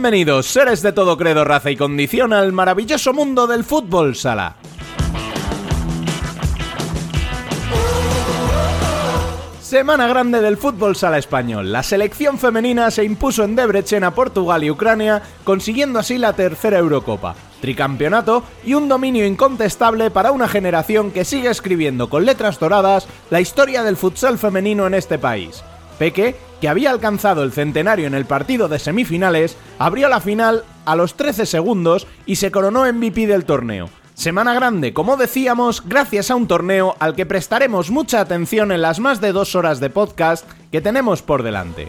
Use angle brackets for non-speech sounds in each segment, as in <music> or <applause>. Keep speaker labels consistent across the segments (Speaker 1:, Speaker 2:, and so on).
Speaker 1: Bienvenidos, seres de todo credo, raza y condición, al maravilloso mundo del fútbol sala. Semana grande del fútbol sala español. La selección femenina se impuso en Debrecen a Portugal y Ucrania, consiguiendo así la tercera Eurocopa, tricampeonato y un dominio incontestable para una generación que sigue escribiendo con letras doradas la historia del futsal femenino en este país. Peque, que había alcanzado el centenario en el partido de semifinales, abrió la final a los 13 segundos y se coronó MVP del torneo. Semana grande, como decíamos, gracias a un torneo al que prestaremos mucha atención en las más de dos horas de podcast que tenemos por delante.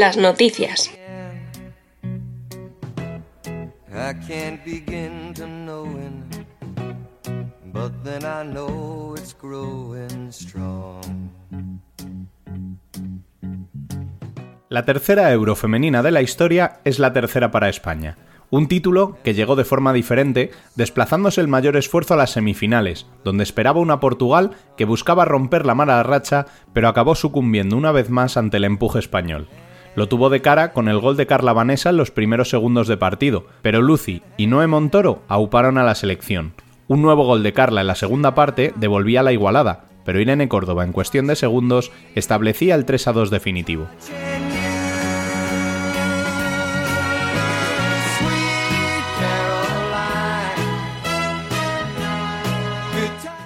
Speaker 2: Las noticias.
Speaker 3: I can't begin to knowing, but then I know it's growing strong.
Speaker 1: La tercera Eurofemenina de la historia es la tercera para España. Un título que llegó de forma diferente, desplazándose el mayor esfuerzo a las semifinales, donde esperaba una Portugal que buscaba romper la mala racha, pero acabó sucumbiendo una vez más ante el empuje español. Lo tuvo de cara con el gol de Carla Vanessa en los primeros segundos de partido, pero Lucy y Noé Montoro auparon a la selección. Un nuevo gol de Carla en la segunda parte devolvía la igualada, pero Irene Córdoba en cuestión de segundos establecía el 3 a 2 definitivo.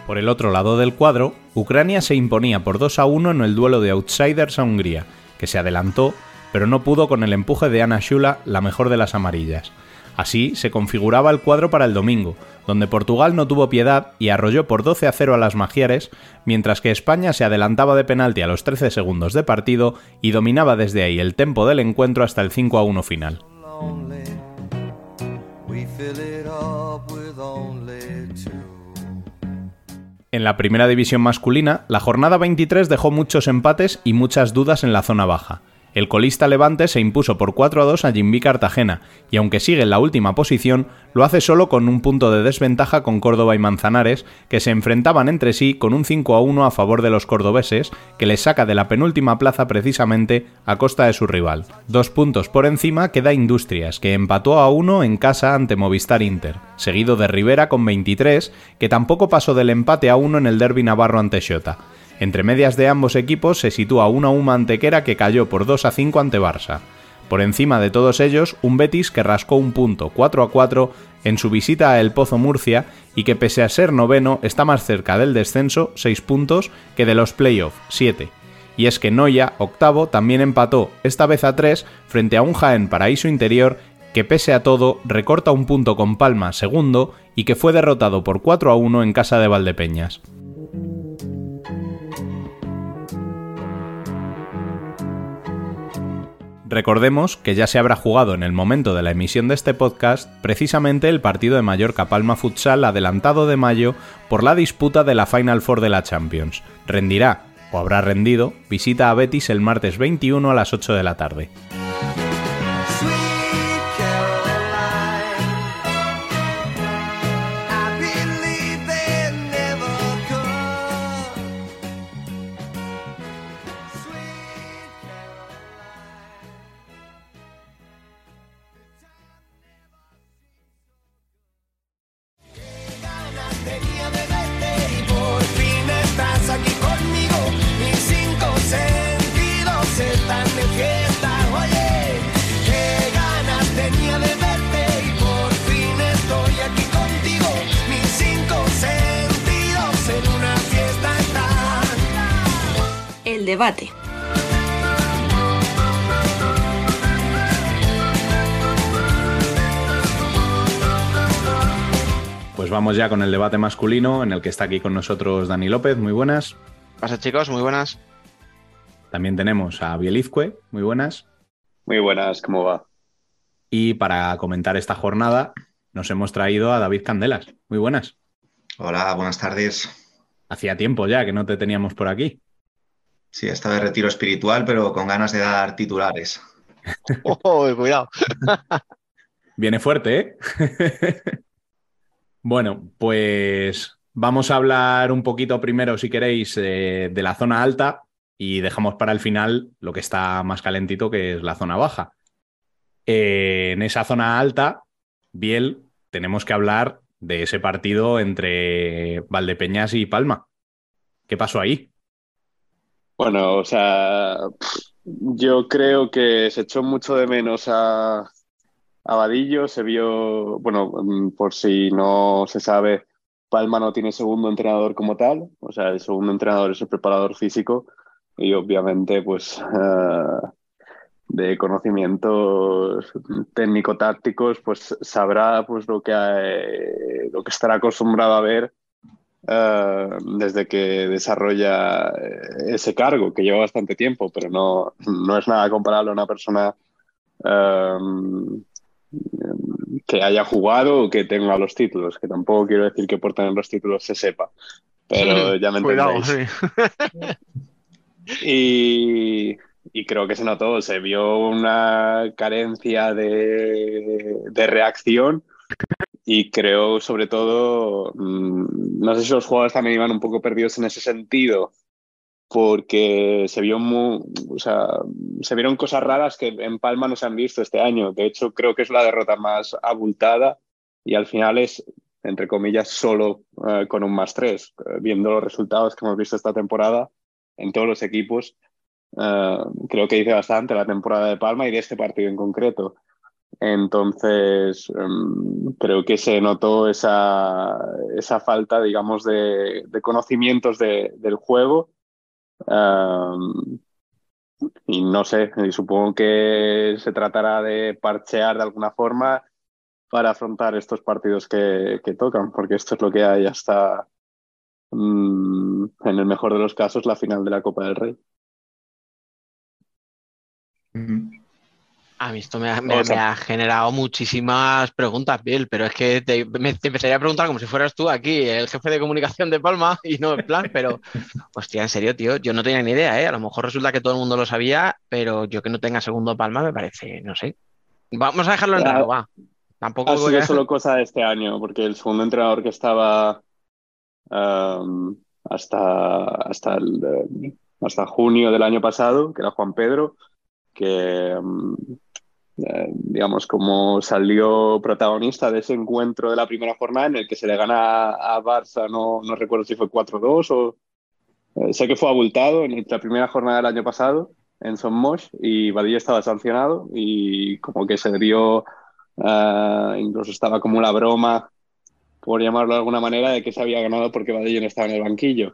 Speaker 1: Por el otro lado del cuadro, Ucrania se imponía por 2 a 1 en el duelo de outsiders a Hungría, que se adelantó, pero no pudo con el empuje de Ana Shula, la mejor de las amarillas. Así se configuraba el cuadro para el domingo, donde Portugal no tuvo piedad y arrolló por 12 a 0 a las Magiares, mientras que España se adelantaba de penalti a los 13 segundos de partido y dominaba desde ahí el tempo del encuentro hasta el 5 a 1 final. En la primera división masculina, la jornada 23 dejó muchos empates y muchas dudas en la zona baja. El colista Levante se impuso por 4 a 2 a Jimby Cartagena, y aunque sigue en la última posición, lo hace solo con un punto de desventaja con Córdoba y Manzanares, que se enfrentaban entre sí con un 5 a 1 a favor de los cordobeses, que les saca de la penúltima plaza precisamente a costa de su rival. Dos puntos por encima queda Industrias, que empató a 1 en casa ante Movistar Inter, seguido de Rivera con 23, que tampoco pasó del empate a 1 en el derby navarro ante Xota. Entre medias de ambos equipos se sitúa una Uma Antequera que cayó por 2 a 5 ante Barça. Por encima de todos ellos, un Betis que rascó un punto 4 a 4 en su visita a El Pozo Murcia y que pese a ser noveno está más cerca del descenso 6 puntos que de los playoffs 7. Y es que Noya, octavo, también empató, esta vez a 3, frente a un Jaén Paraíso Interior que pese a todo recorta un punto con Palma, segundo, y que fue derrotado por 4 a 1 en casa de Valdepeñas. Recordemos que ya se habrá jugado en el momento de la emisión de este podcast precisamente el partido de Mallorca Palma Futsal adelantado de mayo por la disputa de la Final Four de la Champions. Rendirá, o habrá rendido, visita a Betis el martes 21 a las 8 de la tarde.
Speaker 2: Debate.
Speaker 1: Pues vamos ya con el debate masculino, en el que está aquí con nosotros Dani López. Muy buenas.
Speaker 4: pasa, chicos? Muy buenas.
Speaker 1: También tenemos a Bielizque. Muy buenas.
Speaker 5: Muy buenas, ¿cómo va?
Speaker 1: Y para comentar esta jornada, nos hemos traído a David Candelas. Muy buenas.
Speaker 6: Hola, buenas tardes.
Speaker 1: Hacía tiempo ya que no te teníamos por aquí.
Speaker 6: Sí, estaba de retiro espiritual, pero con ganas de dar titulares. <laughs>
Speaker 4: Oh, cuidado. <laughs>
Speaker 1: Viene fuerte, ¿eh? <laughs> bueno, pues vamos a hablar un poquito primero, si queréis, eh, de la zona alta y dejamos para el final lo que está más calentito, que es la zona baja. Eh, en esa zona alta, Biel, tenemos que hablar de ese partido entre Valdepeñas y Palma. ¿Qué pasó ahí?
Speaker 5: Bueno, o sea, yo creo que se echó mucho de menos a, a Vadillo, se vio, bueno, mm, por si no se sabe, Palma no tiene segundo entrenador como tal, o sea, el segundo entrenador es el preparador físico y obviamente pues uh, de conocimientos técnico-tácticos pues sabrá pues lo que, eh, lo que estará acostumbrado a ver uh, desde que desarrolla ese cargo, que lleva bastante tiempo, pero no, no es nada comparable a una persona um, que haya jugado o que tenga los títulos, que tampoco quiero decir que por tener los títulos se sepa, pero ya me entendéis.
Speaker 4: Cuidado, sí.
Speaker 5: Y, y, creo que se notó, se vio una carencia de, de, reacción y creo sobre todo, mm, no sé si los jugadores también iban un poco perdidos en ese sentido, porque se vio muy, o sea, se vieron cosas raras que en Palma no se han visto este año. De hecho, creo que es la derrota más abultada y al final es, entre comillas, solo uh, con un más tres. viendo los resultados que hemos visto esta temporada en todos los equipos, uh, creo que dice bastante la temporada de Palma y de este partido en concreto. Entonces, um, creo que se notó esa, esa falta, digamos, de, de conocimientos de, del juego Um, y no sé, y supongo que se tratará de parchear de alguna forma para afrontar estos partidos que, que tocan, porque esto es lo que hay hasta, um, en el mejor de los casos, la final de la Copa del Rey.
Speaker 4: A mí esto me ha, me, me ha, generado muchísimas preguntas, Biel, pero es que te, me, te, empezaría a preguntar como si fueras tú aquí, el jefe de comunicación de Palma, <laughs> y no en plan, pero, hostia, en serio, tío, yo no tenía ni idea, ¿eh? A lo mejor resulta que todo el mundo lo sabía, pero yo que no tenga segundo Palma me parece, no sé. Vamos a dejarlo en raro, va. Tampoco
Speaker 5: ha sido a... solo cosa de este año, porque el segundo entrenador que estaba um, hasta, hasta, el, hasta junio del año pasado, que era Juan Pedro, que um, eh, digamos, como salió protagonista de ese encuentro de la primera jornada en el que se le gana a, Barça, no, no recuerdo si fue 4-2 o... Eh, sé que fue abultado en la primera jornada del año pasado en Son Mosh y Badilla estaba sancionado y como que se dio, uh, incluso estaba como la broma, por llamarlo de alguna manera, de que se había ganado porque Badilla no estaba en el banquillo.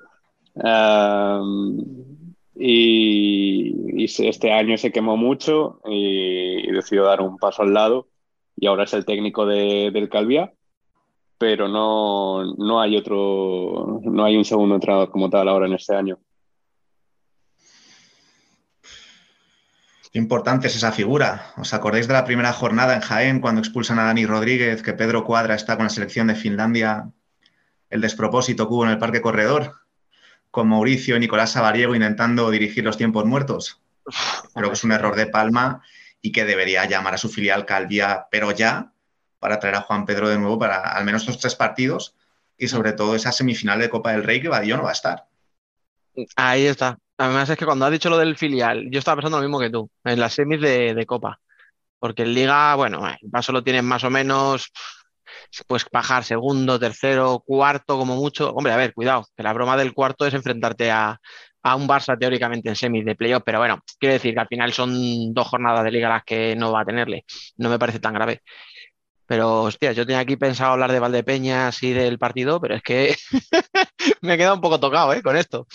Speaker 5: Uh, y, este año se quemó mucho y, decidió dar un paso al lado y ahora es el técnico de, del Calvia, pero no, no hay otro, no hay un segundo entrenador como tal ahora en este año.
Speaker 6: Importante es esa figura. ¿Os acordáis de la primera jornada en Jaén cuando expulsan a Dani Rodríguez, que Pedro Cuadra está con la selección de Finlandia? El despropósito que hubo en el Parque Corredor con Mauricio y Nicolás Sabariego intentando dirigir los tiempos muertos. Creo que es un error de Palma y que debería llamar a su filial Calvia, pero ya, para traer a Juan Pedro de nuevo para al menos estos tres partidos y sobre todo esa semifinal de Copa del Rey que Badillo no va a estar.
Speaker 4: Ahí está. Además es que cuando has dicho lo del filial, yo estaba pensando lo mismo que tú, en las semis de, de Copa. Porque en Liga, bueno, el paso lo tienes más o menos pues bajar segundo, tercero, cuarto, como mucho. Hombre, a ver, cuidado, que la broma del cuarto es enfrentarte a, a un Barça teóricamente en semis de playoff, pero bueno, quiero decir que al final son dos jornadas de liga las que no va a tenerle. No me parece tan grave. Pero, hostia, yo tenía aquí pensado hablar de Valdepeñas y del partido, pero es que <laughs> me he quedado un poco tocado ¿eh? con esto.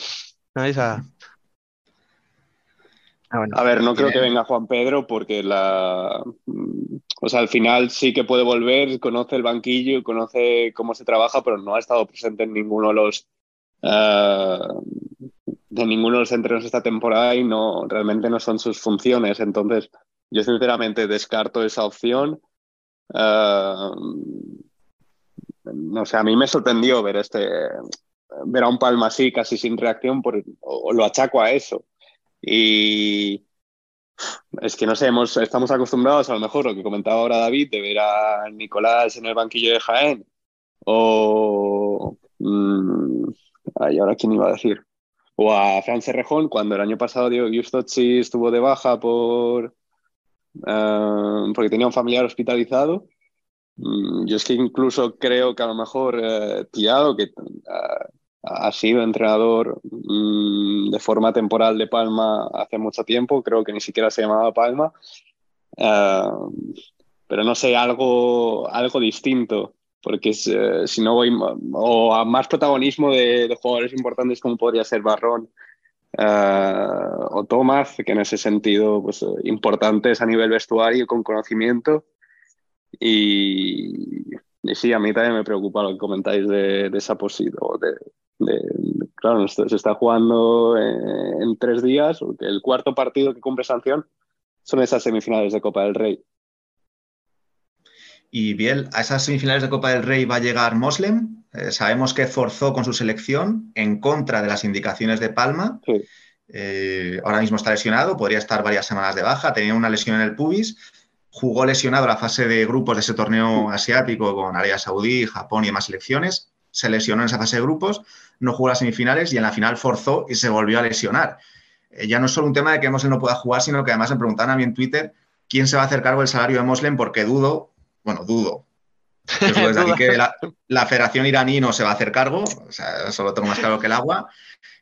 Speaker 4: Ah, bueno.
Speaker 5: A ver, no creo que venga Juan Pedro porque la. mm, O sea, al final sí que puede volver, conoce el banquillo, conoce cómo se trabaja, pero no ha estado presente en ninguno de los. eh, de ninguno de los entrenos esta temporada y no realmente no son sus funciones. Entonces, yo sinceramente descarto esa opción. Eh, no sé, a mí me sorprendió ver este ver a un Palma así, casi sin reacción, por, o, o lo achaco a eso. Y es que no sé, hemos- estamos acostumbrados a lo mejor lo que comentaba ahora David, de ver a Nicolás en el banquillo de Jaén. O. mm, ay, ahora quién iba a decir. O a Fran Cerrejón, cuando el año pasado Diego Giustozzi estuvo de baja por. eh, porque tenía un familiar hospitalizado. Mm, Yo es que incluso creo que a lo mejor eh, Tirado, que eh, ha sido entrenador mm, de forma temporal de Palma hace mucho tiempo, creo que ni siquiera se llamaba Palma, Eh, pero no sé, algo, algo distinto, porque eh, si no voy, o a más protagonismo de, de jugadores importantes como podría ser Barrón eh, o Tomás, que en ese sentido, pues importantes a nivel vestuario, con conocimiento. Y, y sí, a mí también me preocupa lo que comentáis de, de esa posibilidad. De, de- claro, se está jugando en, en tres días, el cuarto partido que cumple sanción son esas semifinales de Copa del Rey.
Speaker 6: Y Biel, a esas semifinales de Copa del Rey va a llegar Moslem. Eh, sabemos que forzó con su selección en contra de las indicaciones de Palma.
Speaker 5: Sí.
Speaker 6: Eh, ahora mismo está lesionado, podría estar varias semanas de baja, tenía una lesión en el pubis. Jugó lesionado la fase de grupos de ese torneo asiático con Arabia Saudí, Japón y demás selecciones. Se lesionó en esa fase de grupos, no jugó las semifinales y en la final forzó y se volvió a lesionar. Eh, ya no es solo un tema de que Moslem no pueda jugar, sino que además me preguntaban a mí en Twitter quién se va a hacer cargo del salario de Moslem porque dudo, bueno, dudo. Desde <laughs> aquí que la, la Federación iraní no se va a hacer cargo, o sea, eso lo tengo más claro que el agua.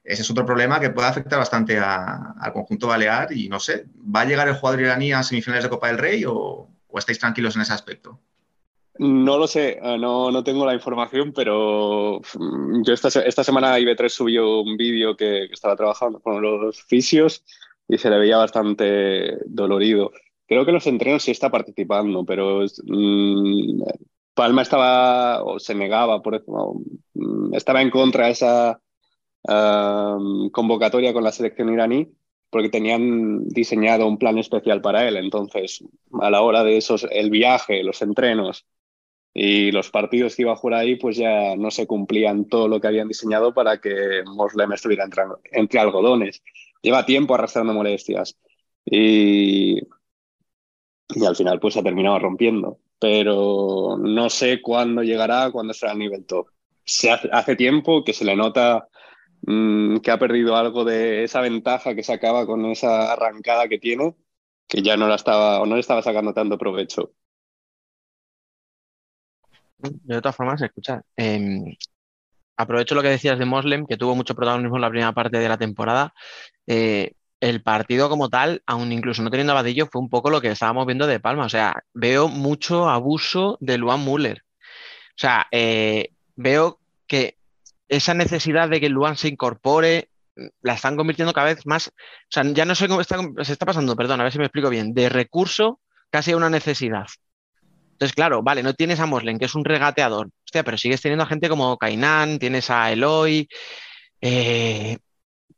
Speaker 6: Ese es otro problema que puede afectar bastante a- al conjunto balear y no sé, ¿va a llegar el jugador iraní a semifinales de Copa del Rey o, o estáis tranquilos en ese aspecto?
Speaker 5: No lo sé, eh, no, no tengo la información, pero yo esta, esta semana IB3 subió un vídeo que, estaba trabajando con los fisios y se le veía bastante dolorido. Creo que en los entrenos sí está participando, pero mm, Palma estaba o se negaba, por mm, estaba en contra de esa convocatoria con la selección iraní porque tenían diseñado un plan especial para él. Entonces, a la hora de esos, el viaje, los entrenos y los partidos que iba a jugar ahí, pues ya no se cumplían todo lo que habían diseñado para que Moslem estuviera entre, algodones. Lleva tiempo arrastrando molestias y, al final pues ha terminado rompiendo. Pero no sé cuándo llegará, cuándo será el nivel top. Se hace, hace tiempo que se le nota mm, que ha perdido algo de esa ventaja que sacaba con esa arrancada que tiene, que ya no la estaba o no le estaba sacando tanto provecho.
Speaker 4: De todas formas, escucha, eh, aprovecho lo que decías de Moslem, que tuvo mucho protagonismo en la primera parte de la temporada. Eh, el partido como tal, aun incluso no teniendo a Vadillo, fue un poco lo que estábamos viendo de Palma. O sea, veo mucho abuso de Luan Müller. O sea, eh, veo que esa necesidad de que Luan se incorpore la están convirtiendo cada vez más. O sea, ya no sé cómo está, se está pasando, perdón, a ver si me explico bien, de recurso casi a una necesidad. Entonces, claro, vale, no tienes a Moslem, que es un regateador, hostia, pero sigues teniendo a gente como Kainan, tienes a Eloy, eh,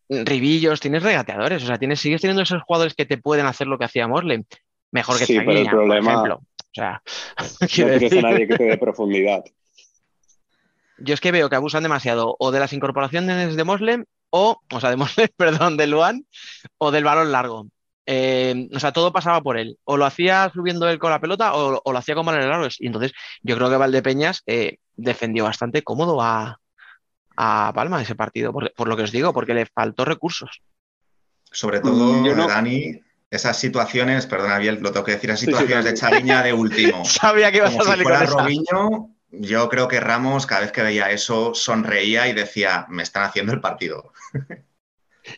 Speaker 4: Ribillos, tienes regateadores, o sea, tienes, sigues teniendo esos jugadores que te pueden hacer lo que hacía Moslem, mejor que
Speaker 5: Sí, pero el
Speaker 4: por
Speaker 5: problema-
Speaker 4: ejemplo. O sea, <laughs>
Speaker 5: No tienes
Speaker 4: decir-
Speaker 5: a nadie que te dé profundidad.
Speaker 4: yo es que veo que abusan demasiado o de las incorporaciones de Moslem o, o sea, de Moslem, <laughs> perdón, de Luan o del balón largo. Eh, o sea, todo pasaba por él. O lo hacía subiendo él con la pelota o, o lo hacía con balones largos. Y entonces yo creo que Valdepeñas eh, defendió bastante cómodo a, a Palma ese partido, por, por lo que os digo, porque le faltó recursos.
Speaker 6: Sobre todo,
Speaker 5: Mm, yo no-
Speaker 6: Dani, esas situaciones, perdona bien, lo tengo que decir, esas
Speaker 5: Sí, sí,
Speaker 6: situaciones de. Chaguiña de último. <laughs>
Speaker 4: Sabía que ibas
Speaker 6: Como
Speaker 4: a
Speaker 6: si
Speaker 4: salir con
Speaker 6: fuera
Speaker 4: esa.
Speaker 6: Robinho, yo creo que Ramos, cada vez que veía eso, sonreía y decía, me están haciendo el partido. <laughs>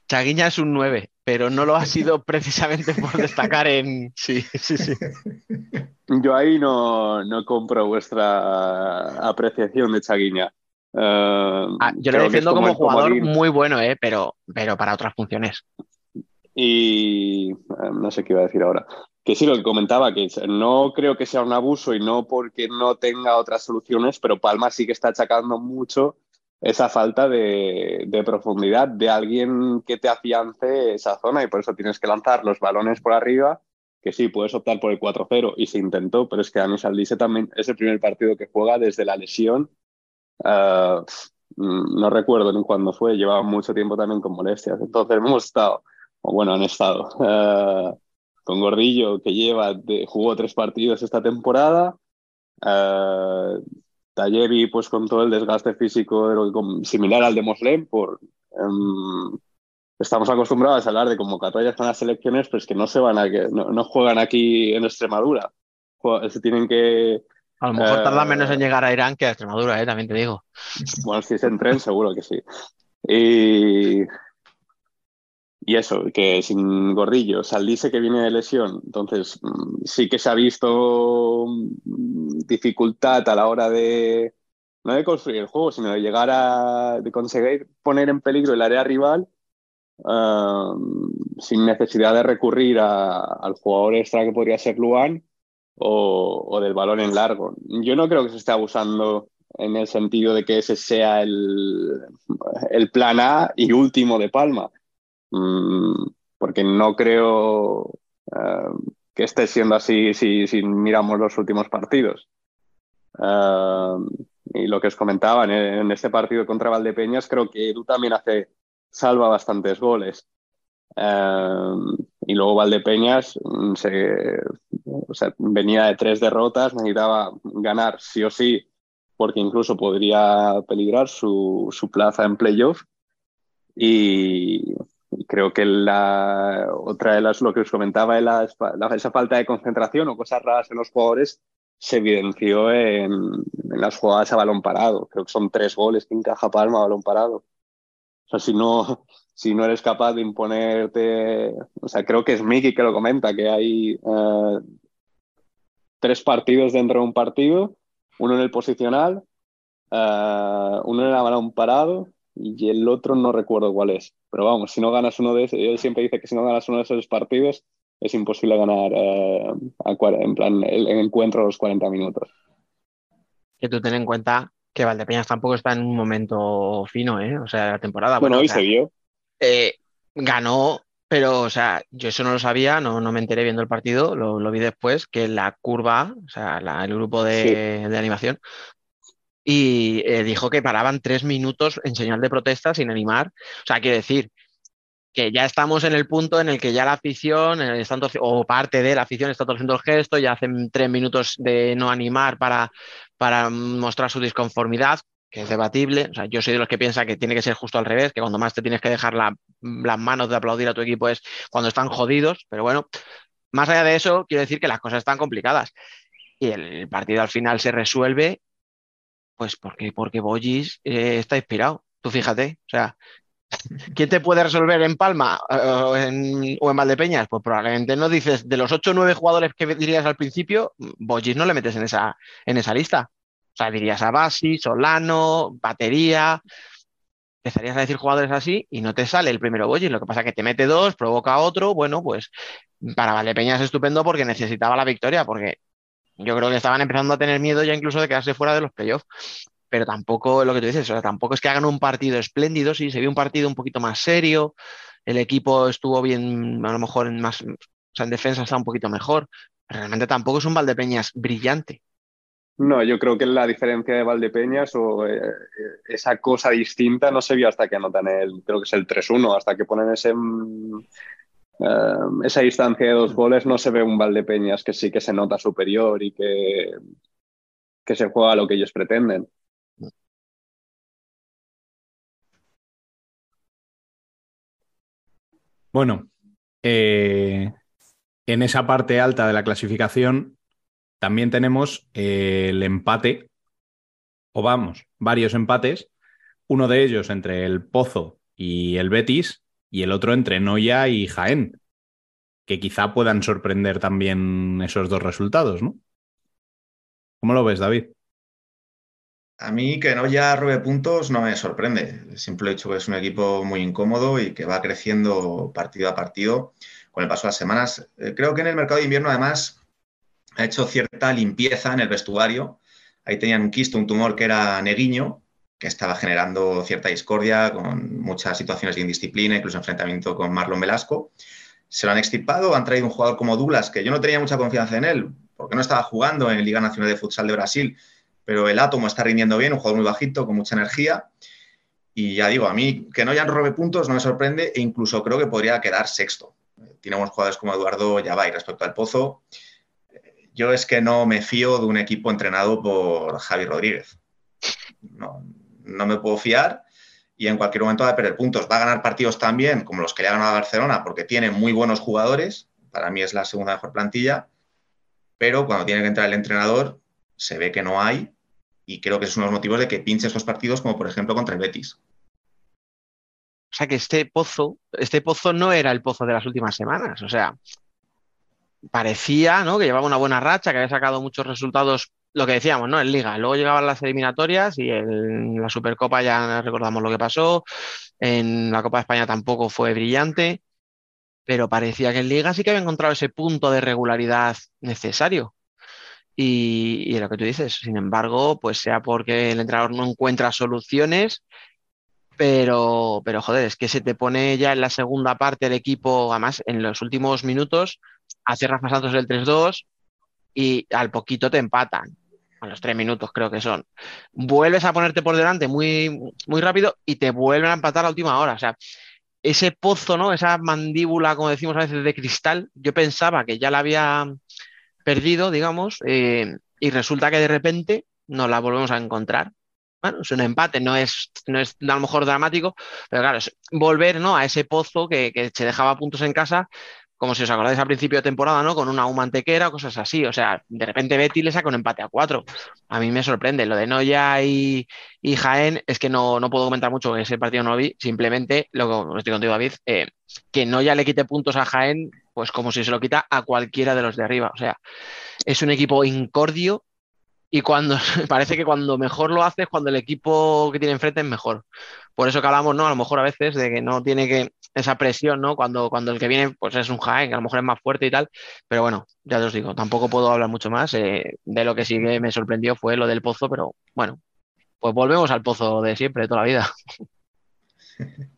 Speaker 4: Chaguiña es un 9, pero no lo ha <laughs> sido precisamente por destacar en. Sí, sí, sí.
Speaker 5: Yo ahí no, no compro vuestra apreciación de Chaguiña. Eh,
Speaker 4: Ah, yo
Speaker 5: es
Speaker 4: defiendo como jugador
Speaker 5: comodín.
Speaker 4: muy bueno, eh, pero, pero para otras funciones.
Speaker 5: Y eh, no sé qué iba a decir ahora. Que sí, lo que comentaba, que no creo que sea un abuso y no porque no tenga otras soluciones, pero Palma sí que está achacando mucho esa falta de, profundidad de alguien que te afiance esa zona y por eso tienes que lanzar los balones por arriba, que sí, puedes optar por el 4-0 y se intentó, pero es que Anis Aldise también es el primer partido que juega desde la lesión. Uh, no recuerdo ni cuándo fue, llevaba mucho tiempo también con molestias. Entonces hemos estado, o bueno, han estado. Uh, con Gordillo, que lleva, de, jugó tres partidos esta temporada. Uh, Tallevi, pues con todo el desgaste físico similar al de Moslem, por, um, estamos acostumbrados a hablar de convocatorias con las selecciones, pero es que no se van a no, no juegan aquí en Extremadura. Se tienen que.
Speaker 4: A lo mejor tarda menos en llegar a Irán que a Extremadura, ¿eh? también te digo.
Speaker 5: Bueno, si es en tren, seguro que sí. Y, y eso, que sin Gordillo, Saldice que viene de lesión, entonces sí que se ha visto dificultad a la hora de, no de construir el juego, sino de llegar a, de conseguir poner en peligro el área rival uh, sin necesidad de recurrir a, al jugador extra que podría ser Luan o, o, del balón en largo. Yo no creo que se esté abusando en el sentido de que ese sea el, el plan A y último de Palma Mm, porque no creo uh, que esté siendo así si, miramos los últimos partidos. Uh, y lo que os comentaba, en, este partido contra Valdepeñas, creo que Edu también hace, salva bastantes goles. Uh, y luego Valdepeñas mm, se, venía de tres derrotas, necesitaba ganar sí o sí, porque incluso podría peligrar su, su plaza en playoff. Y, creo que la otra de las, lo que os comentaba, la, la, esa falta de concentración o cosas raras en los jugadores se evidenció en, en, las jugadas a balón parado. Creo que son tres goles que encaja Palma a balón parado. O sea, si no, <laughs> si no eres capaz de imponerte, o sea, creo que es Miki que lo comenta, que hay uh, tres partidos dentro de un partido, uno en el posicional, uh, uno en el balón parado y el otro no recuerdo cuál es. Pero vamos, si no ganas uno de esos, él siempre dice que si no ganas uno de esos partidos es imposible ganar eh, en plan el, el, encuentro a los 40 minutos.
Speaker 4: Que tú ten en cuenta que Valdepeñas tampoco está en un momento fino, ¿eh? O sea, la temporada.
Speaker 5: Bueno,
Speaker 4: bueno
Speaker 5: hoy
Speaker 4: o sea,
Speaker 5: se vio.
Speaker 4: Eh, ganó, pero, o sea, yo eso no lo sabía, no, no me enteré viendo el partido, lo, lo vi después, que la curva, o sea, la, el grupo de, sí. de animación, y eh, dijo que paraban tres minutos en señal de protesta sin animar. O sea, quiere decir que ya estamos en el punto en el que ya la afición, eh, está, o parte de la afición, está haciendo el gesto, ya hacen tres minutos de no animar para, para mostrar su disconformidad, que es debatible. O sea, yo soy de los que piensa que tiene que ser justo al revés, que cuando más te tienes que dejar la, las manos de aplaudir a tu equipo es cuando están jodidos, pero bueno, más allá de eso, quiero decir que las cosas están complicadas. Y el partido al final se resuelve pues porque, porque Bollis eh, está inspirado. Tú fíjate, o sea, <laughs> ¿quién te puede resolver en Palma o en, o en Valdepeñas? Pues probablemente no dices, de los 8 o 9 jugadores que dirías al principio, Bollis no le metes en esa, en esa lista. O sea, dirías a Basi, Solano, Batería. Empezarías a decir jugadores así y no te sale el primero Bollis. Lo que pasa es que te mete dos, provoca otro. Bueno, pues para Valdepeñas es estupendo porque necesitaba la victoria, porque yo creo que estaban empezando a tener miedo ya incluso de quedarse fuera de los playoffs. Pero tampoco lo que tú dices, o sea, tampoco es que hagan un partido espléndido, sí, se vio un partido un poquito más serio, el equipo estuvo bien, a lo mejor en más, o sea, en defensa está un poquito mejor, realmente tampoco es un Valdepeñas brillante.
Speaker 5: No, yo creo que la diferencia de Valdepeñas o eh, esa cosa distinta no se vio hasta que anotan el, creo que es el 3-1, hasta que ponen ese, Uh, esa distancia de dos goles no se ve un Valdepeñas que sí que se nota superior y que, que se juega lo que ellos pretenden.
Speaker 1: Bueno, eh, en esa parte alta de la clasificación también tenemos eh, el empate, o vamos, varios empates, uno de ellos entre el Pozo y el Betis, y el otro entre Noya y Jaén, que quizá puedan sorprender también esos dos resultados, ¿no? ¿Cómo lo ves, David?
Speaker 6: A mí que no ya robe puntos no me sorprende. Siempre he dicho que es un equipo muy incómodo y que va creciendo partido a partido con el paso de las semanas. Eh, creo que en el mercado de invierno, además, ha hecho cierta limpieza en el vestuario. Ahí tenían un quisto, un tumor que era Neguiño, que estaba generando cierta discordia con muchas situaciones de indisciplina, incluso enfrentamiento con Marlon Velasco. Se lo han extirpado, han traído un jugador como Douglas, que yo no tenía mucha confianza en él, porque no estaba jugando en Liga Nacional de Futsal de Brasil, pero el átomo está rindiendo bien, un jugador muy bajito, con mucha energía. Y ya digo, a mí que no hayan robe puntos no me sorprende e incluso creo que podría quedar sexto. Tiene buenos jugadores como Eduardo Yabay respecto al Pozo. Yo es que no me fío de un equipo entrenado por Javi Rodríguez. No, no me puedo fiar y en cualquier momento va a perder puntos. Va a ganar partidos también como los que le ha ganado Barcelona porque tiene muy buenos jugadores. Para mí es la segunda mejor plantilla. Pero cuando tiene que entrar el entrenador, se ve que no hay y creo que es uno de los motivos de que pinche estos partidos, como por ejemplo contra el Betis.
Speaker 4: O sea que este pozo, este pozo no era el pozo de las últimas semanas. O sea, parecía ¿no? que llevaba una buena racha, que había sacado muchos resultados, lo que decíamos, ¿no? En Liga. Luego llegaban las eliminatorias y en la Supercopa ya recordamos lo que pasó. En la Copa de España tampoco fue brillante. Pero parecía que en Liga sí que había encontrado ese punto de regularidad necesario. Y, lo que tú dices, sin embargo, pues sea porque el entrenador no encuentra soluciones, pero, pero joder, es que se te pone ya en la segunda parte el equipo, además en los últimos minutos, hace Rafa Santos el 3-2 y al poquito te empatan, a los tres minutos creo que son. Vuelves a ponerte por delante muy, muy rápido y te vuelven a empatar a última hora. O sea, ese pozo, ¿no? Esa mandíbula, como decimos a veces, de cristal, yo pensaba que ya la había perdido, digamos, eh, y resulta que de repente nos la volvemos a encontrar. Bueno, es un empate, no es, no es a lo mejor dramático, pero claro, es volver ¿no? a ese pozo que, que se dejaba puntos en casa, como si os acordáis al principio de temporada, ¿no? Con una humantequera cosas así. O sea, de repente Betty le saca un empate a cuatro. A mí me sorprende. Lo de Noya y, y Jaén es que no, no, puedo comentar mucho ese partido no vi. Simplemente, lo que estoy contigo, David, eh, que Noya le quite puntos a Jaén pues como si se lo quita a cualquiera de los de arriba. O sea, es un equipo incordio y cuando <laughs> parece que cuando mejor lo hace es cuando el equipo que tiene enfrente es mejor. Por eso que hablamos, ¿no? A lo mejor a veces de que no tiene que esa presión, ¿no? Cuando, cuando el que viene pues es un Jaén, que a lo mejor es más fuerte y tal. Pero bueno, ya os digo, tampoco puedo hablar mucho más. Eh, de lo que sí que me sorprendió fue lo del pozo, pero bueno, pues volvemos al pozo de siempre, de toda la vida. <laughs>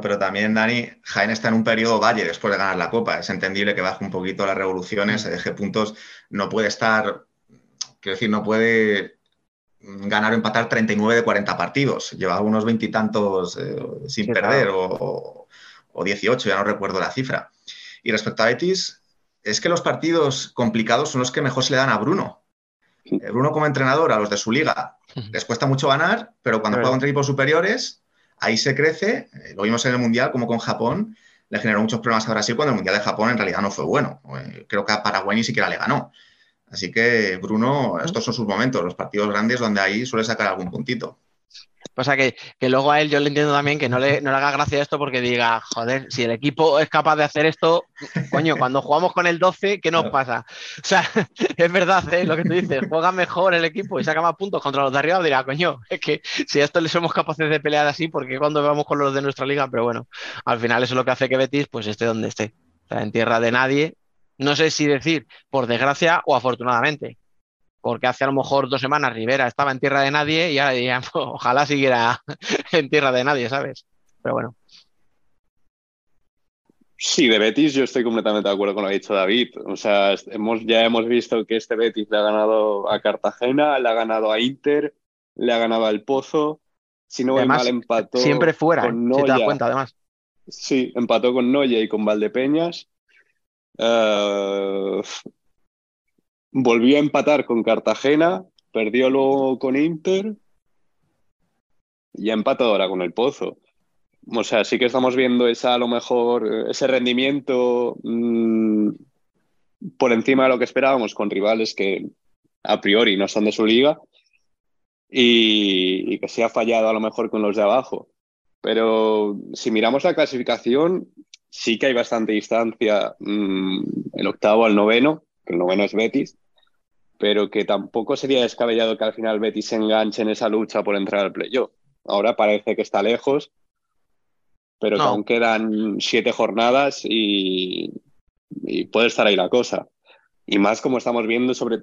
Speaker 6: pero también, Dani, Jaén está en un periodo valle después de ganar la Copa. Es entendible que baje un poquito las revoluciones, se deje puntos. No puede estar, quiero decir, no puede ganar o empatar 39 de 40 partidos. Lleva unos veintitantos eh, sin perder o, o, 18, ya no recuerdo la cifra. Y respecto a Betis, es que los partidos complicados son los que mejor se le dan a Bruno. Eh, Bruno como entrenador, a los de su liga, les cuesta mucho ganar, pero cuando juega contra equipos superiores, ahí se crece, eh, lo vimos en el Mundial como con Japón, le generó muchos problemas a Brasil cuando el Mundial de Japón en realidad no fue bueno. Creo que a Paraguay ni siquiera le ganó. Así que, Bruno, estos son sus momentos, los partidos grandes donde ahí suele sacar algún puntito.
Speaker 4: Pasa que, que, luego a él yo le entiendo también que no le, no le haga gracia esto porque diga, joder, si el equipo es capaz de hacer esto, coño, cuando jugamos con el 12, ¿qué nos pasa? O sea, <laughs> es verdad ¿eh? lo que tú dices, juega mejor el equipo y saca más puntos contra los de arriba, dirá, coño, es que si a esto le somos capaces de pelear así, ¿por qué cuando vamos con los de nuestra liga? Pero bueno, al final eso es lo que hace que Betis pues esté donde esté, o sea, en tierra de nadie. No sé si decir por desgracia o afortunadamente, porque hace a lo mejor dos semanas Rivera estaba en tierra de nadie y ahora dirían, <laughs> pues, ojalá siguiera <laughs> en tierra de nadie, ¿sabes? Pero bueno.
Speaker 5: Sí, de Betis yo estoy completamente de acuerdo con lo que ha dicho David. O sea, hemos, ya hemos visto que este Betis le ha ganado a Cartagena, le ha ganado a Inter, le ha ganado al Pozo. Si no además, mal, empató.
Speaker 4: Siempre fuera, con Noya. si te das cuenta, además.
Speaker 5: Sí, empató con Noya y con Valdepeñas. Uh, Volvió a empatar con Cartagena, perdió luego con Inter y ha empatado ahora con el Pozo. O sea, sí que estamos viendo esa, a lo mejor ese rendimiento mmm, por encima de lo que esperábamos con rivales que a priori no son de su liga y, y que se ha fallado a lo mejor con los de abajo. Pero si miramos la clasificación, sí que hay bastante distancia, mmm, el octavo al noveno, que el noveno es Betis, pero que tampoco sería descabellado que al final Betis se enganche en esa lucha por entrar al playoff. Ahora parece que está lejos, pero que aún quedan siete jornadas y, y puede estar ahí la cosa. Y más como estamos viendo sobre...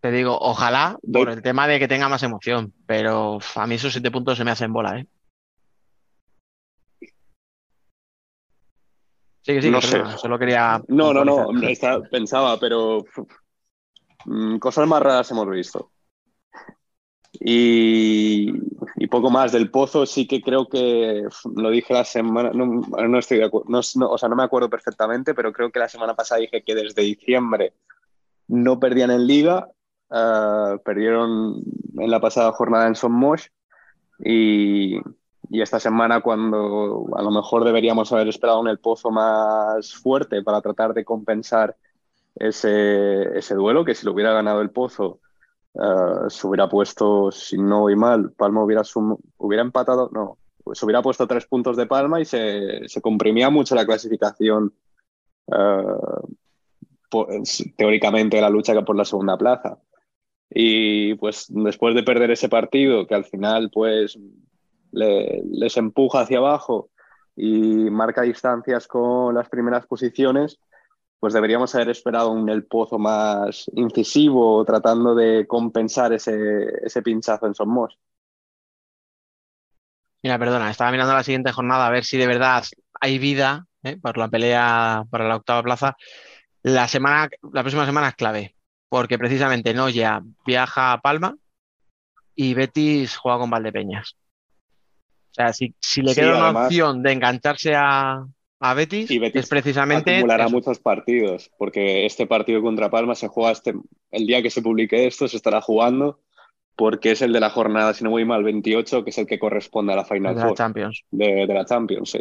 Speaker 4: Te digo, ojalá por el tema de que tenga más emoción, pero a mí esos siete puntos se me hacen bola, ¿eh? Sí, sí,
Speaker 5: No sé.
Speaker 4: solo quería.
Speaker 5: No, no, no, está- pensaba, pero mm, cosas más raras hemos visto. Y, y poco más del pozo, sí que creo que lo dije la semana, no, no estoy de acuerdo, no, no- o sea, no me acuerdo perfectamente, pero creo que la semana pasada dije que desde diciembre no perdían en liga, ah, perdieron en la pasada jornada en Son Moix y, y esta semana cuando a lo mejor deberíamos haber esperado un el pozo más fuerte para tratar de compensar ese, ese duelo, que si lo hubiera ganado el pozo eh, se hubiera puesto, si no voy mal, Palma hubiera, sum- hubiera empatado, no, se hubiera puesto tres puntos de Palma y se, se comprimía mucho la clasificación eh, teóricamente la lucha por la segunda plaza. Y pues después de perder ese partido, que al final pues le- les empuja hacia abajo y marca distancias con las primeras posiciones, pues deberíamos haber esperado un El Pozo más incisivo, tratando de compensar ese, ese pinchazo en Somos.
Speaker 4: Mira, perdona, estaba mirando la siguiente jornada a ver si de verdad hay vida ¿eh? por la pelea para la octava plaza. La semana, la próxima semana es clave, porque precisamente Noya viaja a Palma y Betis juega con Valdepeñas. O sea, si, si le
Speaker 5: Sí,
Speaker 4: queda una opción de engancharse a, a Betis,
Speaker 5: Y Betis
Speaker 4: es precisamente
Speaker 5: Acumulará
Speaker 4: eso.
Speaker 5: muchos partidos, porque este partido contra Palma se juega este, el día que se publique esto, se estará jugando, porque es el de la jornada, si no voy mal, 28, que es el que corresponde a la Final
Speaker 4: de la Champions.
Speaker 5: de, de la Champions, sí.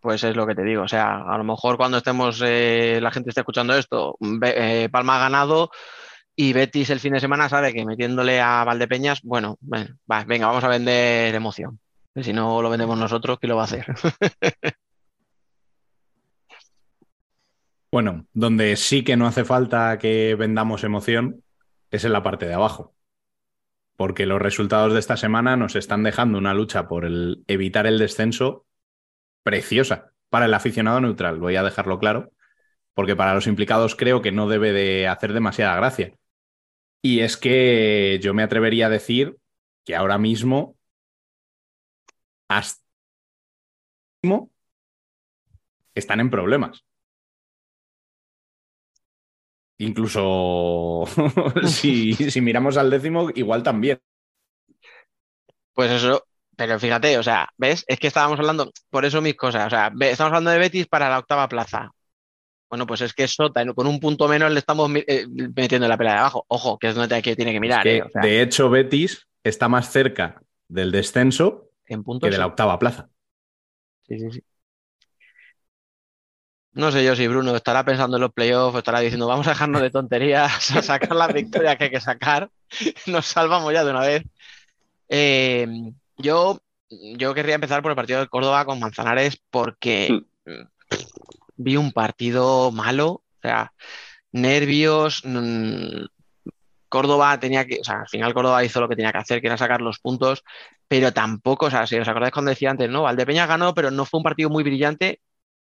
Speaker 4: Pues es lo que te digo. O sea, a lo mejor cuando estemos, eh, la gente esté escuchando esto, eh, Palma ha ganado y Betis el fin de semana sabe que metiéndole a Valdepeñas, bueno, bueno, va, venga, vamos a vender emoción. Si no lo vendemos nosotros, ¿quién lo va a hacer? <laughs>
Speaker 1: Bueno, donde sí que no hace falta que vendamos emoción es en la parte de abajo. Porque los resultados de esta semana nos están dejando una lucha por el evitar el descenso preciosa para el aficionado neutral, voy a dejarlo claro, porque para los implicados creo que no debe de hacer demasiada gracia. Y es que yo me atrevería a decir que ahora mismo hasta están en problemas. Incluso <laughs> si, <laughs> si miramos al décimo, igual también.
Speaker 4: Pues eso, pero fíjate, o sea, ¿ves? Es que estábamos hablando, por eso mis cosas, o sea, estamos hablando de Betis para la octava plaza. Bueno, pues es que Sota, con un punto menos le estamos eh, metiendo en la pelea de abajo. Ojo, que es donde tiene que mirar,
Speaker 1: Que,
Speaker 4: eh, o sea,
Speaker 1: de hecho, Betis está más cerca del descenso
Speaker 4: en puntos.
Speaker 1: que de la octava plaza.
Speaker 4: Sí, sí, sí. No sé yo si Bruno estará pensando en los playoffs, estará diciendo, vamos a dejarnos de tonterías, a sacar las victorias que hay que sacar, <laughs> nos salvamos ya de una vez. Eh, yo, yo querría empezar por el partido de Córdoba con Manzanares porque mm, vi un partido malo, o sea, nervios. mm, Córdoba tenía que, o sea, al final Córdoba hizo lo que tenía que hacer, que era sacar los puntos, pero tampoco, o sea, si os acordáis cuando decía antes, ¿no? Valdepeña ganó, pero no fue un partido muy brillante.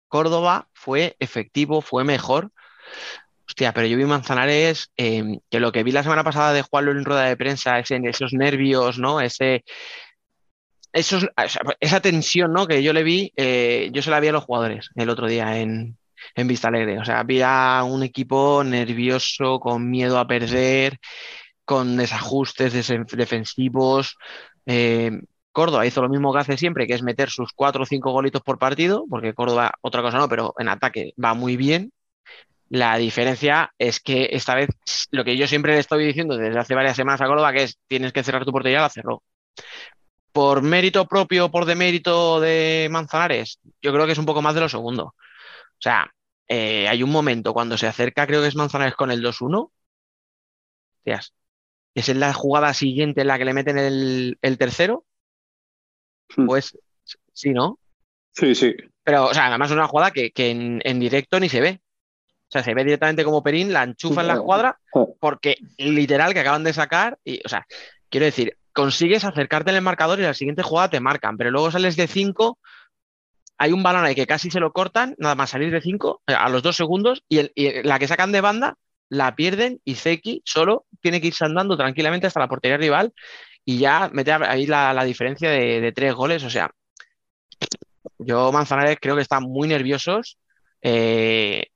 Speaker 4: Córdoba fue efectivo, fue mejor. Hostia, pero yo vi Manzanares, eh, que lo que vi la semana pasada de Juanlo en rueda de prensa, ese- esos nervios, ¿no? Ese, esa tensión, ¿no? Que yo le vi, eh, yo se la vi a los jugadores el otro día en, en Vista Alegre. O sea, había un equipo nervioso, con miedo a perder, con desajustes defensivos. Eh, Córdoba hizo lo mismo que hace siempre, que es meter sus cuatro o cinco golitos por partido, porque Córdoba, otra cosa no, pero en ataque va muy bien. La diferencia es que esta vez, lo que yo siempre le estoy diciendo desde hace varias semanas a Córdoba, que es tienes que cerrar tu portería, la cerró. Por mérito propio o por demérito de Manzanares, yo creo que es un poco más de lo segundo. O sea, eh, hay un momento cuando se acerca, creo que es Manzanares con el 2-1. Hostias, Es en la jugada siguiente en la que le meten el, el tercero.
Speaker 5: Hmm.
Speaker 4: Pues sí, ¿no?
Speaker 5: Sí, sí.
Speaker 4: Pero, o sea, además es una jugada que, que en, en directo ni se ve. O sea, se ve directamente como Perín, la enchufa en la escuadra, porque literal que acaban de sacar, y, o sea, quiero decir, consigues acercarte en el marcador y la siguiente jugada te marcan, pero luego sales de 5, hay un balón ahí que casi se lo cortan, nada más salir de 5 eh, a los dos segundos, y, la que sacan de banda la pierden y Zeki solo tiene que irse andando tranquilamente hasta la portería rival y ya mete ahí la, la diferencia de, de tres goles. O sea, yo Manzanares creo que están muy nerviosos eh,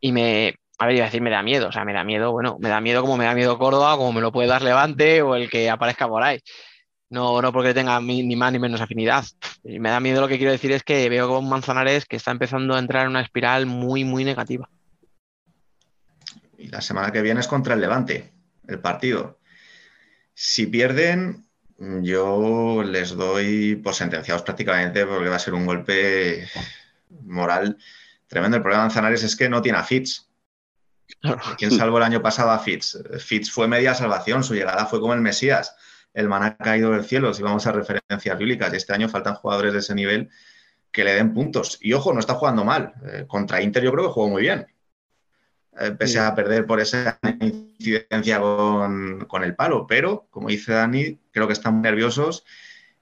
Speaker 4: y me, a ver, iba a decir me da miedo, o sea, me da miedo, bueno, me da miedo como me da miedo Córdoba, como me lo puede dar Levante o el que aparezca por ahí. No, no porque tenga ni más ni menos afinidad. Y me da miedo lo que quiero decir es que veo con Manzanares que está empezando a entrar en una espiral muy, muy negativa.
Speaker 6: Y la semana que viene es contra el Levante, el partido. Si pierden, yo les doy por sentenciados prácticamente porque va a ser un golpe moral tremendo. El problema de Manzanares es que no tiene a Fitz. ¿Quién salvó el año pasado a Fitz? Fitz fue media salvación, su llegada fue como el Mesías. El man ha caído del cielo, si vamos a referencias bíblicas. Y este año faltan jugadores de ese nivel que le den puntos. Y ojo, no está jugando mal. Eh, contra Inter yo creo que jugó muy bien. Eh, pese
Speaker 4: Sí.
Speaker 6: a perder por esa incidencia con, con el palo. Pero, como dice Dani, creo que están muy nerviosos.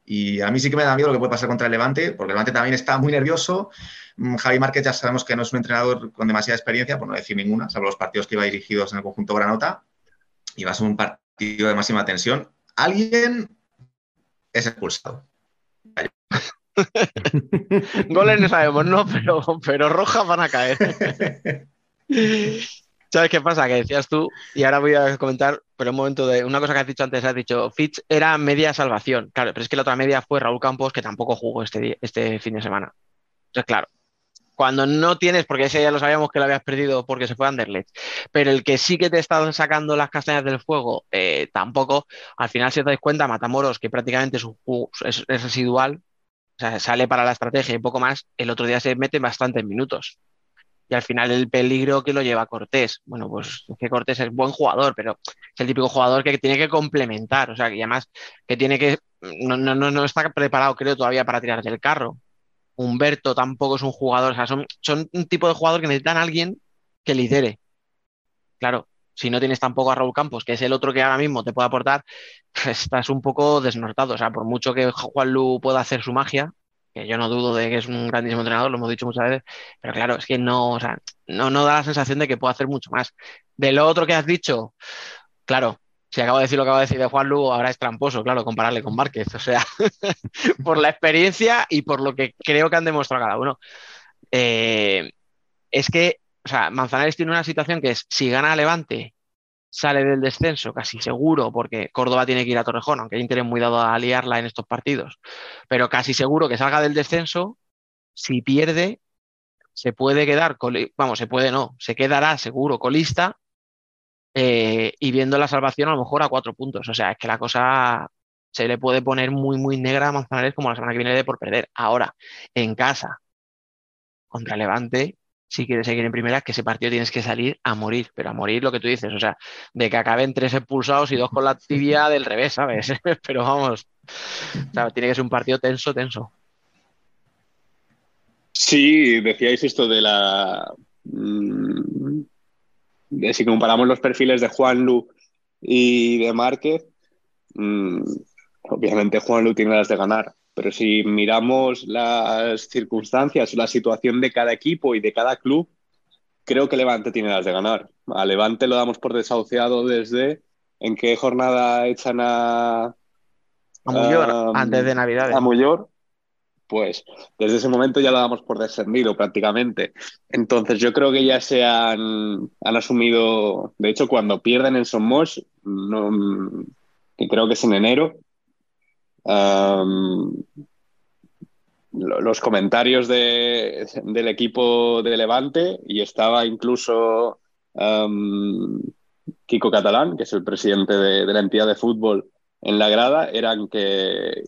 Speaker 6: Y a mí sí que me da miedo lo que puede pasar contra el Levante, porque el Levante también está muy nervioso. Mm, Javi Márquez ya sabemos que no es un entrenador con demasiada experiencia, por no decir ninguna, salvo los partidos que iba dirigidos en el conjunto Granota. Y va a ser un partido de máxima tensión. Alguien es expulsado. <laughs>
Speaker 4: Goles no sabemos, no, pero, pero rojas van a caer. <laughs> ¿Sabes qué pasa? Que decías tú, y ahora voy a comentar, pero un momento de una cosa que has dicho antes, has dicho, Fitch era media salvación. Claro, pero es que la otra media fue Raúl Campos, que tampoco jugó este, este fin de semana. Entonces, claro, cuando no tienes, porque ese ya lo sabíamos que lo habías perdido porque se fue a pero el que sí que te está sacando las castañas del fuego, eh, tampoco, al final si os dais cuenta, Matamoros, que prácticamente juego es, es residual, o sea, sale para la estrategia y poco más, el otro día se mete bastantes minutos. Y al final el peligro que lo lleva Cortés. Bueno, pues es que Cortés es buen jugador, pero es el típico jugador que tiene que complementar. O sea, que además que tiene que. No, no, no, está preparado, creo, todavía para tirar del carro. Humberto tampoco es un jugador. O sea, son, son un tipo de jugador que necesitan a alguien que lidere. Claro, si no tienes tampoco a Raúl Campos, que es el otro que ahora mismo te puede aportar, <laughs> estás un poco desnortado. O sea, por mucho que Juan Lu pueda hacer su magia, que yo no dudo de que es un grandísimo entrenador, lo hemos dicho muchas veces, pero claro, es que no, o sea, no, no da la sensación de que pueda hacer mucho más. De lo otro que has dicho, claro, si acabo de decir lo que acabo de decir de Juan Lugo, ahora es tramposo, claro, compararle con Márquez, o sea, <laughs> por la experiencia y por lo que creo que han demostrado cada uno. Eh, es que, o sea, Manzanares tiene una situación que es, si gana Levante, sale del descenso casi seguro, porque Córdoba tiene que ir a Torrejón, aunque Inter es muy dado a liarla en estos partidos, pero casi seguro que salga del descenso, si pierde, se puede quedar, vamos, se puede no, se quedará seguro colista eh, y viendo la salvación a lo mejor a cuatro puntos. O sea, es que la cosa se le puede poner muy, muy negra a Manzanares como la semana que viene de por perder. Ahora, en casa, contra Levante, si quieres seguir en primera, que ese partido tienes que salir a morir, pero a morir lo que tú dices, o sea, de que acaben tres expulsados y dos con la <laughs> tibia del revés, ¿sabes? <laughs> pero vamos, o sea, tiene que ser un partido tenso, tenso.
Speaker 5: Sí, decíais esto de la. mm, de si comparamos los perfiles de Juan Lu y de Márquez, mm, obviamente Juan Lu tiene las de ganar, pero si miramos las circunstancias, la situación de cada equipo y de cada club, creo que Levante tiene las de ganar. A Levante lo damos por desahuciado desde en qué jornada echan a,
Speaker 4: A Muyor,
Speaker 5: Um,
Speaker 4: antes de Navidades.
Speaker 5: a Muyor, pues desde ese momento ya lo damos por descendido prácticamente. Entonces yo creo que ya se han, han asumido, de hecho cuando pierden en Somos, no, que creo que es en enero, um, lo- los comentarios de- del equipo de Levante y estaba incluso um, Kiko Catalán, que es el presidente de, de la entidad de fútbol en la grada, eran que,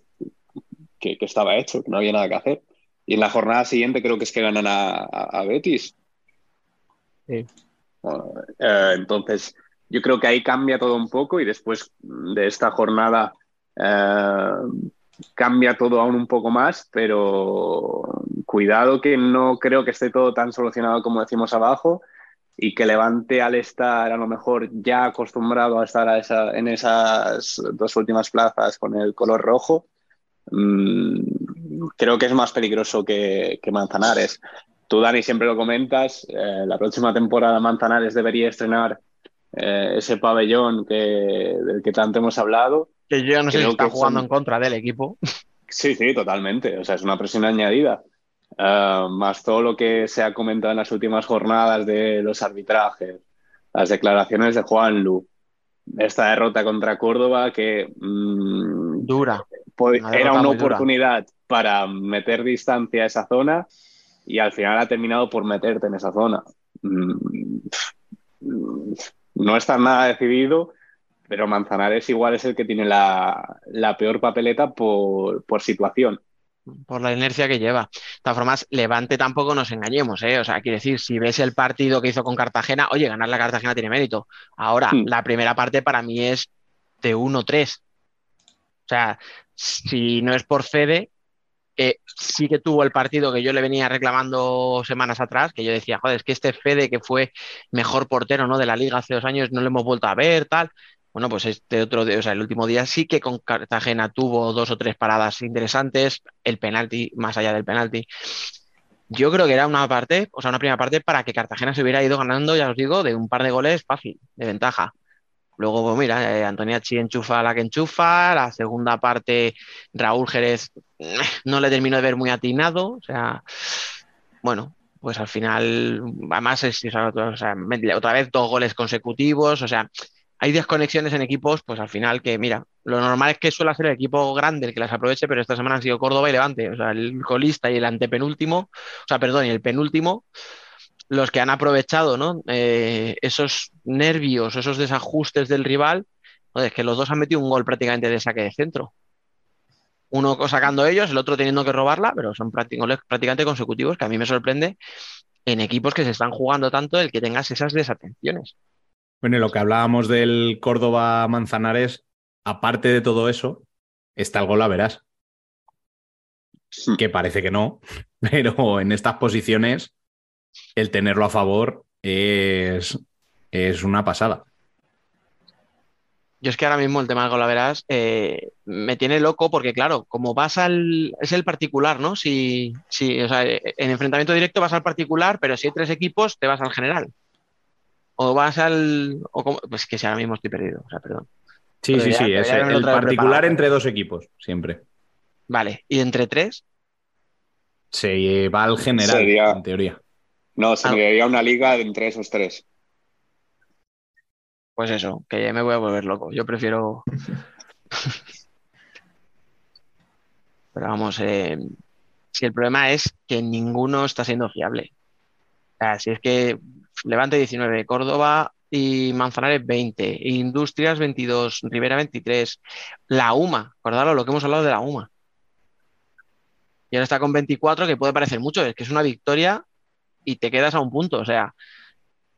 Speaker 5: que, que estaba hecho, que no había nada que hacer. Y en la jornada siguiente creo que es que ganan a, a- a Betis.
Speaker 4: Sí.
Speaker 5: Bueno, eh, entonces, yo creo que ahí cambia todo un poco y después de esta jornada eh, cambia todo aún un poco más, pero cuidado que no creo que esté todo tan solucionado como decimos abajo y que Levante al estar a lo mejor ya acostumbrado a estar a esa, en esas dos últimas plazas con el color rojo, mmm, creo que es más peligroso que, que Manzanares. Tú, Dani, siempre lo comentas, eh, la próxima temporada Manzanares debería estrenar eh, ese pabellón que, del que tanto hemos hablado.
Speaker 4: Que yo no sé si está jugando
Speaker 5: son-
Speaker 4: en contra del equipo. <laughs>
Speaker 5: Sí, sí, totalmente. O sea, es una presión añadida. Ah, más todo lo que se ha comentado en las últimas jornadas de los arbitrajes, las declaraciones de Juan Lu, esta derrota contra Córdoba que mm,
Speaker 4: Dura. Una
Speaker 5: era una
Speaker 4: dura.
Speaker 5: oportunidad para meter distancia a esa zona y al final ha terminado por meterte en esa zona. Mm, mm, No está nada decidido, pero Manzanares igual es el que tiene la, la peor papeleta por, por situación.
Speaker 4: por la inercia que lleva. De todas formas, Levante tampoco nos engañemos, ¿eh? O sea, quiere decir, si ves el partido que hizo con Cartagena, oye, ganar la Cartagena tiene mérito. Ahora,
Speaker 5: Hmm.
Speaker 4: la primera parte para mí es de 1-3. O sea, si no es por Fede, eh, sí que tuvo el partido que yo le venía reclamando semanas atrás, que yo decía, joder, es que este Fede que fue mejor portero, ¿no? de la liga hace dos años, no lo hemos vuelto a ver, tal. Bueno, pues este otro, o sea, el último día sí que con Cartagena tuvo dos o tres paradas interesantes, el penalti, más allá del penalti. Yo creo que era una parte, o sea, una primera parte para que Cartagena se hubiera ido ganando, ya os digo, de un par de goles fácil, de ventaja. Luego, pues mira, eh, Antoniachi enchufa la que enchufa, la segunda parte Raúl Jerez no le terminó de ver muy atinado, o sea, bueno, pues al final, además, es, o sea, otra vez dos goles consecutivos, o sea, hay desconexiones en equipos, pues al final que, mira, lo normal es que suele ser el equipo grande el que las aproveche, pero esta semana han sido Córdoba y Levante, o sea, el colista y el antepenúltimo, o sea, perdón, y el penúltimo, los que han aprovechado, ¿no? Eh, esos nervios, esos desajustes del rival, es que los dos han metido un gol prácticamente de saque de centro. Uno sacando ellos, el otro teniendo que robarla, pero son goles prácticamente consecutivos, que a mí me sorprende en equipos que se están jugando tanto el que tengas esas desatenciones.
Speaker 1: Bueno, y lo que hablábamos del Córdoba Manzanares, aparte de todo eso, está el gol a verás. Que parece que no, <laughs> pero en estas posiciones el tenerlo a favor es, es una pasada.
Speaker 4: Yo es que ahora mismo el tema del golaveras eh, me tiene loco porque, claro, como vas al. Es el particular, ¿no? Si, si, o sea, en enfrentamiento directo vas al particular, pero si hay tres equipos, te vas al general. O vas al. O como- pues que si ahora mismo estoy perdido, o sea, perdón.
Speaker 1: Sí,
Speaker 4: Pero
Speaker 1: sí,
Speaker 4: ya-
Speaker 1: sí, es el particular entre dos equipos, siempre.
Speaker 4: Vale, y entre tres,
Speaker 1: Se va al general,
Speaker 5: Sería-
Speaker 1: en teoría.
Speaker 5: No, se
Speaker 4: Ah.
Speaker 5: crearía una liga entre esos tres.
Speaker 4: pues eso, que ya me voy a volver loco. Yo prefiero. <laughs> Pero vamos, eh, si el problema es que ninguno está siendo fiable. O sea, si es que Levante 19, Córdoba y Manzanares 20, Industrias 22, Rivera 23, la UMA, acordaros lo que hemos hablado de la UMA. Y ahora está con 24, que puede parecer mucho, es que es una victoria y te quedas a un punto, o sea,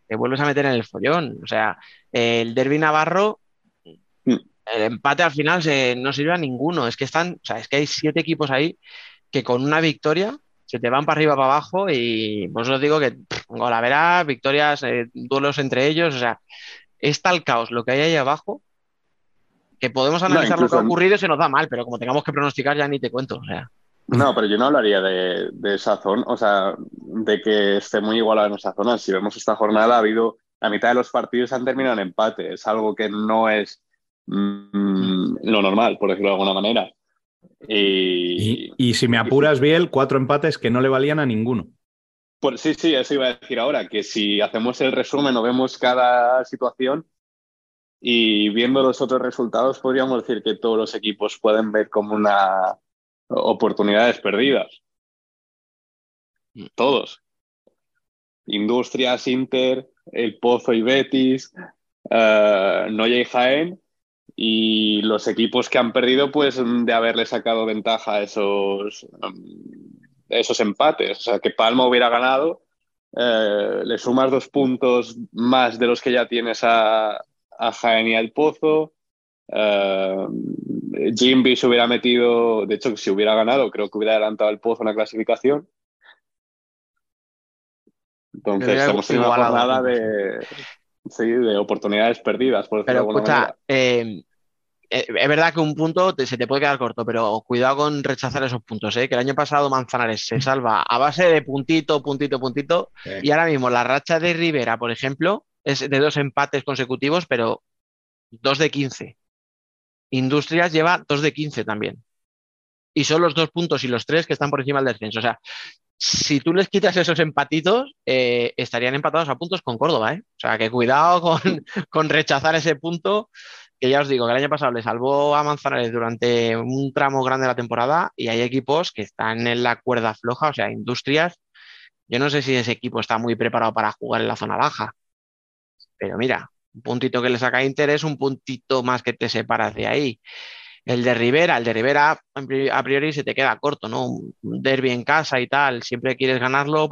Speaker 4: te vuelves a meter en el follón. O sea, el Derby Navarro,
Speaker 5: Mm.
Speaker 4: el empate al final se, no sirve a ninguno. Es que están, o sea, es que hay siete equipos ahí que con una victoria se te van para arriba, para abajo y pues os digo que pff, golaveras, victorias, eh, duelos entre ellos, o sea, es tal caos lo que hay ahí abajo que podemos analizar lo que ha ocurrido y se nos da mal, pero como tengamos que pronosticar ya ni te cuento, o sea.
Speaker 5: No, pero yo no hablaría de, de esa zona, o sea, de que esté muy igualada en esa zona. Si vemos esta jornada, ha habido, la mitad de los partidos han terminado en empate. Es algo que no es mm, lo normal, por decirlo de alguna manera. Y,
Speaker 1: Y, y si me apuras, Biel, cuatro empates que no le valían a ninguno.
Speaker 5: Pues sí, sí, eso iba a decir ahora, que si hacemos el resumen o vemos cada situación y viendo los otros resultados, podríamos decir que todos los equipos pueden ver como una oportunidades perdidas. Todos. Industrias, Inter, El Pozo y Betis, eh, Noya y Jaén, y los equipos que han perdido, pues de haberle sacado ventaja a esos, esos empates. O sea, que Palma hubiera ganado, eh, le sumas dos puntos más de los que ya tienes a, a Jaén y al Pozo. Eh, Jimby se hubiera metido, de hecho, si hubiera ganado, creo que hubiera adelantado al Pozo en la clasificación. Entonces hemos tenido una jornada de, sí, de oportunidades perdidas, por decirlo de
Speaker 4: Pero
Speaker 5: alguna
Speaker 4: escucha,
Speaker 5: manera.
Speaker 4: eh, eh, es verdad que un punto te- se te puede quedar corto, pero cuidado con rechazar esos puntos, ¿eh? Que el año pasado Manzanares se salva a base de puntito, puntito, puntito, y ahora mismo la racha de Rivera, por ejemplo, es de dos empates consecutivos, pero dos de 15. Industrias lleva dos de 15 también. Y son los dos puntos y los tres que están por encima del descenso. O sea, si tú les quitas esos empatitos, eh, estarían empatados a puntos con Córdoba, ¿eh? O sea, que cuidado <laughs> con, rechazar ese punto, que ya os digo, que el año pasado le salvó a Manzanares durante un tramo grande de la temporada y hay equipos que están en la cuerda floja, o sea, Industrias. Yo no sé si ese equipo está muy preparado para jugar en la zona baja, pero mira, un puntito que le saca a Inter es un puntito más que te separas de ahí. El de Rivera, el de Rivera a priori se te queda corto, ¿no? Un derbi en casa y tal, siempre quieres ganarlo,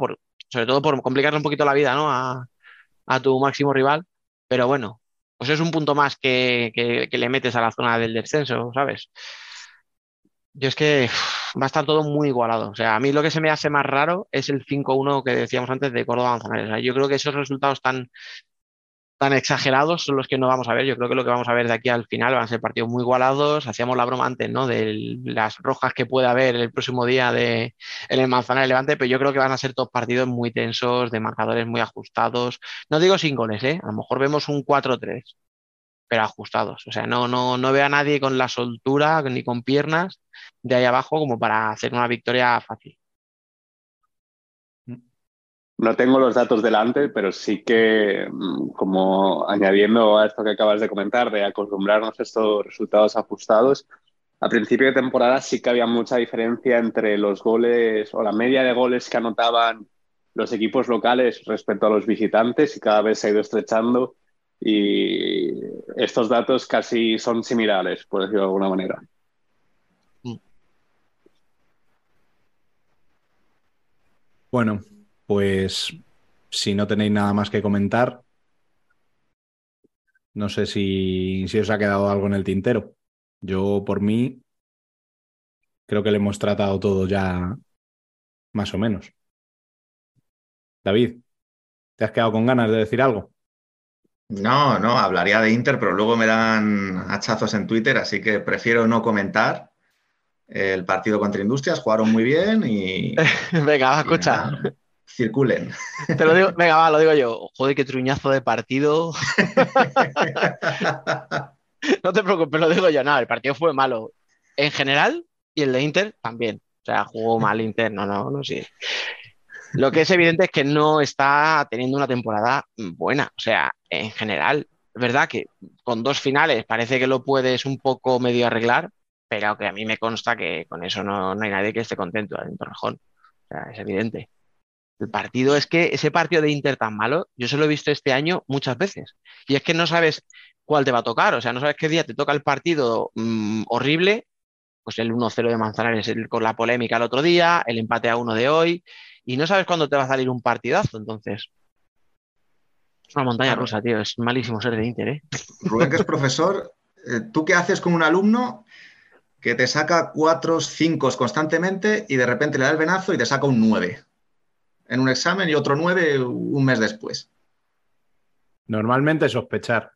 Speaker 4: sobre todo por complicarle un poquito la vida, ¿no? A, tu máximo rival, pero bueno, pues es un punto más que, le metes a la zona del descenso, ¿sabes? Yo es que va a estar todo muy igualado. O sea, a mí lo que se me hace más raro es el 5-1 que decíamos antes de Córdoba Manzanares. Yo creo que esos resultados tan, tan exagerados son los que no vamos a ver. Yo creo que lo que vamos a ver de aquí al final van a ser partidos muy igualados. Hacíamos la broma antes, ¿no? De las rojas que puede haber el próximo día de, en el Manzanares Levante, pero yo creo que van a ser todos partidos muy tensos, de marcadores muy ajustados. No digo sin goles, ¿eh? A lo mejor vemos un 4-3, pero ajustados. O sea, no, no, no veo a nadie con la soltura ni con piernas de ahí abajo como para hacer una victoria fácil.
Speaker 5: No tengo los datos delante, pero sí que, mm, como añadiendo a esto que acabas de comentar, de acostumbrarnos a estos resultados ajustados, a principio de temporada sí que había mucha diferencia entre los goles o la media de goles que anotaban los equipos locales respecto a los visitantes y cada vez se ha ido estrechando y estos datos casi son similares, por decirlo de alguna manera.
Speaker 1: Bueno, pues si no tenéis nada más que comentar, no sé si, si os ha quedado algo en el tintero. Yo, por mí, creo que le hemos tratado todo ya más o menos. David, ¿te has quedado con ganas de decir algo?
Speaker 6: No, no, hablaría de Inter, pero luego me dan hachazos en Twitter, así que prefiero no comentar. El partido contra Industrias jugaron muy bien y, <laughs>
Speaker 4: Venga,
Speaker 6: y
Speaker 4: escucha.
Speaker 6: nada, circulen.
Speaker 4: Te lo digo, venga, va, lo digo yo. Joder, qué truñazo de partido. <laughs> No te preocupes, lo digo yo. No, el partido fue malo en general y el de Inter también. O sea, jugó mal Inter, no, no, no, sí. Lo que es evidente es que no está teniendo una temporada buena. O sea, en general, es verdad que con dos finales parece que lo puedes un poco medio arreglar, pero que a mí me consta que con eso no, no hay nadie que esté contento en Torrejón. O sea, es evidente. El partido es que ese partido de Inter tan malo, yo se lo he visto este año muchas veces. Y es que no sabes cuál te va a tocar, o sea, no sabes qué día te toca el partido mm, horrible, pues el 1-0 de Manzanares el- con la polémica el otro día, el empate a uno de hoy, y no sabes cuándo te va a salir un partidazo, entonces. Es una montaña
Speaker 6: Claro.
Speaker 4: rusa, tío, es malísimo ser de Inter, ¿eh?
Speaker 6: Rubén, que es <laughs> profesor, eh, ¿tú qué haces con un alumno que te saca cuatro, cinco constantemente y de repente le da el venazo y te saca un 9 en un examen y otro 9 un mes después?
Speaker 1: Normalmente sospechar.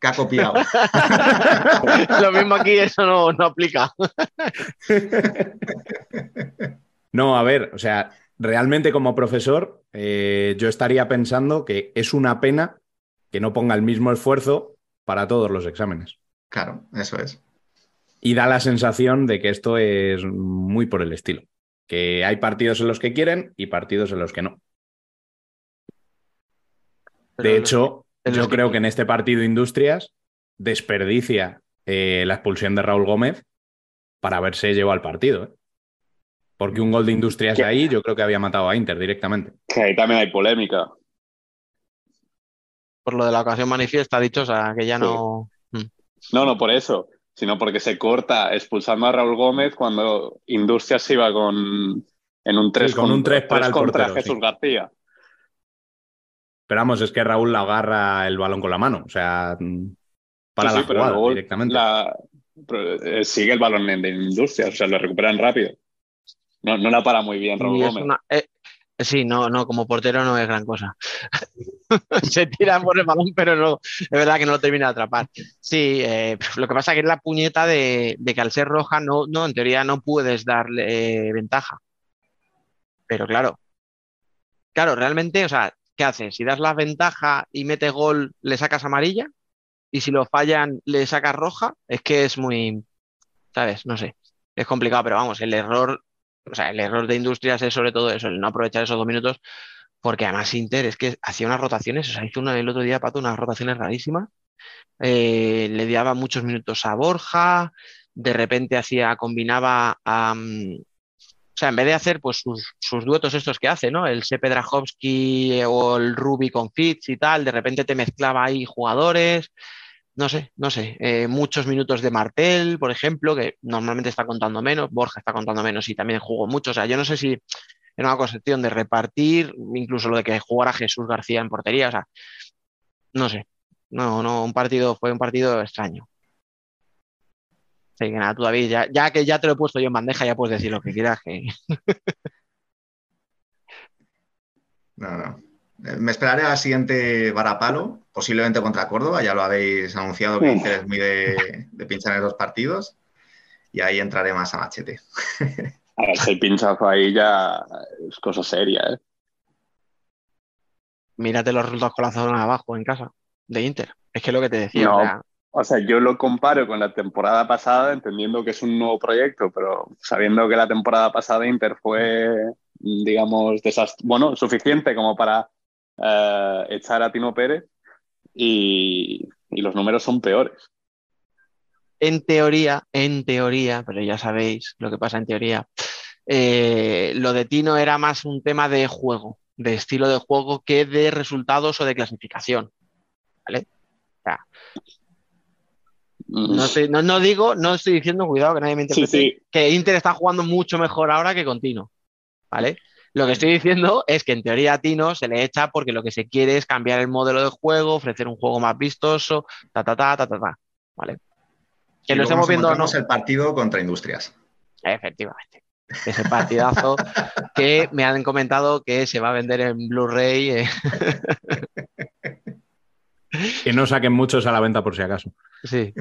Speaker 6: ¿Qué ha copiado? <laughs>
Speaker 4: Lo mismo aquí, eso no, no aplica. <laughs>
Speaker 1: No, a ver, o sea, realmente como profesor, eh, yo estaría pensando que es una pena que no ponga el mismo esfuerzo para todos los exámenes.
Speaker 6: Claro, eso es.
Speaker 1: Y da la sensación de que esto es muy por el estilo. Que hay partidos en los que quieren y partidos en los que no.
Speaker 4: Pero
Speaker 1: De hecho, yo
Speaker 4: que-
Speaker 1: creo que en este partido Industrias desperdicia eh, la expulsión de Raúl Gómez para haberse llevado al partido. ¿eh? Porque un gol de Industrias
Speaker 5: ¿Qué?
Speaker 1: ahí yo creo que había matado a Inter directamente.
Speaker 5: Que ahí también hay polémica.
Speaker 4: por lo de la ocasión manifiesta dichosa, que ya no. Mm.
Speaker 5: No, no por eso, sino porque se corta expulsando a Raúl Gómez cuando Industrias se iba con en un 3
Speaker 1: con un tres para el
Speaker 5: contra
Speaker 1: portero,
Speaker 5: Jesús
Speaker 1: sí.
Speaker 5: García.
Speaker 1: Pero vamos, es que Raúl la agarra el balón con la mano. O sea, para
Speaker 5: Sí,
Speaker 1: la
Speaker 5: pero
Speaker 1: jugada directamente.
Speaker 5: la- eh, sigue el balón en, de Industrias, o sea, lo recuperan rápido. No, no la para muy bien Raúl Gómez.
Speaker 4: una- eh, Sí, no, no, como portero no es gran cosa. <laughs> <laughs> Se tira por el balón, pero no, es verdad que no lo termina de atrapar. Sí, eh, lo que pasa es que es la puñeta de, de que al ser roja, no, no, en teoría no puedes darle eh, ventaja. Pero claro, claro, realmente, o sea, ¿qué haces? Si das la ventaja y metes gol, le sacas amarilla, y si lo fallan, le sacas roja, es que es muy, ¿sabes? No sé, es complicado, pero vamos, el error o sea, el error de Industrias es sobre todo eso, el no aprovechar esos dos minutos, porque además Inter es que hacía unas rotaciones, o sea, hizo el otro día, Pato, unas rotaciones rarísimas. Eh, le daba muchos minutos a Borja, de repente hacía, combinaba a. o sea, en vez de hacer pues sus, duetos estos que hace, ¿no? El Sepe Drahovski o el Ruby con Fitz y tal, de repente te mezclaba ahí jugadores no sé, no sé, eh, muchos minutos de Martel, por ejemplo, que normalmente está contando menos, Borja está contando menos y también jugó mucho. O sea, yo no sé si era una cuestión de repartir, incluso lo de que jugara Jesús García en portería, o sea, no sé. No, no, un partido, fue un partido extraño. Así que nada, tú David, ya, ya que ya te lo he puesto yo en bandeja, ya puedes decir lo que quieras. Que... <laughs>
Speaker 6: no, no. Me esperaré a la siguiente varapalo, posiblemente contra Córdoba, ya lo habéis anunciado que Inter es muy de, pinchar en los partidos y ahí entraré más a machete. <laughs>
Speaker 5: A ver, si pinchazo ahí ya es cosa seria, ¿eh?
Speaker 4: Mírate los resultados con la zona abajo en casa de Inter. Es que es lo que te decía.
Speaker 5: No, o, sea... o sea, yo lo comparo con la temporada pasada, entendiendo que es un nuevo proyecto, pero sabiendo que la temporada pasada Inter fue, digamos, bueno, suficiente como para uh, echar a Tino Pérez y, y, los números son peores.
Speaker 4: En teoría, en teoría, pero ya sabéis lo que pasa en teoría, eh, lo de Tino era más un tema de juego, de estilo de juego que de resultados o de clasificación. ¿Vale? O sea, no, estoy, no, no, digo, no estoy diciendo, cuidado que nadie me interprete, sí, sí. que Inter está jugando mucho mejor ahora que con Tino. ¿Vale? Lo que estoy diciendo es que en teoría a Tino se le echa porque lo que se quiere es cambiar el modelo de juego, ofrecer un juego más vistoso, ta, ta, ta, ta, ta, ta. ¿Vale?
Speaker 6: Que lo estemos viendo no. el partido contra Industrias.
Speaker 4: Efectivamente. Ese partidazo que me han comentado que se va a vender en Blu-ray. Eh.
Speaker 1: que no saquen muchos a la venta por si acaso.
Speaker 4: Sí.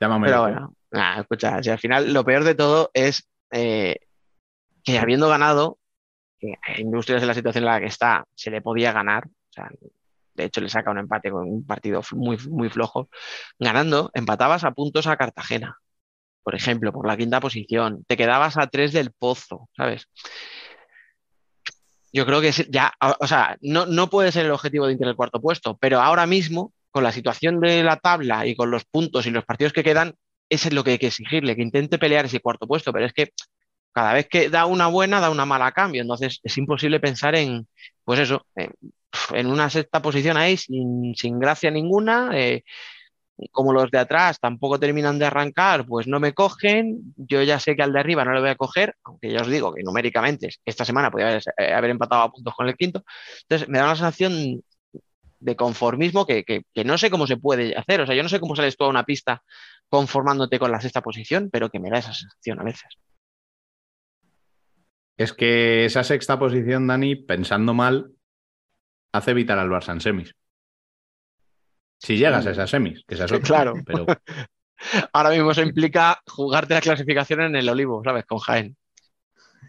Speaker 1: Llámame.
Speaker 4: Pero bueno, nah, escucha, si al final lo peor de todo es eh, que habiendo ganado, que a Industrias en la situación en la que está, se le podía ganar, o sea, de hecho le saca un empate con un partido muy, muy flojo, ganando, empatabas a puntos a Cartagena, por ejemplo, por la quinta posición, te quedabas a tres del pozo, ¿sabes? Yo creo que ya, o sea, no, no puede ser el objetivo de Inter el cuarto puesto, pero ahora mismo, con la situación de la tabla y con los puntos y los partidos que quedan, eso es lo que hay que exigirle, que intente pelear ese cuarto puesto, pero es que cada vez que da una buena, da una mala a cambio. Entonces es imposible pensar en, pues eso, en, una sexta posición ahí sin, sin gracia ninguna. Eh, como los de atrás tampoco terminan de arrancar, pues no me cogen. Yo ya sé que al de arriba no le voy a coger, aunque ya os digo que numéricamente esta semana podría haber, eh, empatado a puntos con el quinto. Entonces me da una sensación de conformismo que, que, que, no sé cómo se puede hacer. O sea, yo no sé cómo sales tú a una pista conformándote con la sexta posición, pero que me da esa sensación a veces.
Speaker 1: Es que esa sexta posición, Dani, pensando mal, hace evitar al Barça en semis. Si llegas a esas semis, que esas otra,
Speaker 4: Claro.
Speaker 1: Pero... <laughs>
Speaker 4: Ahora mismo eso implica jugarte la clasificación en el Olivo, ¿sabes? Con Jaén.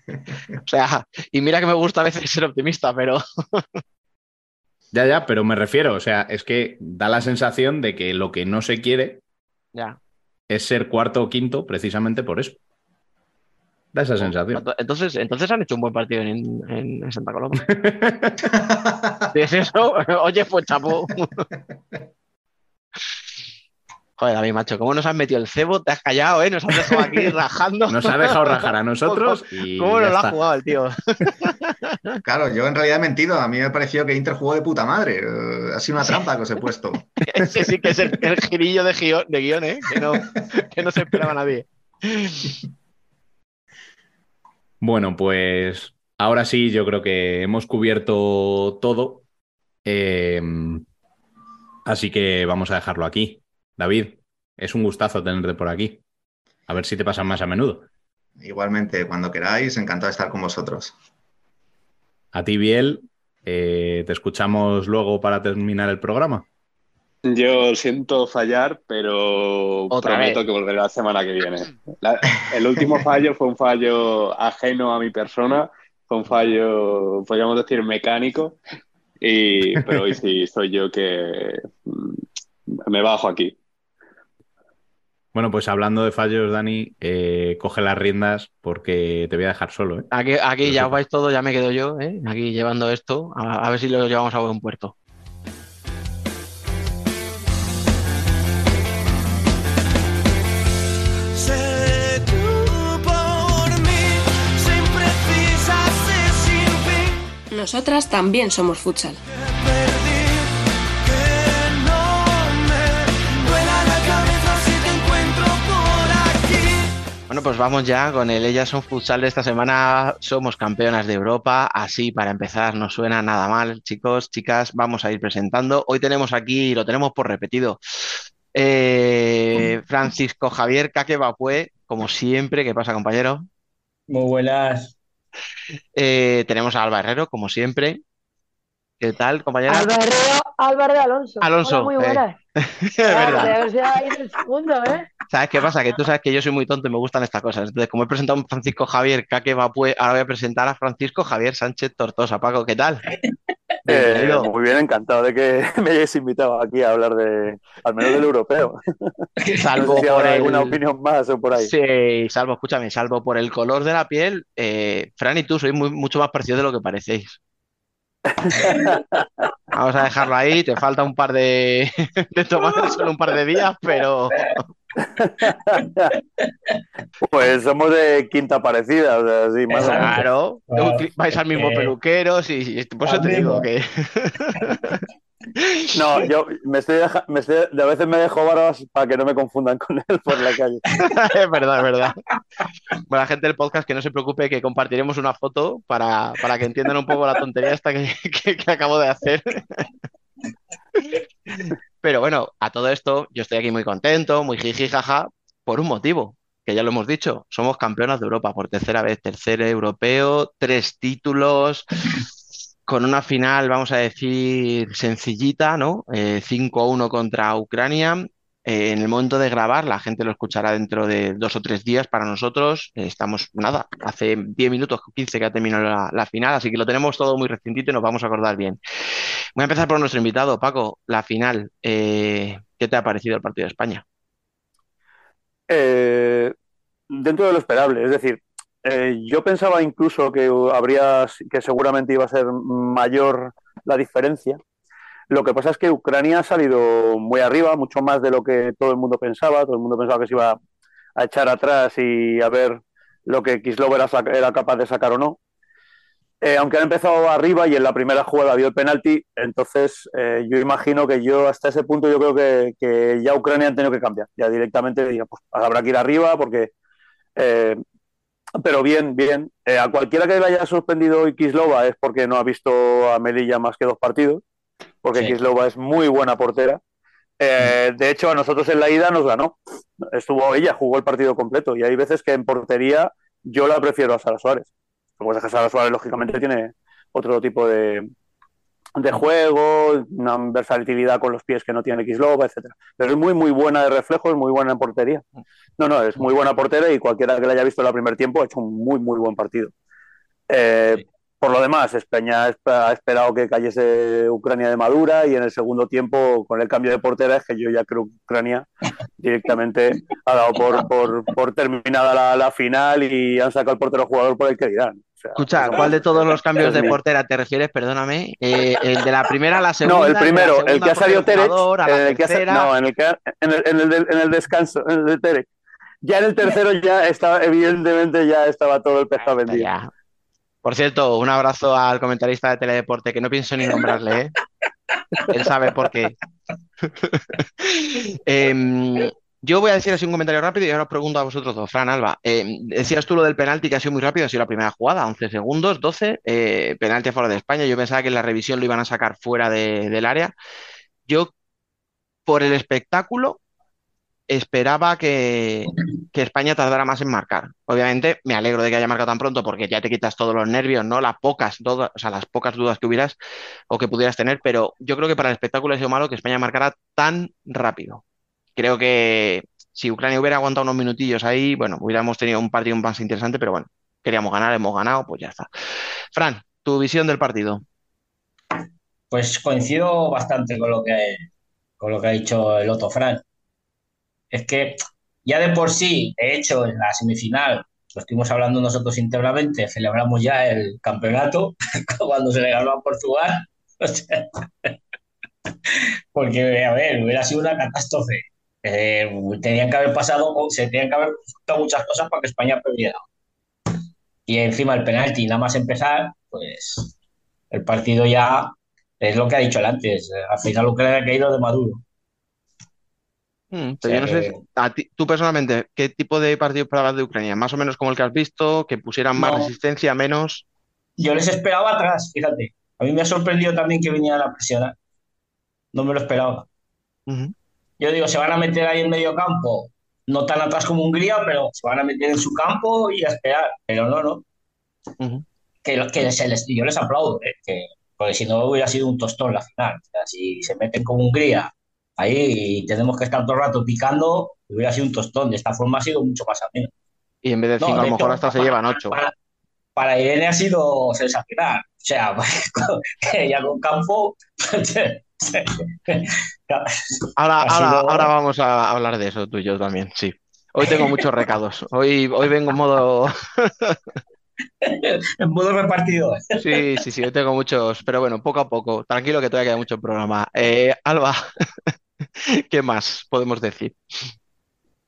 Speaker 4: O sea, y mira que me gusta a veces ser optimista, pero. <laughs>
Speaker 1: Ya, ya, pero me refiero, o sea, es que da la sensación de que lo que no se quiere
Speaker 4: ya.
Speaker 1: es ser cuarto o quinto precisamente por eso. Da esa sensación.
Speaker 4: Entonces, entonces han hecho un buen partido en Santa Coloma. <laughs> si es eso, oye, pues chapo. Joder, David, macho, ¿cómo nos has metido el cebo? Te has callado, ¿eh? Nos has dejado aquí <laughs> rajando.
Speaker 1: Nos ha dejado rajar a <laughs> nosotros y.
Speaker 4: ¿Cómo nos lo ha jugado el tío?
Speaker 6: Claro, yo en realidad he mentido. A mí me pareció que Inter jugó de puta madre. Ha sido una trampa que os he puesto. <laughs>
Speaker 4: Ese sí que es el, el girillo de guion, de guion ¿eh? Que no, que no se esperaba nadie.
Speaker 1: Bueno, pues ahora sí, yo creo que hemos cubierto todo. Eh, así que vamos a dejarlo aquí. David, es un gustazo tenerte por aquí. A ver si te pasan más a menudo.
Speaker 6: Igualmente, cuando queráis, encantado de estar con vosotros.
Speaker 1: A ti, Biel, eh, te escuchamos luego para terminar el programa.
Speaker 5: Yo siento fallar, pero
Speaker 4: Otra
Speaker 5: prometo
Speaker 4: vez.
Speaker 5: que volveré la semana que viene. La- el último fallo fue un fallo ajeno a mi persona, fue un fallo, podríamos decir, mecánico, y, pero hoy sí soy yo que mm, me bajo aquí.
Speaker 1: Bueno, pues hablando de fallos, Dani, eh, coge las riendas porque te voy a dejar solo. ¿eh?
Speaker 4: Aquí, aquí
Speaker 1: Pero
Speaker 4: ya
Speaker 1: sí.
Speaker 4: os vais todos, ya me quedo yo, ¿eh? Aquí llevando esto, a, a ver si lo llevamos a buen puerto.
Speaker 2: Nosotras también somos futsal.
Speaker 4: Bueno, pues vamos ya con el Ellas son futsal de esta semana. Somos campeonas de Europa. Así, para empezar, no suena nada mal, chicos, chicas. Vamos a ir presentando. Hoy tenemos aquí, lo tenemos por repetido, eh, Francisco Javier Caque Bapue, como siempre. ¿Qué pasa, compañero?
Speaker 7: Muy buenas.
Speaker 4: Eh, tenemos a Alba Herrero, como siempre. ¿Qué tal, compañera?
Speaker 8: Álvaro, Álvaro Alonso.
Speaker 4: Alonso,
Speaker 8: Hola, muy
Speaker 4: eh.
Speaker 8: buenas. <laughs>
Speaker 4: Es verdad.
Speaker 8: El segundo, ¿eh?
Speaker 4: ¿Sabes qué pasa? Que tú sabes que yo soy muy tonto y me gustan estas cosas. Entonces, como he presentado a Francisco Javier Caque Bapue, ahora voy a presentar a Francisco Javier Sánchez Tortosa. Paco, ¿qué tal? <laughs>
Speaker 9: Eh, muy bien, encantado de que <laughs> me hayáis invitado aquí a hablar de, al menos del europeo.
Speaker 4: Salvo
Speaker 9: no sé si
Speaker 4: por el...
Speaker 9: alguna opinión más o por ahí.
Speaker 4: Sí, salvo, escúchame, salvo por el color de la piel, eh, Fran y tú sois muy- mucho más parecidos de lo que parecéis. Vamos a dejarlo ahí, te falta un par de, <laughs> de tomar solo un par de días, pero
Speaker 9: Pues somos de quinta parecida, o sea, sí, más o menos.
Speaker 4: claro,
Speaker 7: Ah,
Speaker 4: vais al mismo
Speaker 7: eh,
Speaker 4: peluquero, sí, sí, por eso te digo que
Speaker 9: No, <laughs> yo me estoy, deja- me estoy- de a veces me dejo barbas para que no me confundan con él por la calle. <laughs>
Speaker 4: es verdad, es verdad. Bueno, la gente del podcast que no se preocupe que compartiremos una foto para, para que entiendan un poco la tontería esta que, <laughs> que- que acabo de hacer. Pero bueno, a todo esto yo estoy aquí muy contento, muy jiji jaja, por un motivo, que ya lo hemos dicho, somos campeonas de Europa por tercera vez, tercer europeo, tres títulos, con una final, vamos a decir, sencillita, ¿no? Eh, 5-1 contra Ucrania. Eh, en el momento de grabar, la gente lo escuchará dentro de dos o tres días para nosotros. Eh, estamos, nada, hace 10 minutos, 15 que ha terminado la, la final, así que lo tenemos todo muy recientito y nos vamos a acordar bien. Voy a empezar por nuestro invitado, Paco, la final. Eh, ¿qué te ha parecido el partido de España?
Speaker 9: Dentro de lo esperable, es decir, eh, yo pensaba incluso que habría, que seguramente iba a ser mayor la diferencia. Lo que pasa es que Ucrania ha salido muy arriba, mucho más de lo que todo el mundo pensaba. Todo el mundo pensaba que se iba a echar atrás y a ver lo que Kislov era, era capaz de sacar o no. Eh, aunque han empezado arriba y en la primera jugada vio el penalti, entonces eh, yo imagino que yo hasta ese punto yo creo que, que ya Ucrania han tenido que cambiar. Ya directamente pues habrá que ir arriba porque... eh, pero bien, bien. Eh, a cualquiera que le haya sorprendido hoy Kislova es porque no ha visto a Melilla más que dos partidos, porque
Speaker 4: Sí.
Speaker 9: Kislova es muy buena portera. Eh, de hecho, a nosotros en la ida nos ganó. Estuvo ella, jugó el partido completo. Y hay veces que en portería yo la prefiero a Sara Suárez. Lo que pasa es que Sara Suárez, lógicamente, tiene otro tipo de, de juego, una versatilidad con los pies que no tiene Kislova, etcétera. Pero es muy, muy buena de reflejos, muy buena en portería. No, no, es muy buena portera y cualquiera que la haya visto en el primer tiempo ha hecho un muy, muy buen partido. Eh,
Speaker 4: Sí.
Speaker 9: Por lo demás, España ha esp- ha esperado que cayese Ucrania de madura y en el segundo tiempo, con el cambio de portera, es que yo ya creo que Ucrania <laughs> directamente ha dado por, por, por terminada la, la final y han sacado el portero jugador por el que dirán. Sea,
Speaker 4: Escucha,
Speaker 9: eso-
Speaker 4: ¿cuál de todos los cambios
Speaker 9: es
Speaker 4: de portera te refieres? Perdóname. Eh, ¿el de la primera a la segunda?
Speaker 9: No, el primero, el que ha salido
Speaker 4: la
Speaker 9: en el que ha no, en el, que en el, en el del- en el descanso, en el de Terech. Ya en el tercero ya estaba, evidentemente ya estaba todo el pescado vendido.
Speaker 4: ya. Por cierto, un abrazo al comentarista de Teledeporte, que no pienso ni nombrarle, ¿eh? Él sabe por qué. <laughs> Em, yo voy a decir así un comentario rápido y ahora os pregunto a vosotros dos. Fran, Alba, em, decías tú lo del penalti que ha sido muy rápido, ha sido la primera jugada, 11 segundos, 12, eh, penalti a de España. Yo pensaba que en la revisión lo iban a sacar fuera de- del área. Yo, por el espectáculo, esperaba que, que España tardara más en marcar. Obviamente me alegro de que haya marcado tan pronto porque ya te quitas todos los nervios, ¿no? Las pocas, dudas, o sea, las pocas dudas que hubieras o que pudieras tener, pero yo creo que para el espectáculo ha sido malo que España marcara tan rápido. Creo que si Ucrania hubiera aguantado unos minutillos ahí, bueno, hubiéramos tenido un partido más interesante, pero bueno, queríamos ganar, hemos ganado, pues ya está. Fran, tu visión del partido.
Speaker 7: Pues coincido bastante con lo que, con lo que ha dicho el otro Fran. Es que ya de por sí, de hecho, en la semifinal, lo estuvimos hablando nosotros internamente, celebramos ya el campeonato <laughs> cuando se le ganó a Portugal. <laughs> Porque, a ver, hubiera sido una catástrofe. Eh, tenían que haber pasado, se tenían que haber muchas cosas para que España perdiera. Y encima el penalti, nada más empezar, pues el partido ya es lo que ha dicho él antes. Al final Ucrania ha caído de Maduro.
Speaker 4: Mm,
Speaker 7: O
Speaker 4: pero
Speaker 7: sea
Speaker 4: yo no sé, a ti- tú personalmente, ¿qué tipo de partido esperabas de Ucrania? ¿Más o menos como el que has visto? ¿Que pusieran más
Speaker 7: no,
Speaker 4: resistencia, menos?
Speaker 7: yo les esperaba atrás, fíjate. A mí me ha sorprendido también que viniera a presionar. No me lo esperaba.
Speaker 4: Ujú.
Speaker 7: Yo digo, se van a meter ahí en medio campo, no tan atrás como Hungría, pero se van a meter en su campo y a esperar. Pero no, no. Que, lo- que se les, yo les aplaudo, ¿eh? Que, porque si no hubiera sido un tostón la final. O sea, si se meten con Hungría ahí y tenemos que estar todo el rato picando, hubiera sido un tostón. De esta forma ha sido mucho más ameno.
Speaker 4: Y en vez de
Speaker 7: No,
Speaker 4: cinco, a
Speaker 7: de
Speaker 4: lo mejor hasta se llevan ocho.
Speaker 7: para, para Irene ha sido sensacional. O sea, <laughs> ya con campo <laughs> <laughs> <laughs>
Speaker 4: Ahora, ahora, ahora
Speaker 7: sido...
Speaker 4: vamos a hablar de eso tú y yo también, sí. Hoy tengo muchos recados. Hoy, hoy vengo en modo.
Speaker 7: en modo repartido.
Speaker 4: Sí, sí, sí, hoy tengo muchos. Pero bueno, poco a poco. Tranquilo que todavía queda mucho programa. Eh, Alba, <laughs> ¿qué más podemos decir?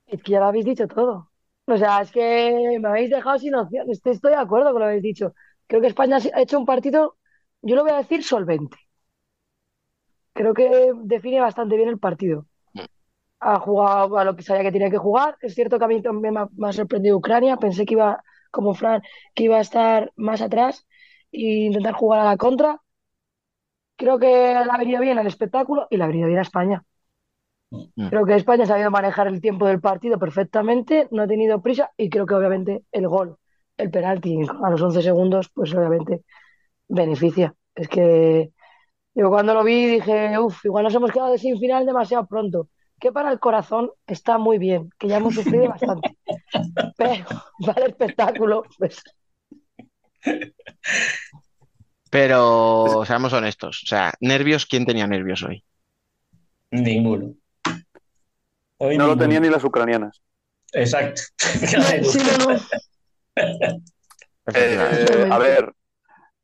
Speaker 8: Es que ya lo habéis dicho todo. O sea, es que me habéis dejado sin opción. Estoy, estoy de acuerdo con lo que habéis dicho. Creo que España ha hecho un partido, yo lo voy a decir, solvente. Creo que define bastante bien el partido. Ha jugado a lo que sabía que tenía que jugar. Es cierto que a mí también me ha, me ha sorprendido Ucrania. Pensé que iba, como Fran, que iba a estar más atrás e intentar jugar a la contra. Creo que le ha venido bien al espectáculo y le ha venido bien a España.
Speaker 4: Mm.
Speaker 8: Creo que España ha sabido manejar el tiempo del partido perfectamente, no ha tenido prisa y creo que obviamente el gol, el penalti a los 11 segundos, pues obviamente beneficia. Es que yo cuando lo vi dije, uff, igual nos hemos quedado de sin final demasiado pronto. Que para el corazón está muy bien, que ya hemos sufrido bastante. <laughs> Pero para el espectáculo, pues
Speaker 4: Pero seamos honestos. O sea, nervios, ¿quién tenía nervios hoy?
Speaker 7: Ninguno. Hoy
Speaker 9: No lo tenían ni las ucranianas.
Speaker 7: Exacto. <laughs>
Speaker 8: sí, no, no.
Speaker 9: Eh, a ver,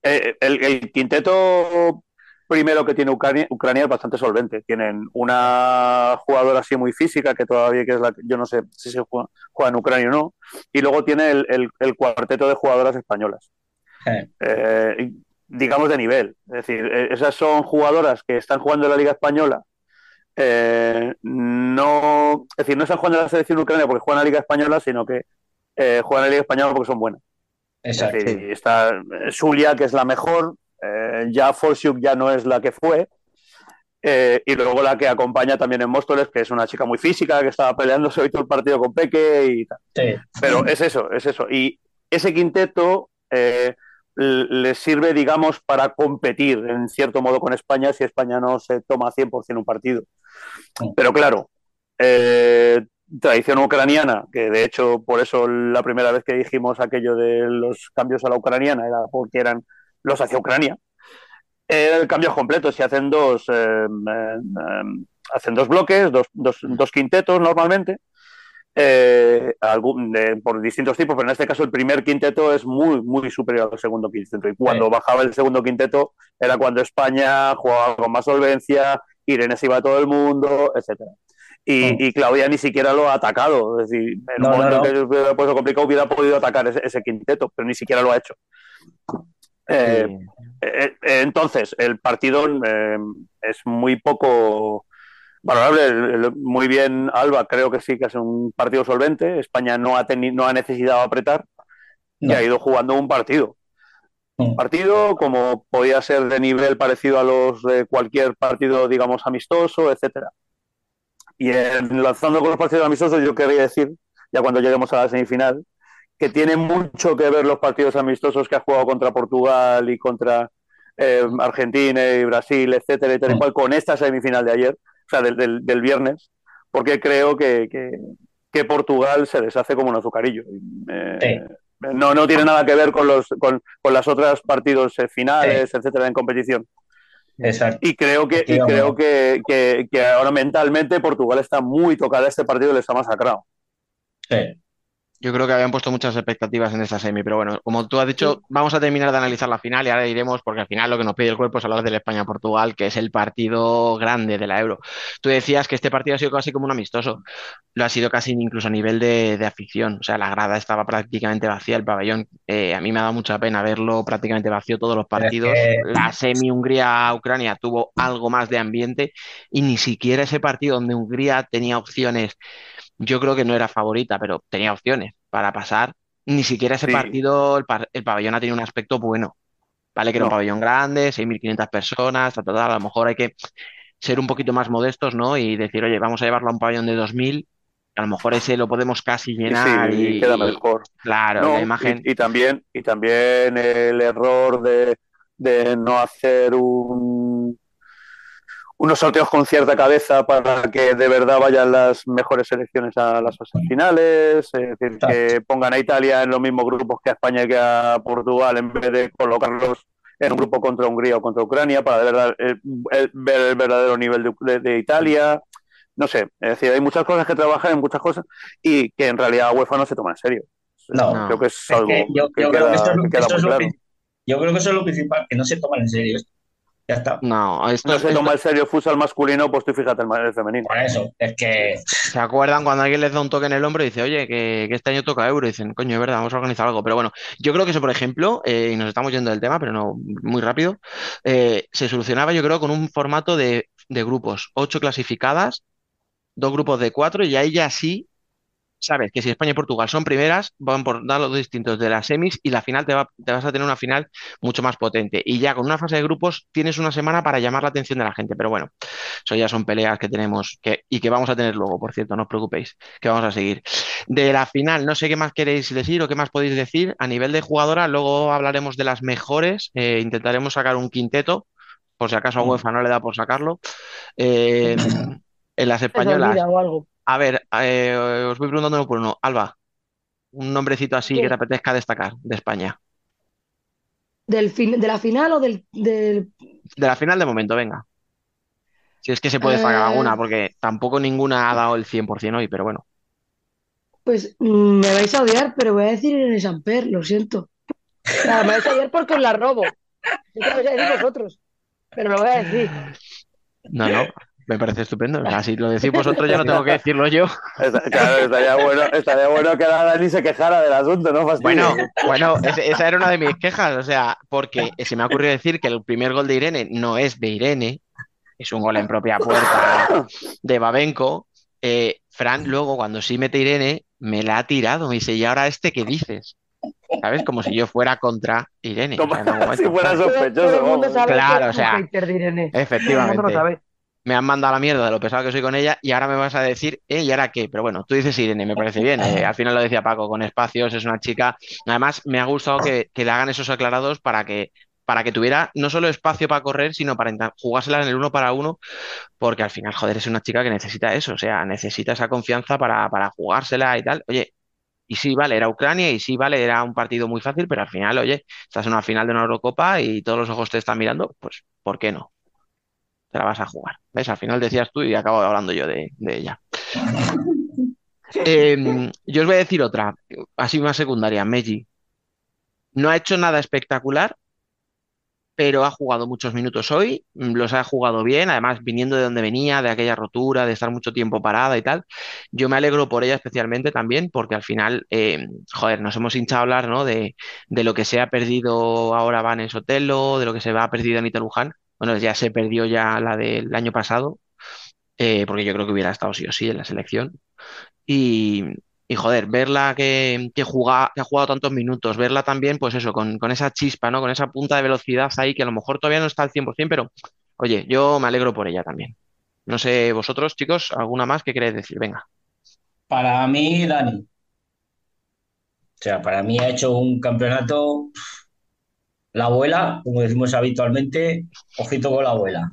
Speaker 9: eh, el, el quinteto primero que tiene Ucrania, Ucrania es bastante solvente. Tienen una jugadora así muy física, que todavía que es la que- yo no sé si se juega, juega en Ucrania o no, y luego tiene el, el- el cuarteto de jugadoras españolas.
Speaker 7: Eh,
Speaker 9: Eh, digamos de nivel. Es decir, eh, esas son jugadoras que están jugando en la Liga Española. eh, no, es decir, no están jugando en la selección ucraniana porque juegan en la Liga Española, sino que eh, juegan en la Liga Española porque son buenas. Es
Speaker 7: Exacto.
Speaker 9: decir, está Zulia, que es la mejor, eh, ya Forsyuk ya no es la que fue, eh, y luego la que acompaña también en Móstoles, que es una chica muy física, que estaba peleándose hoy todo el partido con Peque y tal.
Speaker 7: Sí.
Speaker 9: Pero es eso, es eso. Y ese quinteto eh, les sirve, digamos, para competir en cierto modo con España si España no se toma 100% un partido. Pero claro, eh, tradición ucraniana, que de hecho por eso la primera vez que dijimos aquello de los cambios a la ucraniana era porque eran los hacia Ucrania. Eh, cambios completos, si hacen dos, eh, eh, hacen dos bloques, dos, dos, dos quintetos normalmente, eh, algún, por distintos tipos, pero en este caso el primer quinteto es muy, muy superior al segundo quinteto. Y cuando
Speaker 7: Sí.
Speaker 9: bajaba el segundo quinteto era cuando España jugaba con más solvencia, Irene se iba a todo el mundo, etcétera. Y, y Claudia ni siquiera lo ha atacado. Es decir, en
Speaker 7: No,
Speaker 9: un
Speaker 7: no,
Speaker 9: momento
Speaker 7: no.
Speaker 9: que hubiera puesto complicado hubiera podido atacar ese, ese quinteto, pero ni siquiera lo ha hecho. Eh, eh, eh, entonces, el partido eh, es muy poco valorable. Muy bien, Alba, creo que sí que es un partido solvente. España no ha, no ha necesitado apretar y ha ido jugando un partido.
Speaker 7: Mm.
Speaker 9: Partido como podía ser de nivel parecido a los de cualquier partido, digamos, amistoso, etcétera. Y enlazando con los partidos amistosos, yo quería decir, ya cuando lleguemos a la semifinal, que tiene mucho que ver los partidos amistosos que ha jugado contra Portugal y contra eh, Argentina y Brasil, etcétera, y cual, con esta semifinal de ayer, o sea, del, del- del viernes, porque creo que, que- que Portugal se deshace como un azucarillo. Eh, no, no tiene nada que ver con los con, con las otras partidos eh, finales, etcétera, en competición.
Speaker 7: Exacto.
Speaker 9: Y creo que, y creo que, que- que ahora mentalmente Portugal está muy tocada. Este partido les ha masacrado.
Speaker 7: Sí.
Speaker 4: Yo creo que habían puesto muchas expectativas en esta semi, pero bueno, como tú has dicho, vamos a terminar de analizar la final y ahora iremos, porque al final lo que nos pide el cuerpo es hablar del España-Portugal, que es el partido grande de la Euro. Tú decías que este partido ha sido casi como un amistoso, lo ha sido casi incluso a nivel de, de afición, o sea, la grada estaba prácticamente vacía, el pabellón, eh, a mí me ha dado mucha pena verlo prácticamente vacío todos los
Speaker 7: es
Speaker 4: partidos.
Speaker 7: que-
Speaker 4: La semi Hungría-Ucrania tuvo algo más de ambiente y ni siquiera ese partido donde Hungría tenía opciones yo creo que no era favorita, pero tenía opciones para pasar. Ni siquiera ese
Speaker 9: Sí.
Speaker 4: partido, el, par- el pabellón ha tenido un aspecto bueno. Vale, que era un pabellón grande, 6.500 personas, ta, ta, ta, a lo mejor hay que ser un poquito más modestos, ¿no? Y decir, oye, vamos a llevarlo a un pabellón de 2.000, a lo mejor ese lo podemos casi
Speaker 9: Y
Speaker 4: llenar
Speaker 9: sí,
Speaker 4: y,
Speaker 9: queda
Speaker 4: y-
Speaker 9: mejor.
Speaker 4: claro,
Speaker 9: No,
Speaker 4: la imagen.
Speaker 9: y, y también, y también el error de, de no hacer un, unos sorteos con cierta cabeza para que de verdad vayan las mejores selecciones a las fases finales, es decir, que pongan a Italia en los mismos grupos que a España y que a Portugal en vez de colocarlos en un grupo contra Hungría o contra Ucrania para de verdad, eh, el- ver el verdadero nivel de, de- de Italia. No sé, es decir, hay muchas cosas que trabajar en muchas cosas y que en realidad UEFA no se toma en serio.
Speaker 7: No,
Speaker 4: No.
Speaker 9: Creo que es
Speaker 7: Es
Speaker 9: algo
Speaker 7: que yo,
Speaker 9: que
Speaker 7: yo creo que eso es lo principal, que no se toman en serio esto. Ya está.
Speaker 4: No, esto,
Speaker 9: No se
Speaker 4: esto-
Speaker 9: toma en serio el futsal masculino, pues tú fíjate el el femenino.
Speaker 7: Por eso, es que
Speaker 4: ¿Se acuerdan cuando alguien les da un toque en el hombro y dice, oye, que, que este año toca euro? Y dicen, coño, es verdad, vamos a organizar algo. Pero bueno, yo creo que eso, por ejemplo, eh, y nos estamos yendo del tema, pero no muy rápido, eh, se solucionaba, yo creo, con un formato de, de grupos, ocho clasificadas, dos grupos de cuatro, y ahí ya sí, sabes que si España y Portugal son primeras, van por lados distintos de las semis y la final te, va, te vas a tener una final mucho más potente. Y ya con una fase de grupos tienes una semana para llamar la atención de la gente. Pero bueno, eso ya son peleas que tenemos que, y que vamos a tener luego, por cierto, no os preocupéis, que vamos a seguir. De la final, no sé qué más queréis decir o qué más podéis decir. A nivel de jugadora, luego hablaremos de las mejores. eh, intentaremos sacar un quinteto, por si acaso a UEFA no le da por sacarlo. Eh, <laughs> en las españolas.
Speaker 8: o algo.
Speaker 4: A ver, eh, os voy preguntando uno por uno. Alba, un nombrecito así que te apetezca destacar de España.
Speaker 8: Del fin, ¿De la final o del, del-
Speaker 4: De la final de momento, venga. Si es que se puede destacar
Speaker 8: Eh.
Speaker 4: alguna, porque tampoco ninguna ha dado el 100% hoy, pero bueno.
Speaker 8: Pues mm, me vais a odiar, pero voy a decir Irene Samper, lo siento. O sea, me vais a odiar porque os la robo. Yo te lo vais a decir vosotros, pero lo voy a decir.
Speaker 4: No, no, me parece estupendo. O sea, si lo decís <laughs> vosotros, ya no tengo que decirlo yo.
Speaker 9: Está- Claro, estaría bueno, estaría bueno que la Dani se quejara del asunto, ¿no? Fastidio.
Speaker 4: Bueno, bueno, esa era una de mis quejas, o sea, porque se me ha ocurrido decir que el primer gol de Irene no es de Irene, es un gol en propia puerta de Babenco. Eh, Fran, luego, cuando sí mete Irene, me la ha tirado. Me dice, ¿y ahora este qué dices? ¿Sabes? Como si yo fuera contra Irene.
Speaker 9: Como
Speaker 4: o sea, <laughs>
Speaker 9: si fuera sospechoso.
Speaker 8: el mundo
Speaker 9: vamos.
Speaker 8: sabe
Speaker 4: Claro,
Speaker 8: que
Speaker 4: o sea,
Speaker 8: Irene.
Speaker 4: Efectivamente. Me han mandado la mierda de lo pesado que soy con ella y ahora me vas a decir, ¿eh? ¿Y ahora qué? Pero bueno, tú dices Irene, me parece bien. eh, al final lo decía Paco, con espacios, es una chica. Además, me ha gustado que, que le hagan esos aclarados para que, para que tuviera no solo espacio para correr, sino para jugársela en el uno para uno, porque al final, joder, es una chica que necesita eso, o sea, necesita esa confianza para, para jugársela y tal. Oye, y sí, vale, era Ucrania y sí, vale, era un partido muy fácil, pero al final, oye, estás en una final de una Eurocopa y todos los ojos te están mirando, pues, ¿por qué no? Te la vas a jugar. ¿Ves? Al final decías tú y acabo hablando yo de, de ella. Eh, yo os voy a decir otra, así más secundaria, Meji. No ha hecho nada espectacular, pero ha jugado muchos minutos hoy, mm, los ha jugado bien, además viniendo de donde venía, de aquella rotura, de estar mucho tiempo parada y tal. Yo me alegro por ella especialmente también, porque al final, eh, joder, nos hemos hinchado a hablar, ¿no? De, de lo que se ha perdido ahora Van en Sotelo, de lo que se va a perdido Anita Luján. Bueno, ya se perdió ya la del año pasado, eh, porque yo creo que hubiera estado sí o sí en la selección. Y, joder, verla que, que, que ha jugado tantos minutos, verla también, pues eso, con, con esa chispa, ¿no? Con esa punta de velocidad ahí que a lo mejor todavía no está al 100%, pero oye, yo me alegro por ella también. No sé, vosotros, chicos, ¿alguna más que queréis decir? Venga.
Speaker 7: Para mí, Dani. O sea, para mí ha hecho un campeonato. La abuela, como decimos habitualmente, ojito con la abuela.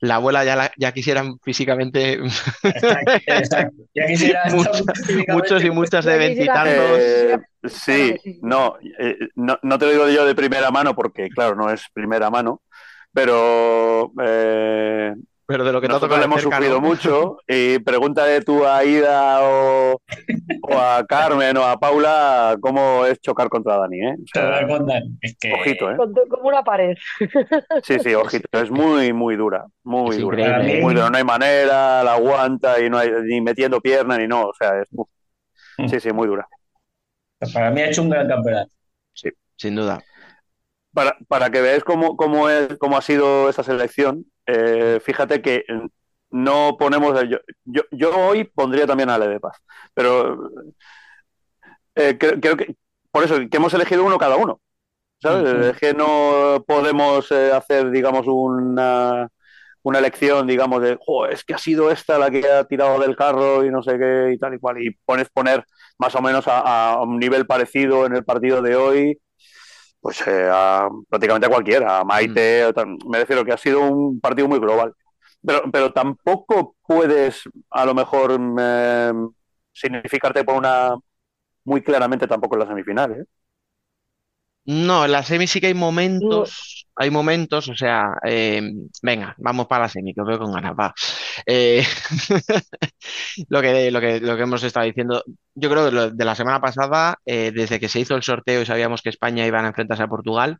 Speaker 4: La abuela ya, la- ya quisieran físicamente
Speaker 7: Exacto, exacto. Ya <laughs>
Speaker 4: muchos,
Speaker 7: físicamente-
Speaker 4: muchos y muchas de
Speaker 8: Ya quisiera-
Speaker 4: veintitantos.
Speaker 9: Eh, sí. no, eh, no, no te lo digo yo de primera mano porque, claro, no es primera mano, pero eh,
Speaker 4: Pero de lo que
Speaker 9: nosotros
Speaker 4: de
Speaker 9: hemos
Speaker 4: cerca,
Speaker 9: sufrido
Speaker 4: ¿no?
Speaker 9: mucho y pregúntale tú a Ida o, o a Carmen o a Paula cómo es chocar contra Dani, ¿eh? O sea.
Speaker 7: Es que
Speaker 9: ojito, ¿eh?
Speaker 8: Como una pared. <laughs>
Speaker 9: Sí, sí, ojito, es muy, muy dura, muy
Speaker 4: Es
Speaker 9: dura.
Speaker 4: increíble,
Speaker 7: ¿eh?
Speaker 9: Muy dura, no hay manera, la aguanta y no hay ni metiendo pierna ni no, o sea, es, uf. sí, sí, muy dura.
Speaker 7: para mí ha hecho un gran campeonato.
Speaker 4: Sin duda.
Speaker 9: Para, para que veáis cómo, cómo, es, cómo ha sido esta selección, eh, fíjate que no ponemos. Yo, yo, yo hoy pondría también a Ale de Paz, pero eh, creo, creo que por eso que hemos elegido uno cada uno. ¿sabes? Es que no podemos eh, hacer, digamos, una, una elección, digamos, de "Jo, es que ha sido esta la que ha tirado del carro y no sé qué y tal y cual. Y pones poner más o menos a, a un nivel parecido en el partido de hoy pues eh, a, prácticamente a cualquiera, a Maite, tal. me refiero que ha sido un partido muy global. Pero, pero tampoco puedes, a lo mejor, eh, significarte por una muy claramente tampoco en las semifinales. ¿eh?
Speaker 4: No, en la semi sí que hay momentos, hay momentos, o sea, eh, venga, vamos para la semi, que os veo con ganas, va. Eh, <laughs> lo que, lo que, lo que hemos estado diciendo, yo creo que lo de la semana pasada, eh, desde que se hizo el sorteo y sabíamos que España iban a enfrentarse a Portugal,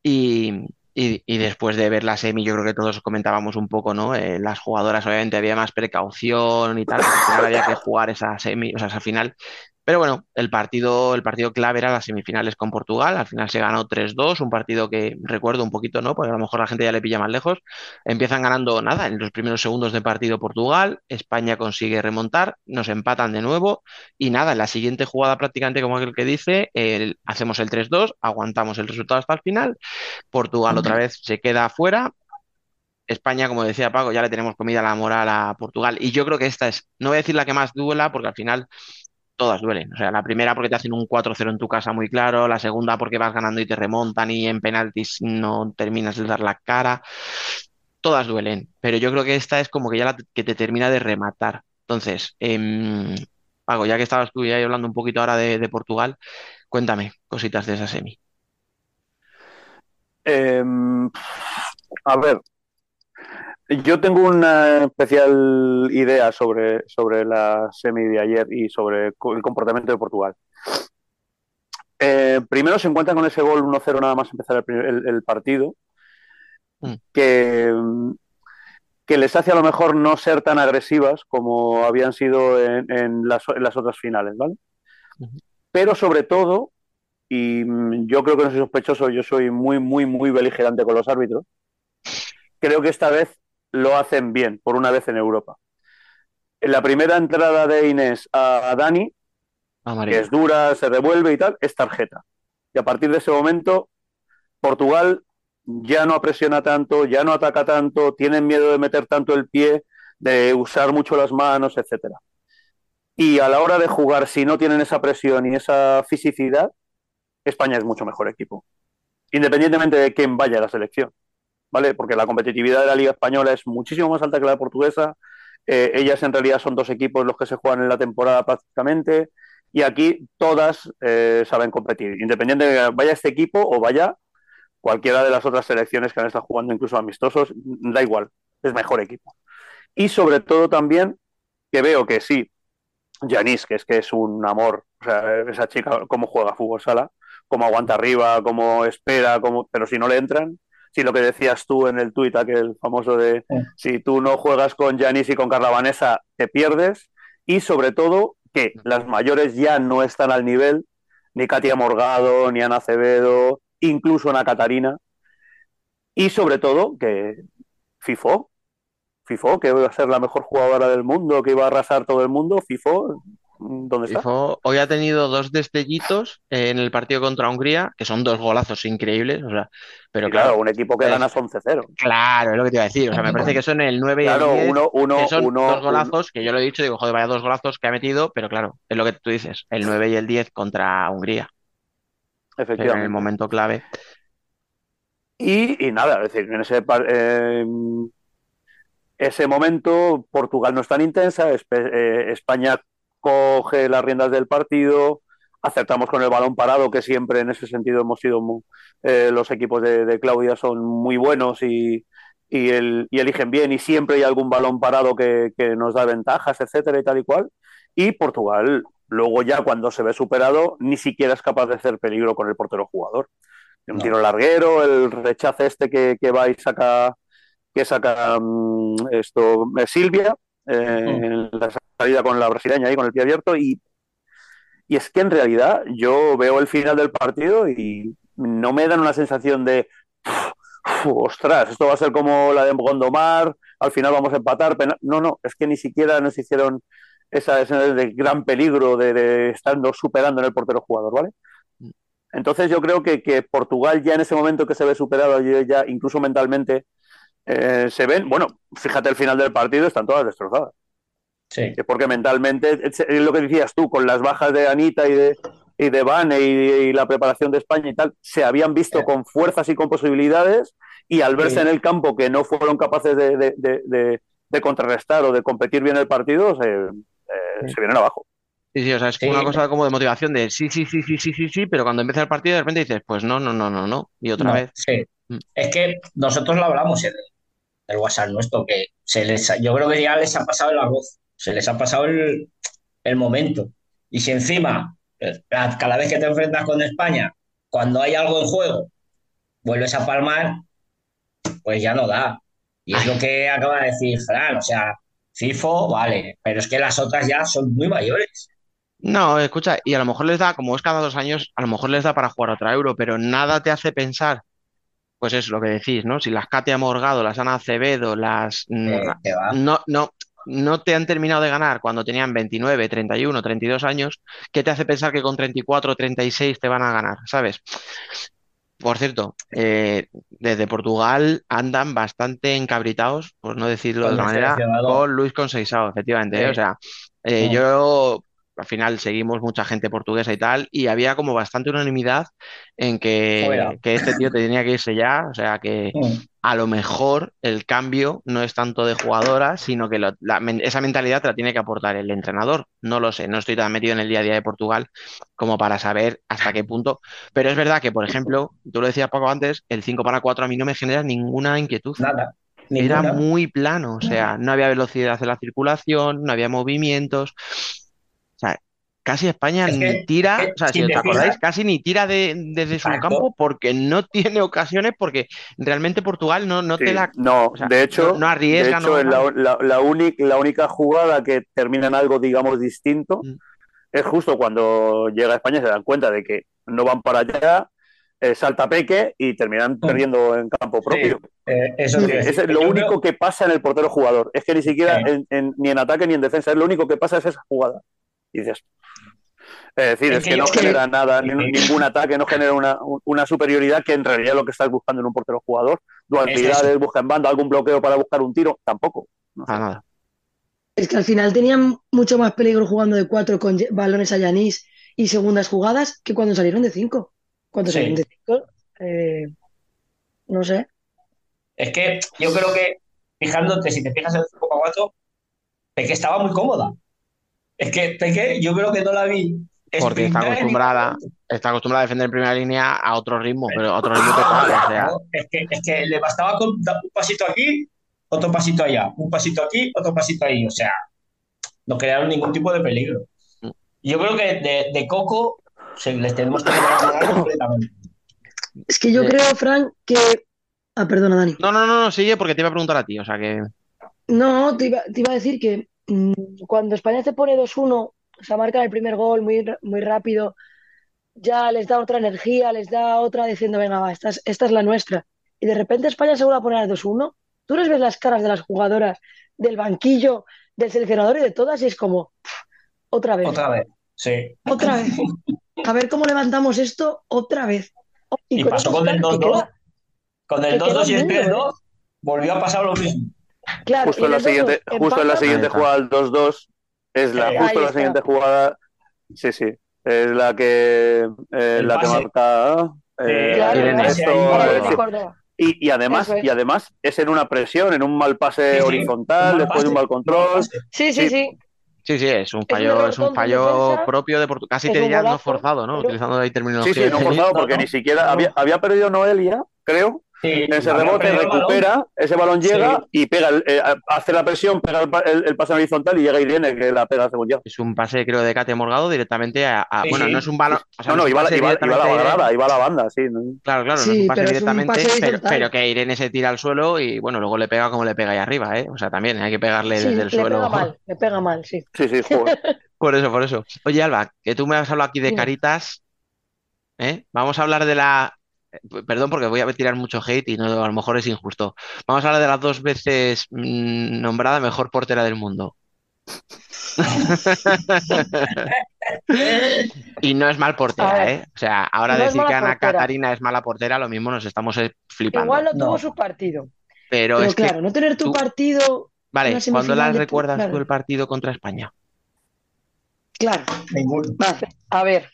Speaker 4: y, y, y después de ver la semi, yo creo que todos comentábamos un poco, ¿no? Eh, las jugadoras, obviamente, había más precaución y tal, porque al final había que jugar esa semi, o sea, esa final. Pero bueno, el partido, el partido clave era las semifinales con Portugal. Al final se ganó 3-2, un partido que recuerdo un poquito, ¿no? Porque a lo mejor la gente ya le pilla más lejos. Empiezan ganando nada en los primeros segundos de partido Portugal. España consigue remontar, nos empatan de nuevo. Y nada, en la siguiente jugada, prácticamente como aquel que dice, el- hacemos el 3-2, aguantamos el resultado hasta el final. Portugal otra vez se queda afuera. España, como decía Paco, ya le tenemos comida la moral a Portugal. Y yo creo que esta es, no voy a decir la que más duela, porque al final todas duelen. O sea, la primera porque te hacen un 4-0 en tu casa muy claro, la segunda porque vas ganando y te remontan y en penaltis no terminas de dar la cara. Todas duelen, pero yo creo que esta es como que ya la que te termina de rematar. Entonces, em, Paco, ya que estabas tú ya hablando un poquito ahora de, de Portugal, cuéntame cositas de esa semi.
Speaker 9: Eh, a ver, yo tengo una especial idea sobre, sobre la semi de ayer y sobre el comportamiento de Portugal. Eh, primero se encuentran con ese gol 1-0 nada más empezar el, primer- el- el partido,
Speaker 4: Mm.
Speaker 9: que, que les hace a lo mejor no ser tan agresivas como habían sido en, en las, en las otras finales, ¿vale? Pero sobre todo, y yo creo que no soy sospechoso, yo soy muy, muy, muy beligerante con los árbitros, creo que esta vez lo hacen bien, por una vez en Europa. En la primera entrada de Inés a, Dani, que es dura, se revuelve y tal, es tarjeta. Y a partir de ese momento, Portugal ya no presiona tanto, ya no ataca tanto, tienen miedo de meter tanto el pie, de usar mucho las manos, etcétera. Y a la hora de jugar, si no tienen esa presión y esa fisicidad, España es mucho mejor equipo. Independientemente de quién vaya a la selección. ¿Vale? Porque la competitividad de la Liga Española es muchísimo más alta que la portuguesa. Eh, ellas en realidad son dos equipos los que se juegan en la temporada prácticamente. Y aquí todas eh, saben competir. Independiente de que vaya este equipo o vaya cualquiera de las otras selecciones que han estado jugando, incluso amistosos, da igual, es mejor equipo. Y sobre todo también que veo que sí, Yanis, que es que es un amor, o sea, esa chica, cómo juega fútbol sala, cómo aguanta arriba, cómo espera, cómo... pero si no le entran, si lo que decías tú en el tuit, aquel famoso de
Speaker 7: Sí.
Speaker 9: si tú no juegas con Yanis y con Carla Vanessa, te pierdes, y sobre todo que las mayores ya no están al nivel, ni Katia Morgado, ni Ana Acevedo, incluso Ana Catarina, y sobre todo que FIFO, FIFO, que iba a ser la mejor jugadora del mundo, que iba a arrasar todo el mundo, FIFO ¿Dónde está?
Speaker 4: Tifo hoy ha tenido dos destellitos en el partido contra Hungría, que son dos golazos increíbles, o sea, pero
Speaker 9: claro,
Speaker 4: claro,
Speaker 9: un equipo que
Speaker 4: es-
Speaker 9: ganas 11-0.
Speaker 4: claro, es lo que te iba a decir, o sea, me parece que son el 9 y el
Speaker 9: Claro,
Speaker 4: 10,
Speaker 9: uno, uno,
Speaker 4: que son
Speaker 9: uno,
Speaker 4: dos golazos, que yo lo he dicho, digo, joder, vaya dos golazos que ha metido, pero claro, es lo que tú dices, el 9 y el 10 contra Hungría, pero en el
Speaker 9: efectivamente.
Speaker 4: momento clave.
Speaker 9: Y, y nada, es decir, en ese, eh, ese momento Portugal no es tan intensa, Espe- eh, España coge las riendas del partido, acertamos con el balón parado, que siempre en ese sentido hemos sido eh, los equipos de, de Claudia son muy buenos y, y, el- y eligen bien y siempre hay algún balón parado que, que nos da ventajas, etcétera y tal y cual. Y Portugal, luego ya cuando se ve superado, ni siquiera es capaz de hacer peligro con el portero jugador. Un
Speaker 7: No.
Speaker 9: tiro larguero, el rechace este que, que va y saca, que saca mm, esto eh, Silvia, eh, en la salida con la brasileña ahí con el pie abierto y, y es que en realidad yo veo el final del partido y no me dan una sensación de "Uf, uf, ostras, esto va a ser como la de Gondomar, al final vamos a empatar. pena-". No, no, es que ni siquiera nos hicieron esa escena de gran peligro de, de estando superando en el portero jugador, ¿vale? Entonces yo creo que, que Portugal ya en ese momento que se ve superado, ya incluso mentalmente, eh, se ven, bueno, fíjate el final del partido, están todas destrozadas.
Speaker 7: Sí.
Speaker 9: Que Porque mentalmente, es lo que decías tú, con las bajas de Anita y de, y de Vane y, y la preparación de España y tal, se habían visto
Speaker 7: Sí.
Speaker 9: con fuerzas y con posibilidades y al verse
Speaker 7: Sí.
Speaker 9: en el campo que no fueron capaces de, de- de- de- de contrarrestar o de competir bien el partido, se, eh, se vienen abajo.
Speaker 4: Sí, sí, o sea, es
Speaker 7: Sí.
Speaker 4: una cosa como de motivación de sí, sí, sí, sí, sí, sí, sí, pero cuando empieza el partido de repente dices, pues no, no, no, no, no, y otra
Speaker 7: No,
Speaker 4: vez.
Speaker 7: sí.
Speaker 4: Mm.
Speaker 7: Es que nosotros lo hablamos el, WhatsApp nuestro, que se les, ha- yo creo que ya les ha pasado el arroz, se les ha pasado el, el momento. Y si encima, eh, cada vez que te enfrentas con España, cuando hay algo en juego, vuelves a palmar, pues ya no da. Y es lo que acaba de decir Fran, o sea, FIFO, vale, pero es que las otras ya son muy mayores.
Speaker 4: No, escucha, y a lo mejor les da, como es cada dos años, a lo mejor les da para jugar otra Euro, pero nada te hace pensar, pues es lo que decís, ¿no? Si las Katia Morgado, las Ana Acevedo, las... mm,
Speaker 7: Eh, va.
Speaker 4: no, no, no te han terminado de ganar cuando tenían 29, 31, 32 años, ¿qué te hace pensar que con 34, 36 te van a ganar? ¿Sabes? Por cierto, eh, desde Portugal andan bastante encabritados, por no decirlo de otra manera, con Luis Conceição, efectivamente, ¿eh? O sea, eh,
Speaker 7: Mm.
Speaker 4: yo al final seguimos mucha gente portuguesa y tal, y había como bastante unanimidad en que, que este tío tenía que irse ya, o sea que a lo mejor el cambio no es tanto de jugadora, sino que lo- la men- esa mentalidad te la tiene que aportar el entrenador. No lo sé, no estoy tan metido en el día a día de Portugal como para saber hasta qué punto. Pero es verdad que, por ejemplo, tú lo decías poco antes, el 5 para 4 a mí no me genera ninguna inquietud.
Speaker 7: Nada.
Speaker 4: Era muy plano, o sea, no había velocidad en la circulación, no había movimientos. O sea, casi España
Speaker 7: Es que-
Speaker 4: ni tira,
Speaker 7: es que
Speaker 4: o sea,
Speaker 7: si
Speaker 4: si os
Speaker 7: te
Speaker 4: acordáis,
Speaker 7: fijas-
Speaker 4: casi ni tira de, desde su
Speaker 7: Exacto.
Speaker 4: campo porque no <laughs> tiene ocasiones, porque realmente Portugal no, no
Speaker 9: Sí,
Speaker 4: te la...
Speaker 9: no,
Speaker 4: o sea,
Speaker 9: de hecho,
Speaker 4: no- no arriesga,
Speaker 9: de hecho
Speaker 4: no-
Speaker 9: la, la- la única, la única jugada que termina en algo, digamos, distinto
Speaker 4: Mm.
Speaker 9: es justo cuando llega a España se dan cuenta de que no van para allá, eh, salta Peque y terminan perdiendo en campo propio.
Speaker 7: Eh, eso te
Speaker 9: es lo
Speaker 7: Yo
Speaker 9: único
Speaker 7: creo-
Speaker 9: que pasa en el portero jugador. Es que ni siquiera
Speaker 7: Sí.
Speaker 9: en- en- ni en ataque ni en defensa, es lo único que pasa es esa jugada. Y dices. Es decir,
Speaker 7: Es
Speaker 9: es,
Speaker 7: que
Speaker 9: que, no genera nada, ningún ataque, no genera una, una superioridad que en realidad es lo que estás buscando en un portero jugador. Dualidades, busca en banda, algún bloqueo para buscar un tiro, tampoco. No
Speaker 4: nada.
Speaker 8: Es que al final tenían mucho más peligro jugando de cuatro con balones a Yanis y segundas jugadas que cuando salieron de cinco. Cuando
Speaker 7: Sí.
Speaker 8: salieron de cinco, eh, no sé.
Speaker 7: Es que yo creo que, fijándote, si te fijas en el 5 4, Peque estaba muy cómoda. Es que Peque, yo creo que no la vi.
Speaker 4: Porque está acostumbrada, está acostumbrada a defender en primera línea a otro ritmo, pero a otro ritmo total, o sea,
Speaker 7: No, es que, es que le bastaba con dar un pasito aquí, otro pasito allá, un pasito aquí, otro pasito ahí. O sea, no crearon ningún tipo de peligro.
Speaker 4: Mm.
Speaker 7: Yo creo que de, de Coco se, les tenemos que completamente.
Speaker 8: Es que yo
Speaker 4: Eh.
Speaker 8: creo, Frank, que. Ah, perdona, Dani.
Speaker 4: No, no, no, no, sigue porque te iba a preguntar a ti, o sea que...
Speaker 8: No, te iba, te iba a decir que cuando España se pone 2-1, o sea, marcan el primer gol muy, muy rápido, ya les da otra energía, les da otra diciendo, venga, va, esta es, esta es la nuestra. Y de repente España se vuelve a poner al 2-1. Tú les ves las caras de las jugadoras, del banquillo, del seleccionador y de todas, y es como, "Pff, otra vez.
Speaker 7: Otra vez, sí.
Speaker 8: Otra vez. A ver cómo levantamos esto otra vez.
Speaker 7: Y
Speaker 8: con
Speaker 7: pasó con el
Speaker 8: caras que
Speaker 7: 2-2.
Speaker 8: queda-
Speaker 7: Con el
Speaker 8: que queda
Speaker 7: 2-2 y el
Speaker 8: un mundo,
Speaker 7: 3-2 volvió a pasar lo mismo.
Speaker 8: Claro,
Speaker 9: Justo en la
Speaker 8: el 2-2
Speaker 9: siguiente, justo en la siguiente
Speaker 4: Ahí
Speaker 9: jugada, el 2-2, es la,
Speaker 7: Ahí
Speaker 9: justo en la siguiente jugada, sí, sí, es la que, eh, la que marca eh,
Speaker 8: Claro,
Speaker 9: esto, y, y además,
Speaker 8: es.
Speaker 9: y además es en una presión, en un mal pase
Speaker 7: Sí, sí,
Speaker 9: horizontal,
Speaker 7: un mal
Speaker 9: después de un mal control.
Speaker 8: Sí, sí,
Speaker 9: Sí.
Speaker 8: sí.
Speaker 4: Sí, sí, es un fallo, es un fallo
Speaker 8: defensa,
Speaker 4: propio de Portugal. Casi te diría no forzado, ¿no?
Speaker 8: pero-
Speaker 4: Utilizando la terminología.
Speaker 9: Sí, sí, no forzado, porque
Speaker 7: no.
Speaker 9: ni siquiera
Speaker 7: No.
Speaker 9: había, había perdido Noelia, creo,
Speaker 7: Sí,
Speaker 9: en ese rebote
Speaker 7: balón.
Speaker 9: recupera, ese balón
Speaker 7: Sí.
Speaker 9: llega y pega, el- eh, hace la presión, pega el, el- el pase horizontal y llega Irene, que la pega según ya.
Speaker 4: Es un pase, creo, de Kate Morgado directamente a. a-
Speaker 7: Sí,
Speaker 4: bueno,
Speaker 7: sí.
Speaker 4: no es un balón. o sea,
Speaker 9: No, no,
Speaker 4: un
Speaker 9: iba, iba, iba la
Speaker 4: a Irene.
Speaker 9: grada, iba a la banda, sí. ¿no?
Speaker 4: Claro, claro, no es un pase
Speaker 8: un
Speaker 4: directamente,
Speaker 8: pase
Speaker 4: pero, que Irene se tira al suelo y bueno, luego le pega como le pega ahí arriba, ¿eh? O sea, también hay que pegarle
Speaker 8: Sí,
Speaker 4: desde el
Speaker 8: le
Speaker 4: suelo.
Speaker 8: pega mal, le pega mal, sí.
Speaker 9: Sí, sí, <laughs> joder.
Speaker 4: Por eso, por eso. Oye, Alba, que tú me has hablado aquí de. Caritas, ¿eh? Vamos a hablar de la. Perdón, porque voy a tirar mucho hate y no, a lo mejor es injusto. Vamos a hablar de las dos veces mm, nombrada mejor portera del mundo. <laughs> Y no es mal portera, ¿eh? O sea, ahora
Speaker 8: no
Speaker 4: decir que Ana
Speaker 8: portera.
Speaker 4: Catarina es mala portera, lo mismo nos estamos eh, flipando.
Speaker 8: Igual no tuvo
Speaker 7: No.
Speaker 8: su partido.
Speaker 4: Pero
Speaker 8: Pero
Speaker 4: es que,
Speaker 8: claro, no tener tu
Speaker 4: tú-
Speaker 8: partido,
Speaker 4: vale,
Speaker 8: una
Speaker 4: ¿cuándo la
Speaker 8: semifinal de pu-
Speaker 4: recuerdas tú el partido contra España?
Speaker 8: claro. Vale, a ver,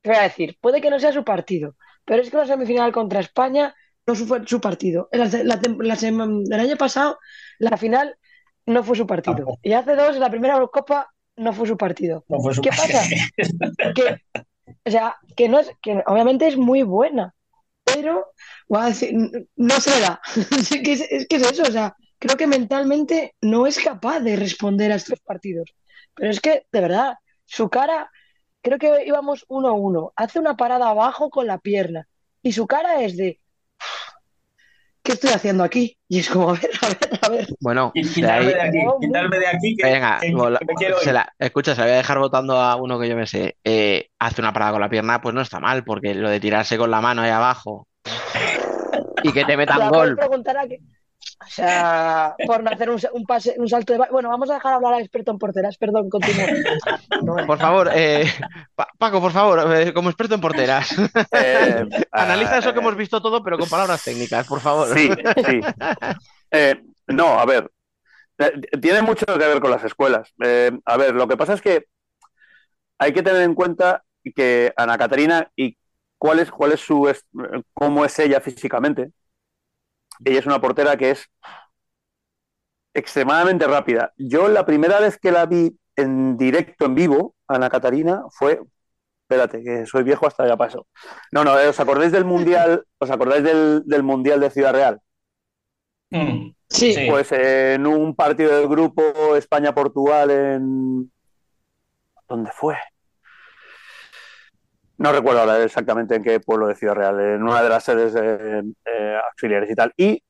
Speaker 8: te voy a decir, puede que no sea su partido, pero es que la semifinal contra España no fue su partido. La, la tem- la sema- el año pasado, la final no fue su partido.
Speaker 7: Tampoco.
Speaker 8: Y hace dos, la primera Eurocopa no fue su partido.
Speaker 7: No fue su
Speaker 8: ¿Qué pasa? <laughs> Que, o sea, que no es, que obviamente es muy buena, pero a decir, no se le da. <laughs> Es que es, es que es eso, o sea, creo que mentalmente no es capaz de responder a estos partidos. Pero es que, de verdad, su cara, creo que íbamos 1-1, hace una parada abajo con la pierna y su cara es de, ¿qué estoy haciendo aquí? Y es como, a ver, a ver, a ver.
Speaker 4: Bueno,
Speaker 7: Y
Speaker 4: de
Speaker 7: quitarme
Speaker 4: ahí,
Speaker 7: de aquí, quitarme de aquí que,
Speaker 4: venga,
Speaker 7: que-
Speaker 4: bola-
Speaker 7: que me quiero
Speaker 4: se la- escucha, se la voy a dejar votando a uno que yo me sé. Eh, hace una parada con la pierna, pues no está mal, porque lo de tirarse con la mano ahí abajo y que te <laughs> metan
Speaker 8: puedes
Speaker 4: gol.
Speaker 8: preguntar a que, o sea, por no hacer un, un pase, un salto de... Bueno, vamos a dejar hablar al experto en porteras, perdón, continúo. No,
Speaker 4: Por favor, eh, Pa- Paco, por favor, eh, como experto en porteras, <laughs>
Speaker 9: Eh,
Speaker 4: analiza eso que
Speaker 9: eh,
Speaker 4: hemos visto todo, pero con palabras técnicas, por favor.
Speaker 9: Sí, sí. <laughs> Eh, no, a ver, tiene mucho que ver con las escuelas. Eh, a ver, lo que pasa es que hay que tener en cuenta que Ana Catarina y cuál es, cuál es su, es- cómo es ella físicamente. Ella es una portera que es extremadamente rápida. Yo la primera vez que la vi en directo, en vivo, Ana Catarina, fue Espérate, que soy viejo hasta ya pasó. No, no, eh, ¿os acordáis del Mundial? ¿Os acordáis del, del Mundial de Ciudad Real?
Speaker 7: Mm,
Speaker 8: Sí,
Speaker 7: Sí.
Speaker 9: Pues eh, en un partido del grupo España-Portugal en... ¿Dónde fue? No recuerdo ahora exactamente en qué pueblo de Ciudad Real, en una de las sedes eh, eh, auxiliares y tal. Y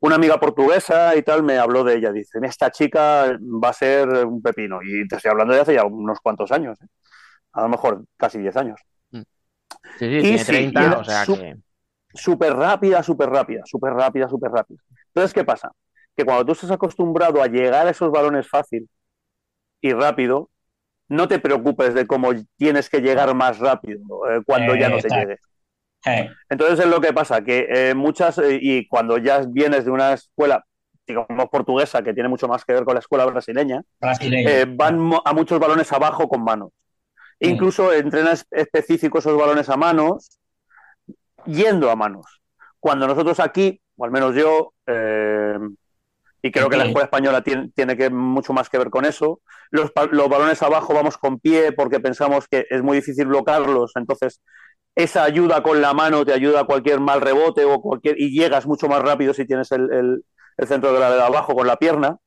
Speaker 9: una amiga portuguesa y tal me habló de ella. Dice, esta chica va a ser un pepino. Y te estoy hablando de hace ya unos cuantos años. ¿eh? A lo mejor casi 10 años.
Speaker 4: Sí, sí,
Speaker 9: Y
Speaker 4: tiene
Speaker 9: sí,
Speaker 4: 30,
Speaker 9: y
Speaker 4: o sea que.
Speaker 9: súper rápida, súper rápida, súper rápida, súper rápida. Entonces, ¿qué pasa? Que cuando tú estás acostumbrado a llegar a esos balones fácil y rápido, no te preocupes de cómo tienes que llegar más rápido eh, cuando ya no te.
Speaker 7: Eh,
Speaker 9: Entonces es lo que pasa, que eh, muchas, eh, y cuando ya vienes de una escuela, digamos, portuguesa, que tiene mucho más que ver con la escuela brasileña, van a muchos balones abajo con manos.
Speaker 7: Mm.
Speaker 9: Incluso entrenas específicos esos balones a manos, yendo a manos. Cuando nosotros aquí, o al menos yo, eh, y creo que la escuela española tiene, tiene que, mucho más que ver con eso, los, los balones abajo vamos con pie porque pensamos que es muy difícil bloquearlos, entonces esa ayuda con la mano te ayuda a cualquier mal rebote o cualquier y llegas mucho más rápido si tienes el, el- el centro de de abajo con la pierna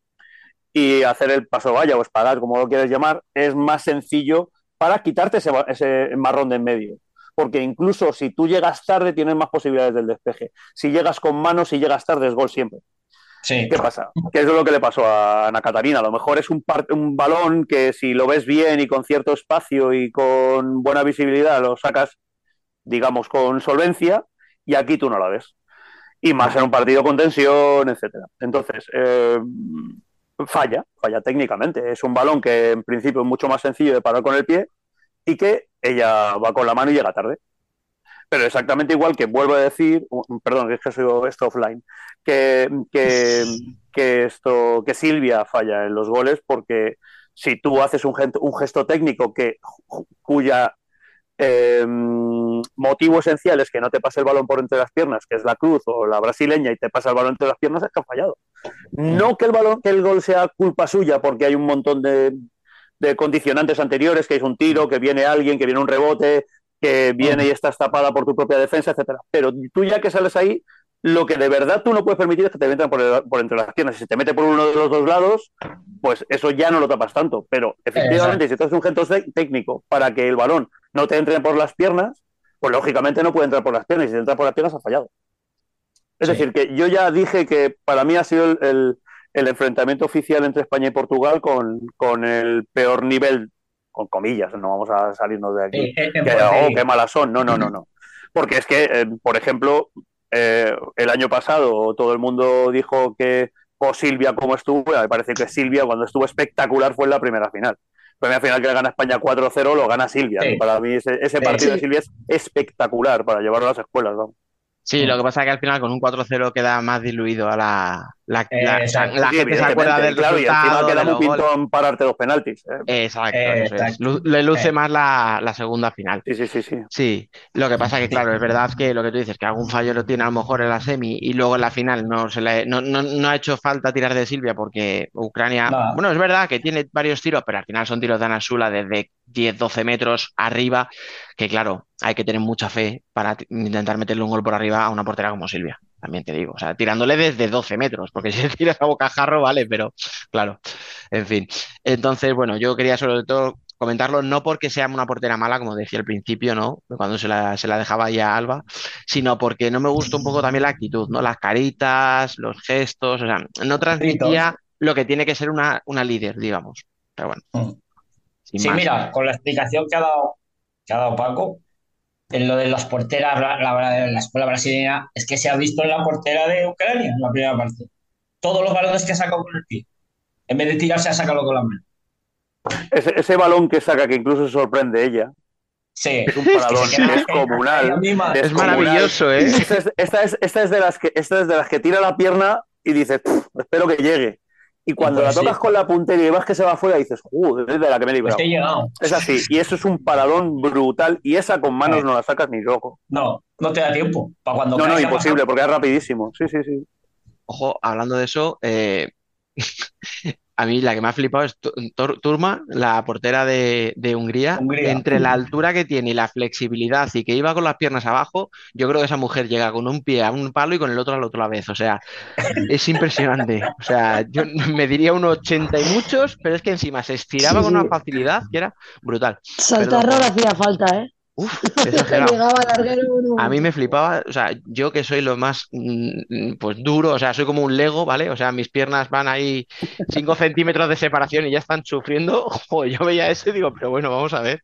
Speaker 9: y hacer el paso valla o espagat, como lo quieres llamar, es más sencillo para quitarte ese, ese marrón de en medio. Porque incluso si tú llegas tarde, tienes más posibilidades del despeje. Si llegas con manos, si llegas tarde, es gol siempre. ¿Qué pasa? Que es lo que le pasó a Ana Catarina. A lo mejor es un, par- un balón que si lo ves bien y con cierto espacio y con buena visibilidad lo sacas, digamos, con solvencia y aquí tú no la ves. Y más en un partido con tensión, etcétera. Entonces, eh, falla, falla técnicamente. Es un balón que en principio es mucho más sencillo de parar con el pie y que ella va con la mano y llega tarde. Pero exactamente igual que vuelvo a decir, perdón, es que soy esto offline, que, que, <laughs> que esto, que Silvia falla en los goles porque si tú haces un, un gesto técnico que, cuya eh, motivo esencial es que no te pase el balón por entre las piernas, que es la cruz o la brasileña, y te pasa el balón entre las piernas, es que ha fallado. No que el balón, que el gol sea culpa suya, porque hay un montón de, de condicionantes anteriores, que es un tiro, que viene alguien, que viene un rebote, que viene y estás tapada por tu propia defensa, etcétera. Pero tú ya que sales ahí, lo que de verdad tú no puedes permitir es que te metan por, el- por entre las piernas. Si te mete por uno de los dos lados, pues eso ya no lo tapas tanto. Pero efectivamente, si tú haces un gesto técnico para que el balón no te entre por las piernas, pues lógicamente no puede entrar por las piernas. Y si te entra por las piernas, ha fallado. Es
Speaker 7: Sí.
Speaker 9: decir, que yo ya dije que para mí ha sido el, el- el enfrentamiento oficial entre España y Portugal con, con el peor nivel, con comillas, no vamos a salirnos de aquí
Speaker 7: Eh, eh,
Speaker 9: que, oh, qué malas son. No, no, no, no. Porque es que, eh, por ejemplo, eh, el año pasado todo el mundo dijo que o Silvia como estuvo, me parece que Silvia cuando estuvo espectacular fue en la primera final. Primera final que le gana España 4-0 lo gana Silvia.
Speaker 7: Sí.
Speaker 9: Para mí ese, ese
Speaker 7: Sí.
Speaker 9: partido de. Silvia es espectacular para llevarlo a las escuelas. ¿no?
Speaker 4: Sí, lo que pasa es que al final con un 4-0 queda más diluido a la, la,
Speaker 7: Eh,
Speaker 4: gente se acuerda del
Speaker 9: claro, y encima
Speaker 4: resultado,
Speaker 9: queda
Speaker 4: de
Speaker 9: muy
Speaker 4: los goles.
Speaker 9: pintón pararte los penaltis. ¿eh?
Speaker 4: Exacto,
Speaker 7: Eh,
Speaker 4: eso es.
Speaker 7: exacto.
Speaker 4: Lu- Le luce
Speaker 7: Eh.
Speaker 4: más la, la segunda final.
Speaker 9: Sí, sí, sí, sí.
Speaker 4: Sí, lo que pasa que, claro, es verdad que lo que tú dices, que algún fallo lo tiene a lo mejor en la semi y luego en la final no, se le, no, no, no ha hecho falta tirar de Silvia porque Ucrania,
Speaker 7: Nada.
Speaker 4: bueno, es verdad que tiene varios tiros, pero al final son tiros de Ana Sula desde 10, 12 metros arriba, que claro, hay que tener mucha fe para intentar meterle un gol por arriba a una portera como Silvia, también te digo, o sea, tirándole desde 12 metros, porque si le <laughs> tiras a bocajarro, vale, pero claro, en fin. Entonces, bueno, yo quería sobre todo comentarlo, no porque sea una portera mala, como decía al principio, ¿no? Cuando se la, se la dejaba ahí a Alba, sino porque no me gustó un poco también la actitud, ¿no? Las caritas, los gestos, o sea, no transmitía lo que tiene que ser una, una líder, digamos. Pero bueno,
Speaker 7: Mm. Sí,
Speaker 4: más.
Speaker 7: mira, con la explicación que ha dado, que ha dado Paco, en lo de las porteras, la, la- la escuela brasileña, es que se ha visto en la portera de Ucrania, en la primera parte. Todos los balones que ha sacado con el pie. En vez de tirarse, ha sacado con la mano.
Speaker 9: Ese, ese balón que saca, que incluso se sorprende ella,
Speaker 7: Sí.
Speaker 9: es un paradón
Speaker 7: queda-
Speaker 9: descomunal.
Speaker 4: Es maravilloso, ¿eh?
Speaker 9: Esta es, esta, es, esta es de las que, esta es de las que tira la pierna y dices, "Puf, espero que llegue. Y cuando
Speaker 7: pues
Speaker 9: la tocas
Speaker 7: sí.
Speaker 9: con la puntería y vas que se va afuera, dices, joder, es de la que me he librado.
Speaker 7: que he llegado.
Speaker 9: Es así, y eso es un paradón brutal, y esa con manos no la sacas ni loco.
Speaker 7: No, no te da tiempo. Para cuando
Speaker 9: No, no, imposible, porque es rapidísimo. Sí, sí, sí.
Speaker 4: Ojo, hablando de eso, eh, <laughs> a mí la que me ha flipado es Turma, la portera de, de Hungría.
Speaker 7: Hungría.
Speaker 4: Entre la altura que tiene y la flexibilidad y que iba con las piernas abajo, yo creo que esa mujer llega con un pie a un palo y con el otro al otro a la vez. O sea, es impresionante. O sea, yo <laughs> me diría un 80 y muchos, pero es que encima se estiraba
Speaker 8: Sí,
Speaker 4: con una facilidad que era brutal.
Speaker 8: Saltar
Speaker 4: Perdón.
Speaker 8: no le hacía falta, ¿eh?
Speaker 4: Uf. <laughs> A mí me flipaba, o sea, yo que soy lo más, mm, pues duro, o sea, soy como un Lego, ¿vale? O sea, mis piernas van ahí 5 <laughs> centímetros de separación y ya están sufriendo. <laughs> Joder, yo veía eso y digo, pero bueno, vamos a ver.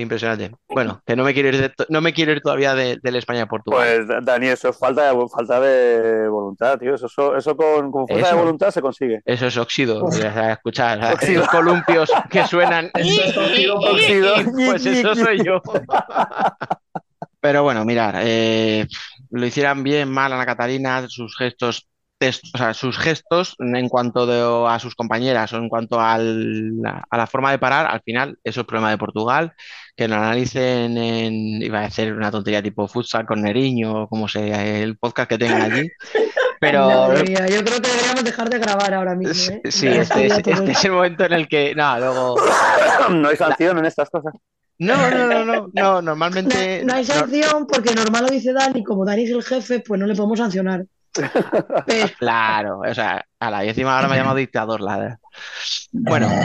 Speaker 4: Impresionante. Bueno, que no me quiero ir, de no me quiero ir todavía de- del España-Portugal.
Speaker 9: Pues, Dani, eso es falta de, falta de voluntad, tío. Eso, eso, eso con, con fuerza
Speaker 4: Eso.
Speaker 9: de voluntad se consigue.
Speaker 4: Eso es óxido, o sea, escuchar,
Speaker 9: Óxido.
Speaker 4: columpios que suenan. <laughs>
Speaker 7: Eso es óxido, <laughs>
Speaker 9: óxido.
Speaker 4: Pues eso soy yo. <laughs> Pero bueno, mirar, eh, lo hicieran bien, mal Ana Catarina, sus gestos, o sea, sus gestos en cuanto de- a sus compañeras o en cuanto al- a la forma de parar, al final eso es problema de Portugal, que lo analicen en, iba a decir una tontería tipo futsal con Neriño, o como sea, el podcast que tengan allí. <laughs> Pero
Speaker 8: Madre mía, yo creo que deberíamos dejar de grabar ahora mismo, ¿eh?
Speaker 4: sí,
Speaker 8: Ya
Speaker 4: este este es el momento en el que, no, luego, <laughs>
Speaker 9: No hay sanción en estas cosas.
Speaker 4: no, no, no, no, no, <laughs>
Speaker 8: No,
Speaker 4: normalmente
Speaker 8: no hay
Speaker 4: no-
Speaker 8: sanción porque normal lo dice Dani, como Dani es el jefe, pues no le podemos sancionar. <laughs>
Speaker 4: Claro, o sea, a la y encima ahora me ha llamado dictador la Bueno,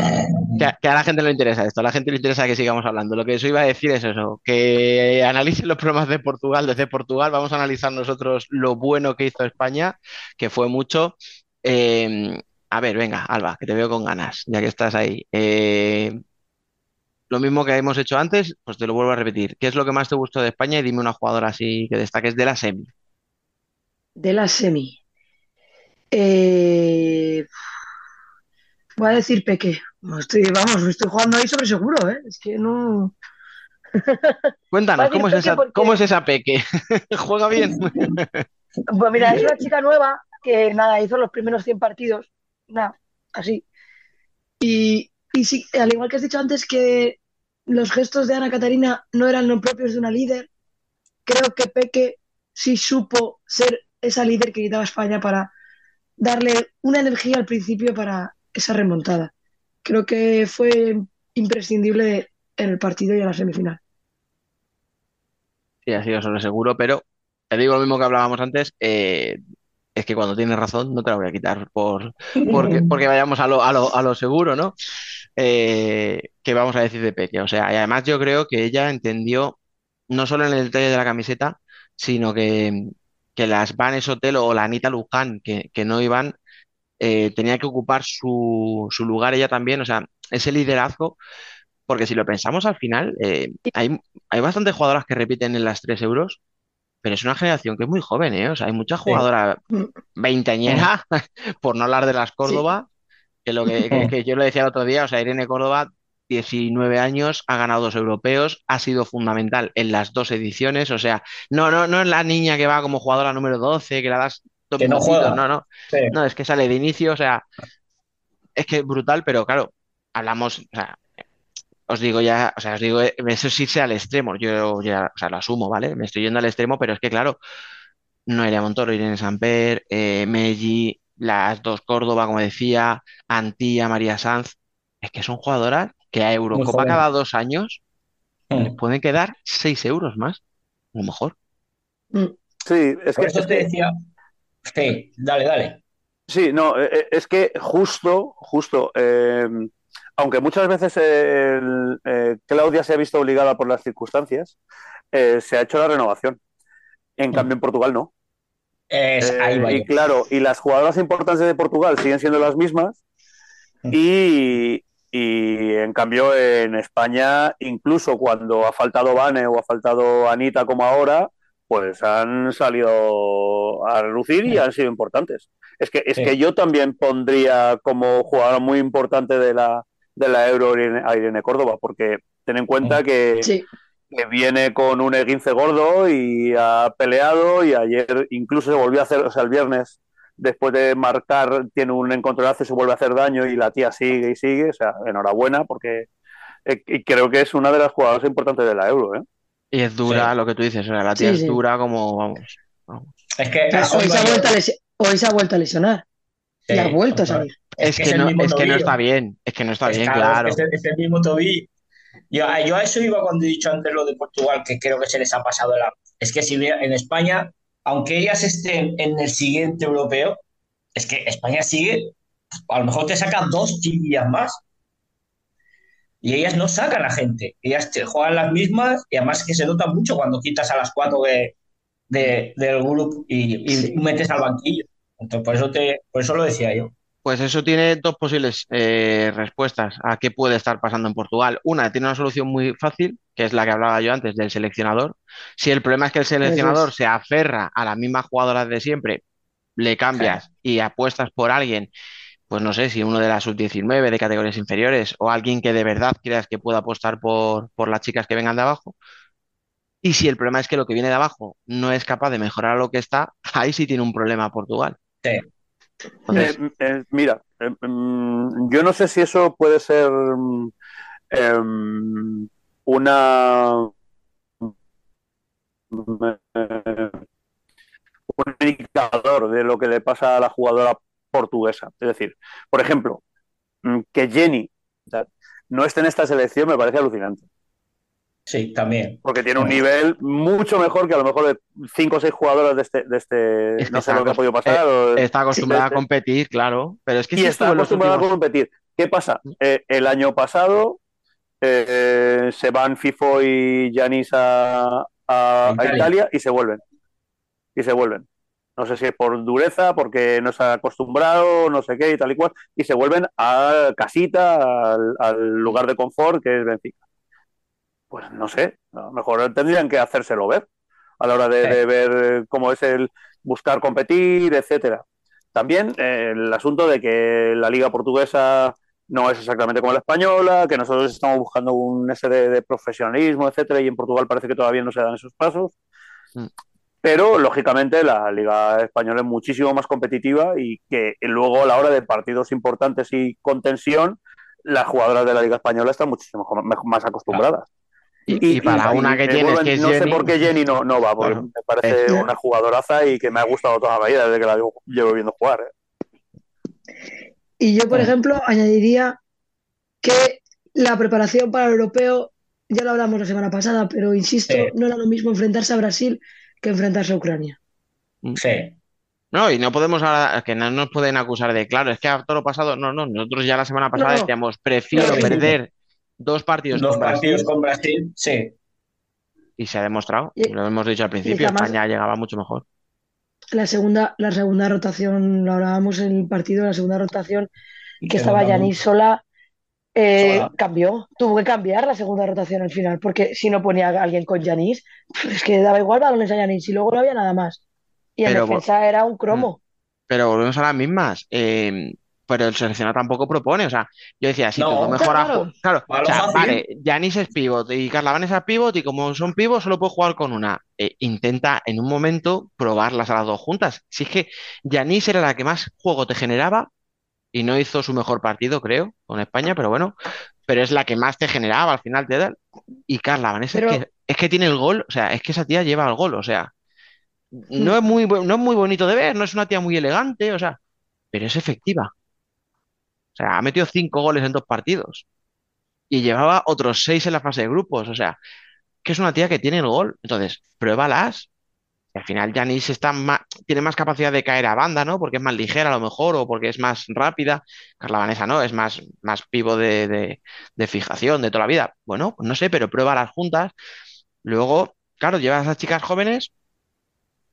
Speaker 4: que, a- la gente le interesa esto, a la gente le interesa que sigamos hablando. Lo que yo iba a decir es eso, que analicen los problemas de Portugal desde Portugal, vamos a analizar nosotros lo bueno que hizo España, que fue mucho. Eh, a ver, venga, Alba, que te veo con ganas, ya que estás ahí. Eh, lo mismo que hemos hecho antes, pues te lo vuelvo a repetir. ¿Qué es lo que más te gustó de España? Y dime una jugadora así que destaques de la semi.
Speaker 8: De la semi. Eh, Voy a decir Peque. Estoy, vamos, estoy jugando ahí sobre seguro, ¿eh? Es que no. <laughs>
Speaker 4: Cuéntanos, ¿cómo es esa,
Speaker 8: porque-
Speaker 4: cómo es esa Peque? <laughs> ¿Juega bien? <laughs>
Speaker 8: Pues mira, es una chica nueva que nada, hizo los primeros 100 partidos. Nada, así. Y, y sí, al igual que has dicho antes que los gestos de Ana Catarina no eran los propios de una líder, creo que Peque sí supo ser esa líder que quitaba España para darle una energía al principio para esa remontada. Creo que fue imprescindible en el partido y en la semifinal.
Speaker 4: Sí, ha sido sobre seguro, pero te digo lo mismo que hablábamos antes, eh, es que cuando tienes razón no te la voy a quitar por, porque, <laughs> porque vayamos a lo, a lo, a lo seguro, ¿no? Eh, ¿qué vamos a decir de Peque? O sea, y además yo creo que ella entendió, no solo en el detalle de la camiseta, sino que, que las Van Sotelo o la Anita Luján, que, que no iban, eh, tenía que ocupar su, su lugar ella también, o sea, ese liderazgo, porque si lo pensamos al final, eh, hay, hay bastantes jugadoras que repiten en las 3 euros, pero es una generación que es muy joven, ¿eh? O sea, hay muchas jugadoras veinteañeras, <laughs> por no hablar de las Córdoba, que lo que, que- que yo le decía el otro día, o sea, Irene Córdoba, 19 años, ha ganado dos europeos, ha sido fundamental en las dos ediciones, o sea, no, no, no es la niña que va como jugadora número 12, que la das dos
Speaker 7: Que no juega.
Speaker 4: no, no,
Speaker 7: Sí.
Speaker 4: no, es que sale de inicio, o sea, es que es brutal, pero claro, hablamos, o sea, os digo ya, o sea, os digo, eso sí sea al extremo, yo ya, o sea, lo asumo, ¿vale? Me estoy yendo al extremo, pero es que claro, Noelia Montoro, Irene Samper, eh, las dos Córdoba, como decía, Antía, María Sanz, es que son jugadoras que a Eurocopa cada dos años les
Speaker 7: Mm.
Speaker 4: pueden quedar 6 euros más, a lo mejor.
Speaker 8: Mm.
Speaker 9: Sí, es
Speaker 7: Por
Speaker 9: que,
Speaker 7: eso
Speaker 9: es
Speaker 7: te
Speaker 9: que-
Speaker 7: decía. Sí, dale, dale.
Speaker 9: sí, no, eh, eh, es que justo, justo, eh, aunque muchas veces eh, el- eh, Claudia se ha visto obligada por las circunstancias, eh, se ha hecho la renovación. En
Speaker 7: Mm.
Speaker 9: cambio, en Portugal no.
Speaker 7: Es,
Speaker 9: Eh,
Speaker 7: ahí
Speaker 9: y claro, y las jugadoras importantes de Portugal siguen siendo las mismas.
Speaker 7: Mm.
Speaker 9: Y, en cambio, en España, incluso cuando ha faltado Vane o ha faltado Anita como ahora, pues han salido a relucir y han sido importantes. Es que, es
Speaker 7: Sí.
Speaker 9: que yo también pondría como jugadora muy importante de la, de la Euro a Irene, Córdoba, porque ten en cuenta que,
Speaker 8: Sí,
Speaker 9: que viene con un esguince gordo y ha peleado y ayer incluso se volvió a hacer, o sea, el viernes después de marcar tiene un encontronazo y se vuelve a hacer daño y la tía sigue y sigue, o sea, enhorabuena porque eh, y creo que es una de las jugadoras importantes de la Euro, ¿eh?
Speaker 4: Y es dura
Speaker 7: Sí.
Speaker 4: lo que tú dices, o sea, la tía
Speaker 8: Sí,
Speaker 4: es
Speaker 8: sí.
Speaker 4: dura como, vamos, vamos.
Speaker 7: Es que eso
Speaker 8: hoy, se ha vuelto a lesi- hoy se ha vuelto a lesionar y ha vuelto a salir.
Speaker 4: Es
Speaker 7: que
Speaker 4: no, es que no está bien, es que no está bien, claro.
Speaker 7: Es el, es el mismo tobillo. Yo, a- yo a eso iba cuando he dicho antes lo de Portugal, que creo que se les ha pasado la. Es que si en España, aunque ellas estén en el siguiente europeo, es que España sigue, a lo mejor te sacan dos chiquillas más. Y ellas no sacan a gente. Ellas te juegan las mismas y además que se nota mucho cuando quitas a las cuatro de, de- del grupo y, y
Speaker 8: Sí.
Speaker 7: metes al banquillo. Entonces, por eso, te, por eso lo decía yo.
Speaker 4: Pues eso tiene dos posibles eh, respuestas a qué puede estar pasando en Portugal. Una, tiene una solución muy fácil, que es la que hablaba yo antes del seleccionador. Si el problema es que el seleccionador
Speaker 8: es.
Speaker 4: se aferra a las mismas jugadoras de siempre, le cambias y apuestas por alguien, pues no sé, si uno de las sub-19 de categorías inferiores o alguien que de verdad creas que pueda apostar por, por las chicas que vengan de abajo. Y si el problema es que lo que viene de abajo no es capaz de mejorar lo que está, ahí sí tiene un problema Portugal.
Speaker 7: Sí.
Speaker 9: Eh, eh, mira, eh, mm, yo no sé si eso puede ser mm, em, una eh, un indicador de lo que le pasa a la jugadora portuguesa. Es decir, por ejemplo, mm, que Jenny no esté en esta selección me parece alucinante,
Speaker 7: Sí, también.
Speaker 9: porque tiene un nivel mucho mejor que a lo mejor de cinco o seis jugadoras de este, de este
Speaker 4: Es que
Speaker 9: no sé
Speaker 4: está
Speaker 9: lo que ha podido pasar. o-
Speaker 4: está acostumbrada a competir, claro, pero es que
Speaker 9: y
Speaker 4: sí
Speaker 9: está
Speaker 4: estuvo en los
Speaker 9: acostumbrada
Speaker 4: últimos-
Speaker 9: a competir. ¿Qué pasa? Eh, el año pasado eh, se van FIFO y Yanis a, a-.
Speaker 7: Italia
Speaker 9: y se vuelven. Y se vuelven. No sé si es por dureza, porque no se ha acostumbrado, no sé qué y tal y cual, y se vuelven a casita, al, al lugar de confort que es Benfica. Pues no sé, a lo mejor tendrían que hacérselo ver a la hora de,
Speaker 7: Sí.
Speaker 9: de ver cómo es el buscar competir, etcétera. También eh, el asunto de que la liga portuguesa no es exactamente como la española, que nosotros estamos buscando un ese de, de profesionalismo, etcétera, y en Portugal parece que todavía no se dan esos pasos.
Speaker 4: Mm.
Speaker 9: Pero, lógicamente, la Liga Española es muchísimo más competitiva y que luego, a la hora de partidos importantes y con tensión, las jugadoras de la Liga Española están muchísimo más acostumbradas.
Speaker 4: Y, y para una que tienes que es
Speaker 9: no sé por qué Jenny no, no va, porque
Speaker 4: Claro.
Speaker 9: me parece
Speaker 8: Es-
Speaker 9: una jugadoraza y que me ha gustado toda la vida desde que la llevo, llevo viendo jugar. ¿eh?
Speaker 8: Y yo, por
Speaker 7: Mm.
Speaker 8: ejemplo, añadiría que la preparación para el europeo, ya lo hablamos la semana pasada, pero insisto,
Speaker 7: Sí.
Speaker 8: no era lo mismo enfrentarse a Brasil que enfrentarse a Ucrania.
Speaker 7: Sí.
Speaker 4: No, y no podemos ahora, que no nos pueden acusar de, claro, es que a todo lo pasado, no, no, nosotros ya la semana pasada
Speaker 8: No.
Speaker 4: decíamos, prefiero
Speaker 8: No, sí.
Speaker 4: perder dos partidos
Speaker 7: Dos
Speaker 4: con Brasil,
Speaker 7: partidos con Brasil, sí.
Speaker 4: y se ha demostrado,
Speaker 8: Y-
Speaker 4: lo hemos dicho al principio,
Speaker 8: además-
Speaker 4: España llegaba mucho mejor.
Speaker 8: La segunda, la segunda rotación, lo hablábamos en el partido, la segunda rotación que estaba Yanis sola, eh,
Speaker 7: Sola.
Speaker 8: cambió. Tuvo que cambiar la segunda rotación al final, porque si no ponía a alguien con Yanis, es que daba igual balones a Yanis y luego no había nada más. Y en
Speaker 4: Pero-
Speaker 8: defensa era un cromo.
Speaker 4: Pero volvemos a las mismas. eh, pero el seleccionado tampoco propone. O sea, yo decía, si
Speaker 7: No,
Speaker 4: todo mejora.
Speaker 8: claro.
Speaker 4: Claro, o sea, vale, Yanis es pivot y Carla Vanessa es pivot, y como son pivot, solo puede jugar con una. Eh, intenta en un momento probarlas a las dos juntas. Si es que Yanis era la que más juego te generaba y no hizo su mejor partido, creo, con España, pero bueno, pero es la que más te generaba al final te da. Y Carla Vanessa es que, es que tiene el gol, o sea, es que esa tía lleva el gol, o sea, no
Speaker 8: Mm.
Speaker 4: es muy, no es muy bonito de ver, no es una tía muy elegante, o sea, pero es efectiva. O sea, ha metido cinco goles en dos partidos y llevaba otros seis en la fase de grupos, o sea, que es una tía que tiene el gol. Entonces, pruébalas. Y al final Yanis está tiene más capacidad de caer a banda, ¿no? Porque es más ligera a lo mejor o porque es más rápida. Carla Vanessa no, es más, más pivo de, de- de fijación de toda la vida. Bueno, pues no sé, pero pruébalas juntas. Luego, claro, llevas a esas chicas jóvenes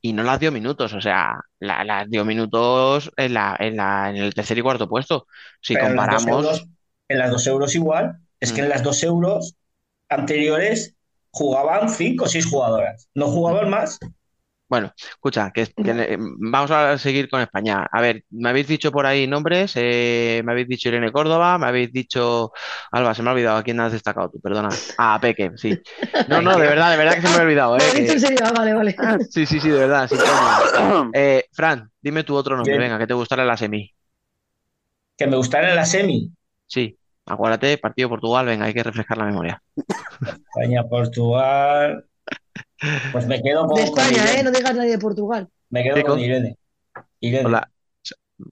Speaker 4: y no las dio minutos, o sea, la- las dio minutos en la, en la, en el tercer y cuarto puesto. Si
Speaker 7: Pero en las dos
Speaker 4: comparamos,
Speaker 7: euros, en las dos euros igual, es que
Speaker 4: Mm.
Speaker 7: en las dos euros anteriores jugaban cinco o seis jugadoras. No jugaban más.
Speaker 4: Bueno, escucha, que, que, eh, vamos a seguir con España. A ver, me habéis dicho por ahí nombres, eh, me habéis dicho Irene Córdoba, me habéis dicho, Alba, se me ha olvidado, ¿a quién has destacado tú? Perdona. Ah, Peque, sí. No, no, de verdad, de verdad que se me ha olvidado, <laughs>
Speaker 8: Lo
Speaker 4: eh,
Speaker 8: dicho
Speaker 4: que-
Speaker 8: serio, ah, vale, vale. <laughs>
Speaker 4: Sí, sí, sí, de verdad, sin coña. <coughs> Eh, Fran, dime tu otro nombre,
Speaker 7: Bien.
Speaker 4: venga, que te gustará la semi.
Speaker 7: Que me gustaran en la semi.
Speaker 4: Sí, acuérdate, partido Portugal, venga, hay que refrescar la memoria.
Speaker 7: España, Portugal. Pues me quedo con,
Speaker 8: De España. ¿eh? No digas nadie de Portugal.
Speaker 7: Me quedo
Speaker 4: ¿Qué
Speaker 7: con
Speaker 4: con?
Speaker 7: Irene. Irene.
Speaker 4: Hola.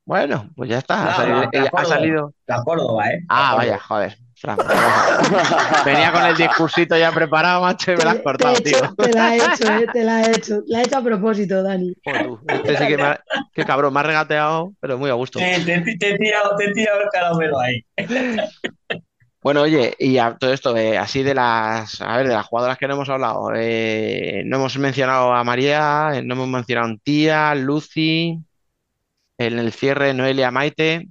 Speaker 4: Bueno, pues ya está, ha
Speaker 7: No,
Speaker 4: salido,
Speaker 7: la- la
Speaker 4: ha
Speaker 7: Córdoba.
Speaker 4: salido.
Speaker 7: La Córdoba, ¿eh? La
Speaker 4: Ah,
Speaker 7: Córdoba.
Speaker 4: vaya, joder. Fran, <laughs> venía con el discursito ya preparado, macho, y me lo has cortado,
Speaker 8: te he hecho,
Speaker 4: tío.
Speaker 8: te la he <laughs> hecho, ¿eh? Te la he hecho. La he hecho a propósito, Dani.
Speaker 4: Tú, este sí que me ha- Qué cabrón, me ha regateado, pero muy a gusto.
Speaker 7: Te, te, te he tirado, te he tirado el caramelo ahí. <laughs>
Speaker 4: Bueno, oye, y a todo esto, eh, así de las, a ver, de las jugadoras que no hemos hablado, eh, no hemos mencionado a María, eh, no hemos mencionado a Tía, Lucy, en el cierre Noelia, Maite,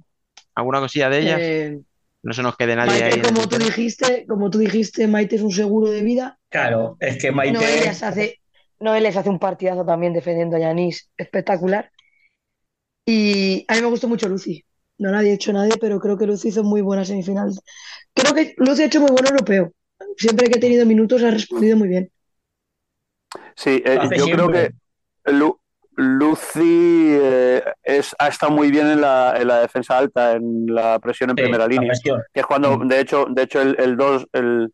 Speaker 4: alguna cosilla de ellas,
Speaker 8: Eh,
Speaker 4: no se nos quede nadie ahí.
Speaker 8: Maite,
Speaker 4: en el
Speaker 8: como tú
Speaker 4: tintero.
Speaker 8: dijiste, como tú dijiste, Maite es un seguro de vida.
Speaker 7: Claro, es que Maite.
Speaker 8: Noelia se hace, Noelia se hace un partidazo también defendiendo a Yanis, espectacular. Y a mí me gustó mucho Lucy. No la había hecho nadie, pero creo que Lucy hizo muy buena semifinal. Creo que Lucy ha hecho muy buen europeo. Siempre que ha tenido minutos ha respondido muy bien.
Speaker 9: Sí, eh, yo creo
Speaker 7: siempre.
Speaker 9: que Lu- Lucy eh, es, ha estado muy bien en la, en la defensa alta, en la presión en
Speaker 7: Sí,
Speaker 9: primera línea,
Speaker 7: presión.
Speaker 9: que es cuando,
Speaker 7: Mm.
Speaker 9: de hecho, de hecho el, el 2, el,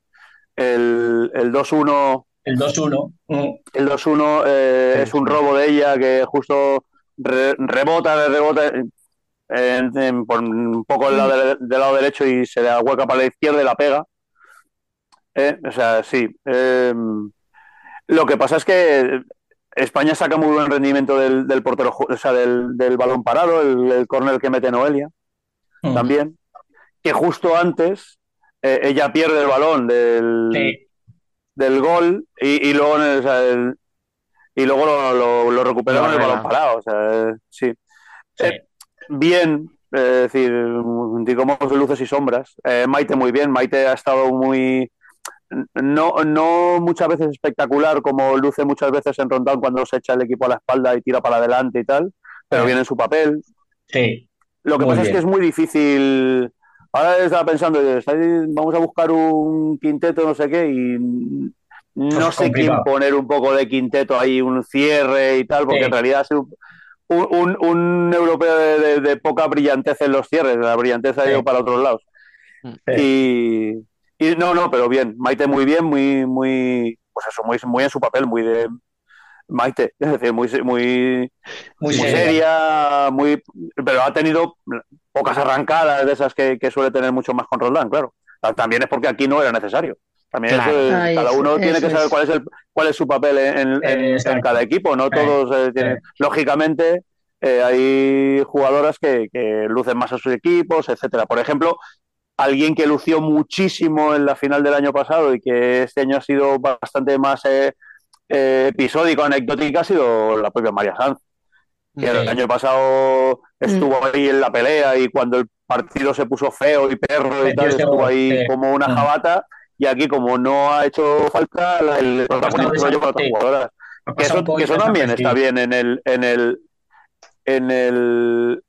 Speaker 9: el, el 2-1
Speaker 7: El 2-1. Mm.
Speaker 9: El 2-1 eh,
Speaker 7: Sí,
Speaker 9: es un robo de ella que justo re- rebota, rebota en- en- por un poco del lado, de- del lado derecho y se da hueca para la izquierda y la pega. Eh, o sea, sí. Eh, lo que pasa es que España saca muy buen rendimiento del, del portero, o sea, del, del balón parado, el, el córner que mete Noelia
Speaker 7: Mm.
Speaker 9: también, que justo antes eh, ella pierde el balón del,
Speaker 7: Sí,
Speaker 9: del gol y, y luego, el- o sea, el- y luego lo, lo, lo recupera
Speaker 4: Lo
Speaker 9: con el balón parado. O sea, eh, sí.
Speaker 7: sí.
Speaker 9: Bien, eh, es decir, digamos luces y sombras. Eh, Maite muy bien, Maite ha estado muy... No, no muchas veces espectacular como luce muchas veces en Rondán cuando se echa el equipo a la espalda y tira para adelante y tal, pero
Speaker 7: Sí.
Speaker 9: bien en su papel.
Speaker 7: sí.
Speaker 9: Lo que
Speaker 7: Muy
Speaker 9: pasa es que es muy difícil Ahora estaba pensando, vamos a buscar un quinteto, no sé qué, y no
Speaker 7: Pues
Speaker 9: sé quién
Speaker 7: complicado.
Speaker 9: poner un poco de quinteto ahí, un cierre y tal, porque
Speaker 7: Sí.
Speaker 9: en realidad es un, un- un europeo de, de- de poca brillantez en los cierres, la brillantez ha
Speaker 7: Sí.
Speaker 9: ido para otros lados. Y, y no, no, pero bien, Maite muy bien, muy, muy, pues eso, muy, muy en su papel, muy de Maite, <laughs> es decir, muy, muy,
Speaker 7: Muy
Speaker 9: muy
Speaker 7: seria.
Speaker 9: seria, muy, pero ha tenido pocas arrancadas de esas que, que suele tener mucho más con Roldán, claro. También es porque aquí no era necesario. También
Speaker 4: Claro.
Speaker 9: eso es- cada uno
Speaker 8: eso
Speaker 9: tiene que saber cuál es el, cuál es su papel en, en- en
Speaker 7: Exacto.
Speaker 9: cada equipo, no
Speaker 7: Sí.
Speaker 9: todos eh, tienen. Lógicamente, eh, hay jugadoras que, que lucen más a sus equipos, etcétera. Por ejemplo, alguien que lució muchísimo en la final del año pasado y que este año ha sido bastante más eh, eh, episódico, anecdótica, ha sido la propia María Sanz. Que el año pasado estuvo ahí en la pelea y cuando el partido se puso feo y perro y tal, estuvo ahí como una
Speaker 7: Mm.
Speaker 9: jabata y aquí como no ha hecho falta, el protagonismo lo lleva a otras jugadoras. Que eso, que también está bien en el, en el, en el,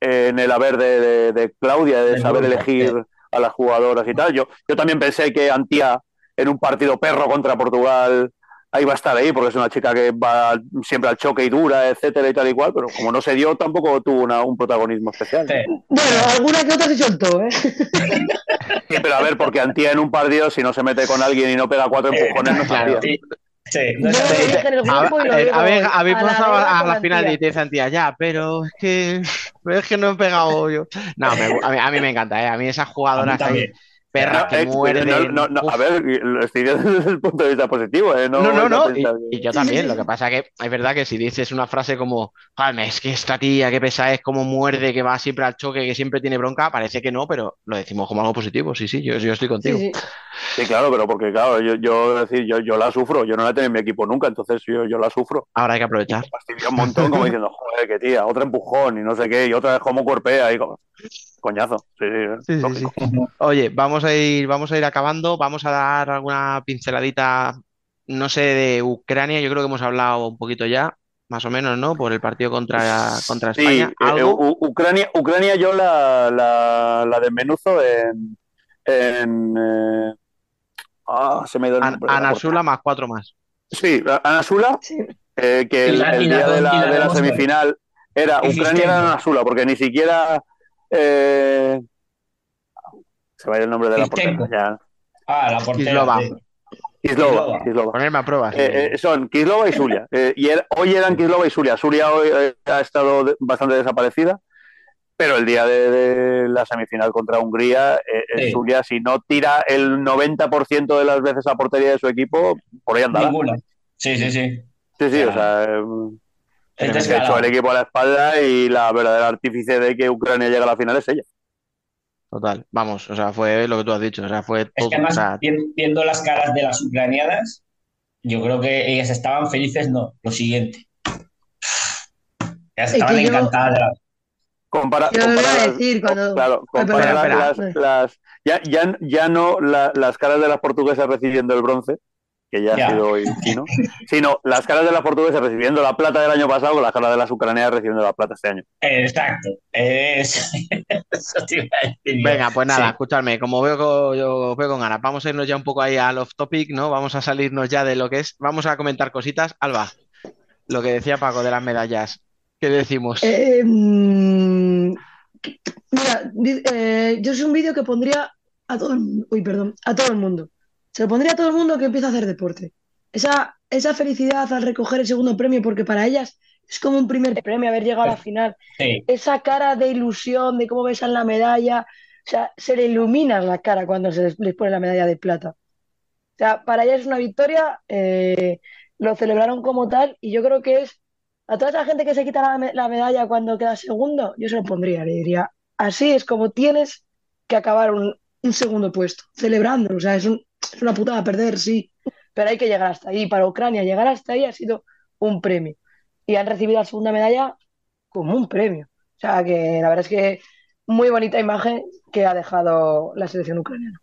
Speaker 9: en el haber de, de- de Claudia, de saber elegir a las jugadoras y tal. Yo, yo también pensé que Antía en un partido perro contra Portugal ahí va a estar ahí, porque es una chica que va siempre al choque y dura, etcétera y tal y cual, pero como no se dio, tampoco tuvo una- un protagonismo especial.
Speaker 7: Sí.
Speaker 8: Bueno, alguna que otra se soltó, ¿eh?
Speaker 9: Sí, pero a ver, porque Antía en un partido, si no se mete con alguien y no pega cuatro empujones, no es
Speaker 4: claro.
Speaker 7: Sí, no
Speaker 8: el
Speaker 4: A, a- a ver, habéis
Speaker 8: A la
Speaker 4: pasado a
Speaker 8: con
Speaker 4: la final y te dice Antía, ya, pero es que, pero es que no he pegado yo. No, me- a, mí, a mí me encanta, ¿eh? A mí esas
Speaker 7: A mí
Speaker 4: ahí,
Speaker 7: también.
Speaker 4: perras
Speaker 9: No,
Speaker 4: que
Speaker 9: eh,
Speaker 4: muerden.
Speaker 9: no, no, no, a ver, lo estoy viendo <laughs> desde el punto de vista positivo, ¿eh?
Speaker 4: No, no, no, y,
Speaker 9: que-
Speaker 4: y yo también. Lo que <laughs> pasa que es verdad que si dices una frase como, "Joder, es que esta tía, qué pesa es, cómo muerde, que va siempre al choque, que siempre tiene bronca, parece que no, pero lo decimos como algo positivo. Sí, sí, yo, yo estoy contigo.
Speaker 8: sí.
Speaker 9: Sí, claro, pero porque, claro, yo, yo, decir, yo, yo la sufro, yo no la he tenido en mi equipo nunca, entonces yo, yo la sufro.
Speaker 4: Ahora hay que aprovechar.
Speaker 9: Me fastidia un montón, como <laughs> diciendo, joder, qué tía, otro empujón y no sé qué, y otra vez como cuerpea y como... Coñazo, sí, sí,
Speaker 4: Sí, sí,
Speaker 9: lógico.
Speaker 4: sí. Oye, vamos a ir, vamos a ir acabando, vamos a dar alguna pinceladita, no sé, de Ucrania, yo creo que hemos hablado un poquito ya, más o menos, ¿no? Por el partido contra, contra
Speaker 9: Sí,
Speaker 4: España.
Speaker 9: eh,
Speaker 4: ¿Algo?
Speaker 9: U- Ucrania, Ucrania yo la, la, la desmenuzo en... en eh, ah, se me ha ido el
Speaker 4: An- Anasula más cuatro más.
Speaker 9: Sí, Anasula,
Speaker 8: Sí.
Speaker 9: eh, que el, el día de la, de la semifinal era Ucrania era Anasula, porque ni siquiera eh, se va a ir el nombre de la portera.
Speaker 7: Ah, la portera.
Speaker 4: Kislova.
Speaker 7: sí.
Speaker 9: Kislova,
Speaker 7: Kislova.
Speaker 9: Kislova.
Speaker 4: Ponerme a prueba. sí.
Speaker 9: Eh, eh, son Kislova y Zulia. Eh, y era- hoy eran Kislova y Zulia. Zulia hoy eh, ha estado de- bastante desaparecida, pero el día de, de la semifinal contra Hungría,
Speaker 7: Sí.
Speaker 9: Zulia, si no tira el 90% de las veces a portería de su equipo, por ahí andará.
Speaker 7: Ninguna. Sí, sí, sí.
Speaker 9: Sí, sí, o sea,
Speaker 7: Es
Speaker 9: se echó el equipo a la espalda y la verdadera artífice de que Ucrania llegue a la final es ella.
Speaker 4: Total, vamos, o sea, fue lo que tú has dicho, o sea, fue
Speaker 7: Es que además,
Speaker 4: o sea,
Speaker 7: vi- viendo las caras de las ucranianas, yo creo que ellas estaban felices, no, lo siguiente. Ellas
Speaker 8: Es
Speaker 7: estaban
Speaker 8: que
Speaker 7: encantadas.
Speaker 9: Compara,
Speaker 8: Yo lo
Speaker 9: compara
Speaker 8: iba a
Speaker 9: las-
Speaker 8: decir cuando-
Speaker 9: claro, compara las,
Speaker 8: espera.
Speaker 9: las- las- ya, ya, ya no la- las caras de las portuguesas recibiendo el bronce, que ya,
Speaker 7: Ya.
Speaker 9: ha sido hoy chino, sino las caras de las portuguesas recibiendo la plata del año pasado con las caras de las ucranianas recibiendo la plata este año.
Speaker 7: Exacto. Es- <laughs> Eso te iba a decir.
Speaker 4: Venga, pues nada,
Speaker 7: Sí.
Speaker 4: escuchadme, como veo, co- yo veo con ganas, vamos a irnos ya un poco ahí al off topic, ¿no? Vamos a salirnos ya de lo que es, vamos a comentar cositas. Alba, lo que decía Paco de las medallas, ¿qué decimos?
Speaker 8: Eh, mm, mira, eh, yo es un vídeo que pondría a todo el mundo, uy, perdón, a todo el mundo. Se lo pondría a todo el mundo que empieza a hacer deporte. Esa, esa felicidad al recoger el segundo premio, porque para ellas es como un primer premio haber llegado a la final.
Speaker 7: Sí,
Speaker 8: Esa cara de ilusión, de cómo besan la medalla, o sea, se le ilumina la cara cuando se les, les pone la medalla de plata. O sea, para ellas es una victoria, eh, lo celebraron como tal, y yo creo que es a toda esa gente que se quita la, me- la medalla cuando queda segundo, yo se lo pondría, le diría, así es como tienes que acabar un, un segundo puesto, celebrándolo, o sea, es, un- es una putada perder, sí, pero hay que llegar hasta ahí. Para Ucrania, llegar hasta ahí ha sido un premio, y han recibido la segunda medalla como un premio. O sea, que la verdad es que muy bonita imagen que ha dejado la selección ucraniana.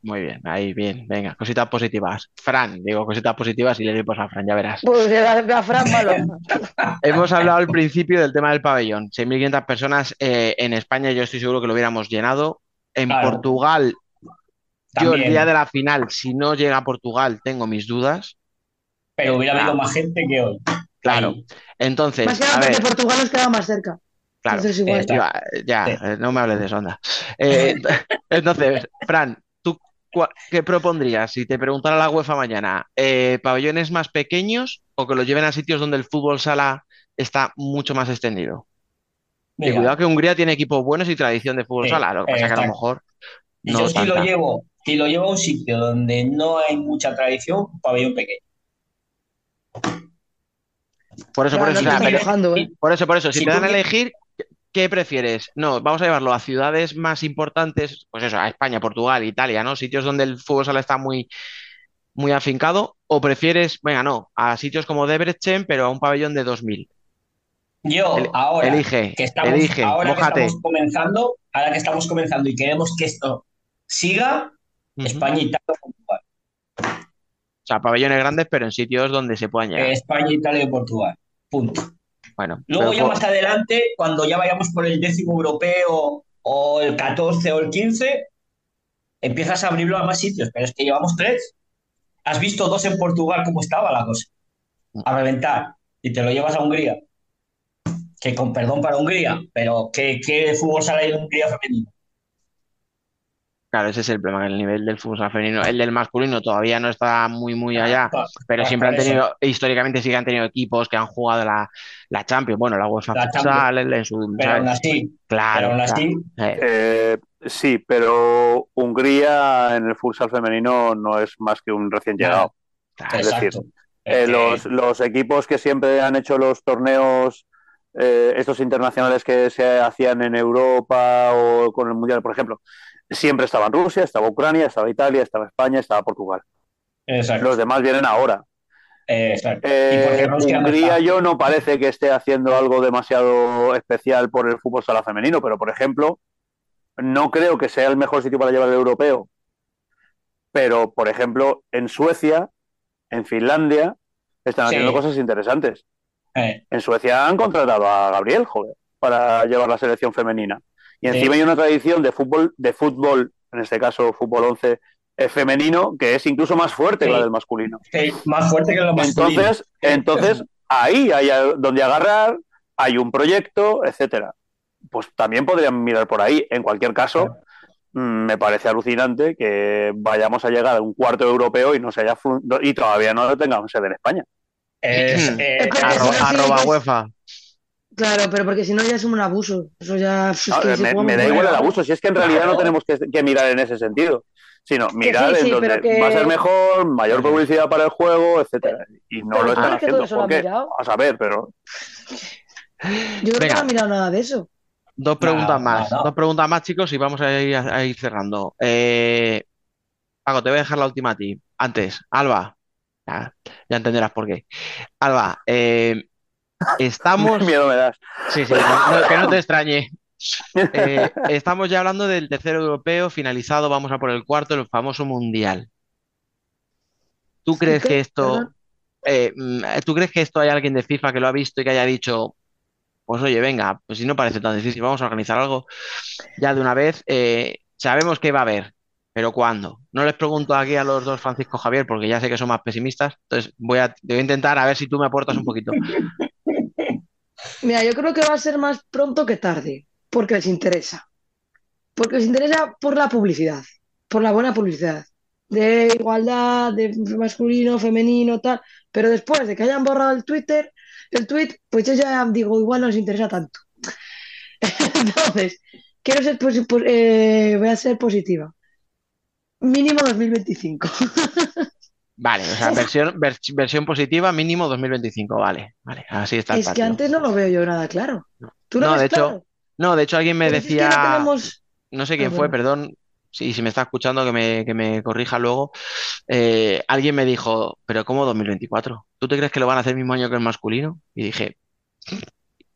Speaker 4: Muy bien, ahí bien, venga, cositas positivas. Fran, digo cositas positivas y le pues a Fran, ya verás.
Speaker 8: Pues a, a Fran malo. <laughs>
Speaker 4: Hemos hablado al principio del tema del pabellón. 6.500 personas eh, en España, yo estoy seguro que lo hubiéramos llenado. En
Speaker 7: Claro.
Speaker 4: Portugal, yo el día de la final, si no llega a Portugal, tengo mis dudas.
Speaker 7: Pero hubiera habido más gente que hoy.
Speaker 4: Claro.
Speaker 7: Ahí.
Speaker 4: Entonces,
Speaker 8: Más que
Speaker 4: a
Speaker 8: nada
Speaker 4: ver,
Speaker 8: porque Portugal nos queda más cerca.
Speaker 4: claro,
Speaker 8: Entonces igual.
Speaker 7: Está.
Speaker 4: iba- ya,
Speaker 7: Sí.
Speaker 4: eh, no me hables de sonda. Eh, <laughs> entonces, Fran, ¿tú qué propondrías si te preguntara la UEFA mañana? Eh, ¿pabellones más pequeños o que los lleven a sitios donde el fútbol sala está mucho más extendido? Y cuidado que Hungría tiene equipos buenos y tradición de fútbol
Speaker 7: Sí,
Speaker 4: sala, lo que pasa es que a lo mejor
Speaker 7: y
Speaker 4: no
Speaker 7: yo si lo llevo, si lo llevo a un sitio donde no hay mucha tradición, un pabellón pequeño.
Speaker 4: Por eso, por
Speaker 8: Claro,
Speaker 4: eso,
Speaker 8: no ¿eh?
Speaker 4: por eso, por eso, si
Speaker 7: Si
Speaker 4: te dan a elegir, ¿qué prefieres? No, vamos a llevarlo a ciudades más importantes, pues eso, a España, Portugal, Italia, ¿no? Sitios donde el fútbol sala está muy, muy afincado, o prefieres, venga, no, a sitios como Debrecen, pero a un pabellón de 2000.
Speaker 7: Yo
Speaker 4: El-
Speaker 7: ahora
Speaker 4: elige,
Speaker 7: que estamos,
Speaker 4: elige,
Speaker 7: ahora que estamos comenzando, ahora que estamos comenzando y queremos que esto siga,
Speaker 4: Ujú.
Speaker 7: España, Italia, Portugal.
Speaker 4: O sea, pabellones grandes, pero en sitios donde se puedan llegar.
Speaker 7: España, Italia y Portugal. Punto.
Speaker 4: Bueno,
Speaker 7: Luego ya
Speaker 4: por-
Speaker 7: más adelante, cuando ya vayamos por el décimo europeo o el 14 o el 15, empiezas a abrirlo a más sitios, pero es que llevamos tres. Has visto dos en Portugal cómo estaba la cosa. A reventar. Y te lo llevas a Hungría. Que con perdón para Hungría, pero ¿qué, qué fútbol sale en Hungría femenino?
Speaker 4: Claro, ese es el problema, el nivel del fútbol femenino. El del masculino todavía no está muy, muy allá,
Speaker 7: Ah,
Speaker 4: pero
Speaker 7: ah,
Speaker 4: siempre han tenido, históricamente sí que han tenido equipos que han jugado la, la Champions, bueno, la UEFA
Speaker 7: La
Speaker 4: Futsal, en su,
Speaker 7: Pero
Speaker 4: ¿sabes?
Speaker 7: aún así,
Speaker 4: Claro,
Speaker 7: pero aún así,
Speaker 4: claro. Eh,
Speaker 9: Eh, sí, pero Hungría en el futsal femenino no es más que un recién llegado.
Speaker 4: claro.
Speaker 9: Es decir,
Speaker 7: exacto.
Speaker 9: Eh, los equipos que siempre han hecho los torneos, eh, estos internacionales que se hacían en Europa o con el Mundial, por ejemplo, siempre estaban Rusia, estaba Ucrania, estaba Italia, estaba España, estaba Portugal.
Speaker 7: exacto,
Speaker 9: Los demás vienen ahora.
Speaker 7: exacto. ¿Y
Speaker 9: Eh,
Speaker 7: por qué Rusia no
Speaker 9: Hungría yo no parece que esté haciendo algo demasiado especial por el fútbol sala femenino, pero por ejemplo, no creo que sea el mejor sitio para llevar el europeo. Pero, por ejemplo, en Suecia, en Finlandia, están
Speaker 7: Sí.
Speaker 9: haciendo cosas interesantes.
Speaker 7: Eh,
Speaker 9: En Suecia han contratado a Gabriel, joder, para llevar la selección femenina. Y
Speaker 7: Sí.
Speaker 9: encima hay una tradición de fútbol, de fútbol, en este caso fútbol 11 eh, femenino, que es incluso más fuerte que la del masculino.
Speaker 7: sí, más fuerte que lo masculino.
Speaker 9: Entonces, entonces ahí hay a- donde agarrar, hay un proyecto, etcétera. Pues también podrían mirar por ahí. En cualquier caso, mm, me parece alucinante que vayamos a llegar a un cuarto europeo y no se haya y todavía no lo tengamos sede en España.
Speaker 7: Es,
Speaker 4: Mm.
Speaker 7: eh,
Speaker 4: arroba UEFA.
Speaker 8: Claro, pero porque si no ya es un abuso. Eso ya. es
Speaker 9: No,
Speaker 8: que se
Speaker 9: me, da igual el abuso, si es que en realidad no tenemos que, que mirar en ese sentido, sino mirar
Speaker 8: sí,
Speaker 9: en donde
Speaker 8: que-
Speaker 9: va a ser mejor, mayor publicidad para el juego, etcétera. Y no
Speaker 8: Pero
Speaker 9: lo están haciendo. A saber, pero
Speaker 8: Yo creo que no han mirado nada de eso.
Speaker 4: Dos preguntas
Speaker 7: No,
Speaker 4: más,
Speaker 7: no, no.
Speaker 4: dos preguntas más, chicos, y vamos a ir, a ir cerrando. Eh, Paco, te voy a dejar la última a ti. Antes, Alba, ya, ya entenderás por qué. Alba, eh, estamos. <laughs>
Speaker 9: miedo me das.
Speaker 4: Sí, sí, no- no- que no te extrañe. Eh, estamos ya hablando del tercero europeo finalizado, vamos a por el cuarto, el famoso mundial. ¿Tú crees que esto, eh, mm, ¿tú crees que esto hay alguien de FIFA que lo ha visto y que haya dicho, pues oye, venga, pues si no parece tan difícil, vamos a organizar algo ya de una vez? Eh, sabemos que va a haber, pero ¿cuándo? No les pregunto aquí a los dos Francisco Javier porque ya sé que son más pesimistas, entonces voy a, voy a intentar a ver si tú me aportas un poquito. <laughs>
Speaker 8: Mira, yo creo que va a ser más pronto que tarde, porque les interesa. Porque les interesa por la publicidad, por la buena publicidad, de igualdad, de masculino, femenino, tal. Pero después de que hayan borrado el Twitter, el tweet, pues yo ya digo, igual no les interesa tanto. <laughs> Entonces, quiero ser, po- eh, voy a ser positiva. Mínimo 2025. <laughs>
Speaker 4: Vale, o sea, <laughs> versión, vers- versión positiva mínimo 2025, vale, vale, así está el
Speaker 8: Es que antes no lo veo yo nada claro. ¿Tú lo
Speaker 4: No,
Speaker 8: ves
Speaker 4: de hecho,
Speaker 8: claro?
Speaker 4: No, de hecho alguien me decía,
Speaker 8: no tenemos...
Speaker 4: no sé
Speaker 8: Ah,
Speaker 4: quién fue,
Speaker 8: bueno.
Speaker 4: perdón, si, si me está escuchando que me, que me corrija luego, eh, alguien me dijo, pero ¿cómo 2024? ¿Tú te crees que lo van a hacer el mismo año que el masculino? Y dije,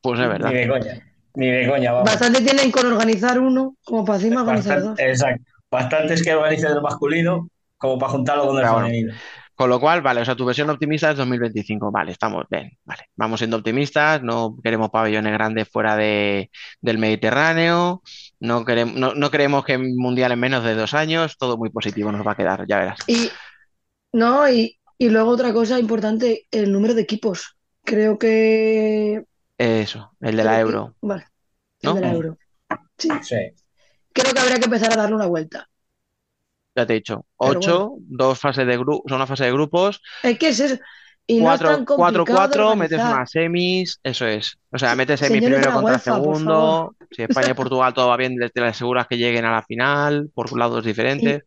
Speaker 4: pues es verdad.
Speaker 7: Ni de coña, ni de coña, vamos.
Speaker 8: Bastante tienen con organizar uno, como para encima organizar dos.
Speaker 7: Bastante, exacto. Bastantes que organicen el masculino como para juntarlo con el
Speaker 4: bueno.
Speaker 7: femenino.
Speaker 4: Con lo cual, vale, o sea, tu versión optimista es 2025. Vale, estamos bien, vale. Vamos siendo optimistas, no queremos pabellones grandes fuera de, del Mediterráneo, no queremos, no, no creemos que el Mundial en menos de dos años, todo muy positivo nos va a quedar, ya verás.
Speaker 8: Y, no, y, y luego otra cosa importante, el número de equipos. Creo que.
Speaker 4: Eso, el de la
Speaker 8: creo que-
Speaker 4: Euro.
Speaker 8: Vale, el
Speaker 4: ¿No?
Speaker 8: de la Euro. Sí,
Speaker 7: Sí.
Speaker 8: creo que habría que empezar a darle una vuelta.
Speaker 4: Ya te he dicho,
Speaker 8: Pero
Speaker 4: ocho, dos fases de grupo, son una fase de grupos,
Speaker 8: Es que es eso. Y no es
Speaker 4: cuatro,
Speaker 8: tan
Speaker 4: cuatro,
Speaker 8: complicado
Speaker 4: cuatro, metes unas semis, eso es. O sea, metes semis
Speaker 8: Señores
Speaker 4: primero contra
Speaker 8: UEFA,
Speaker 4: segundo. Si España y Portugal todo va bien, te aseguras que lleguen a la final por lados diferentes.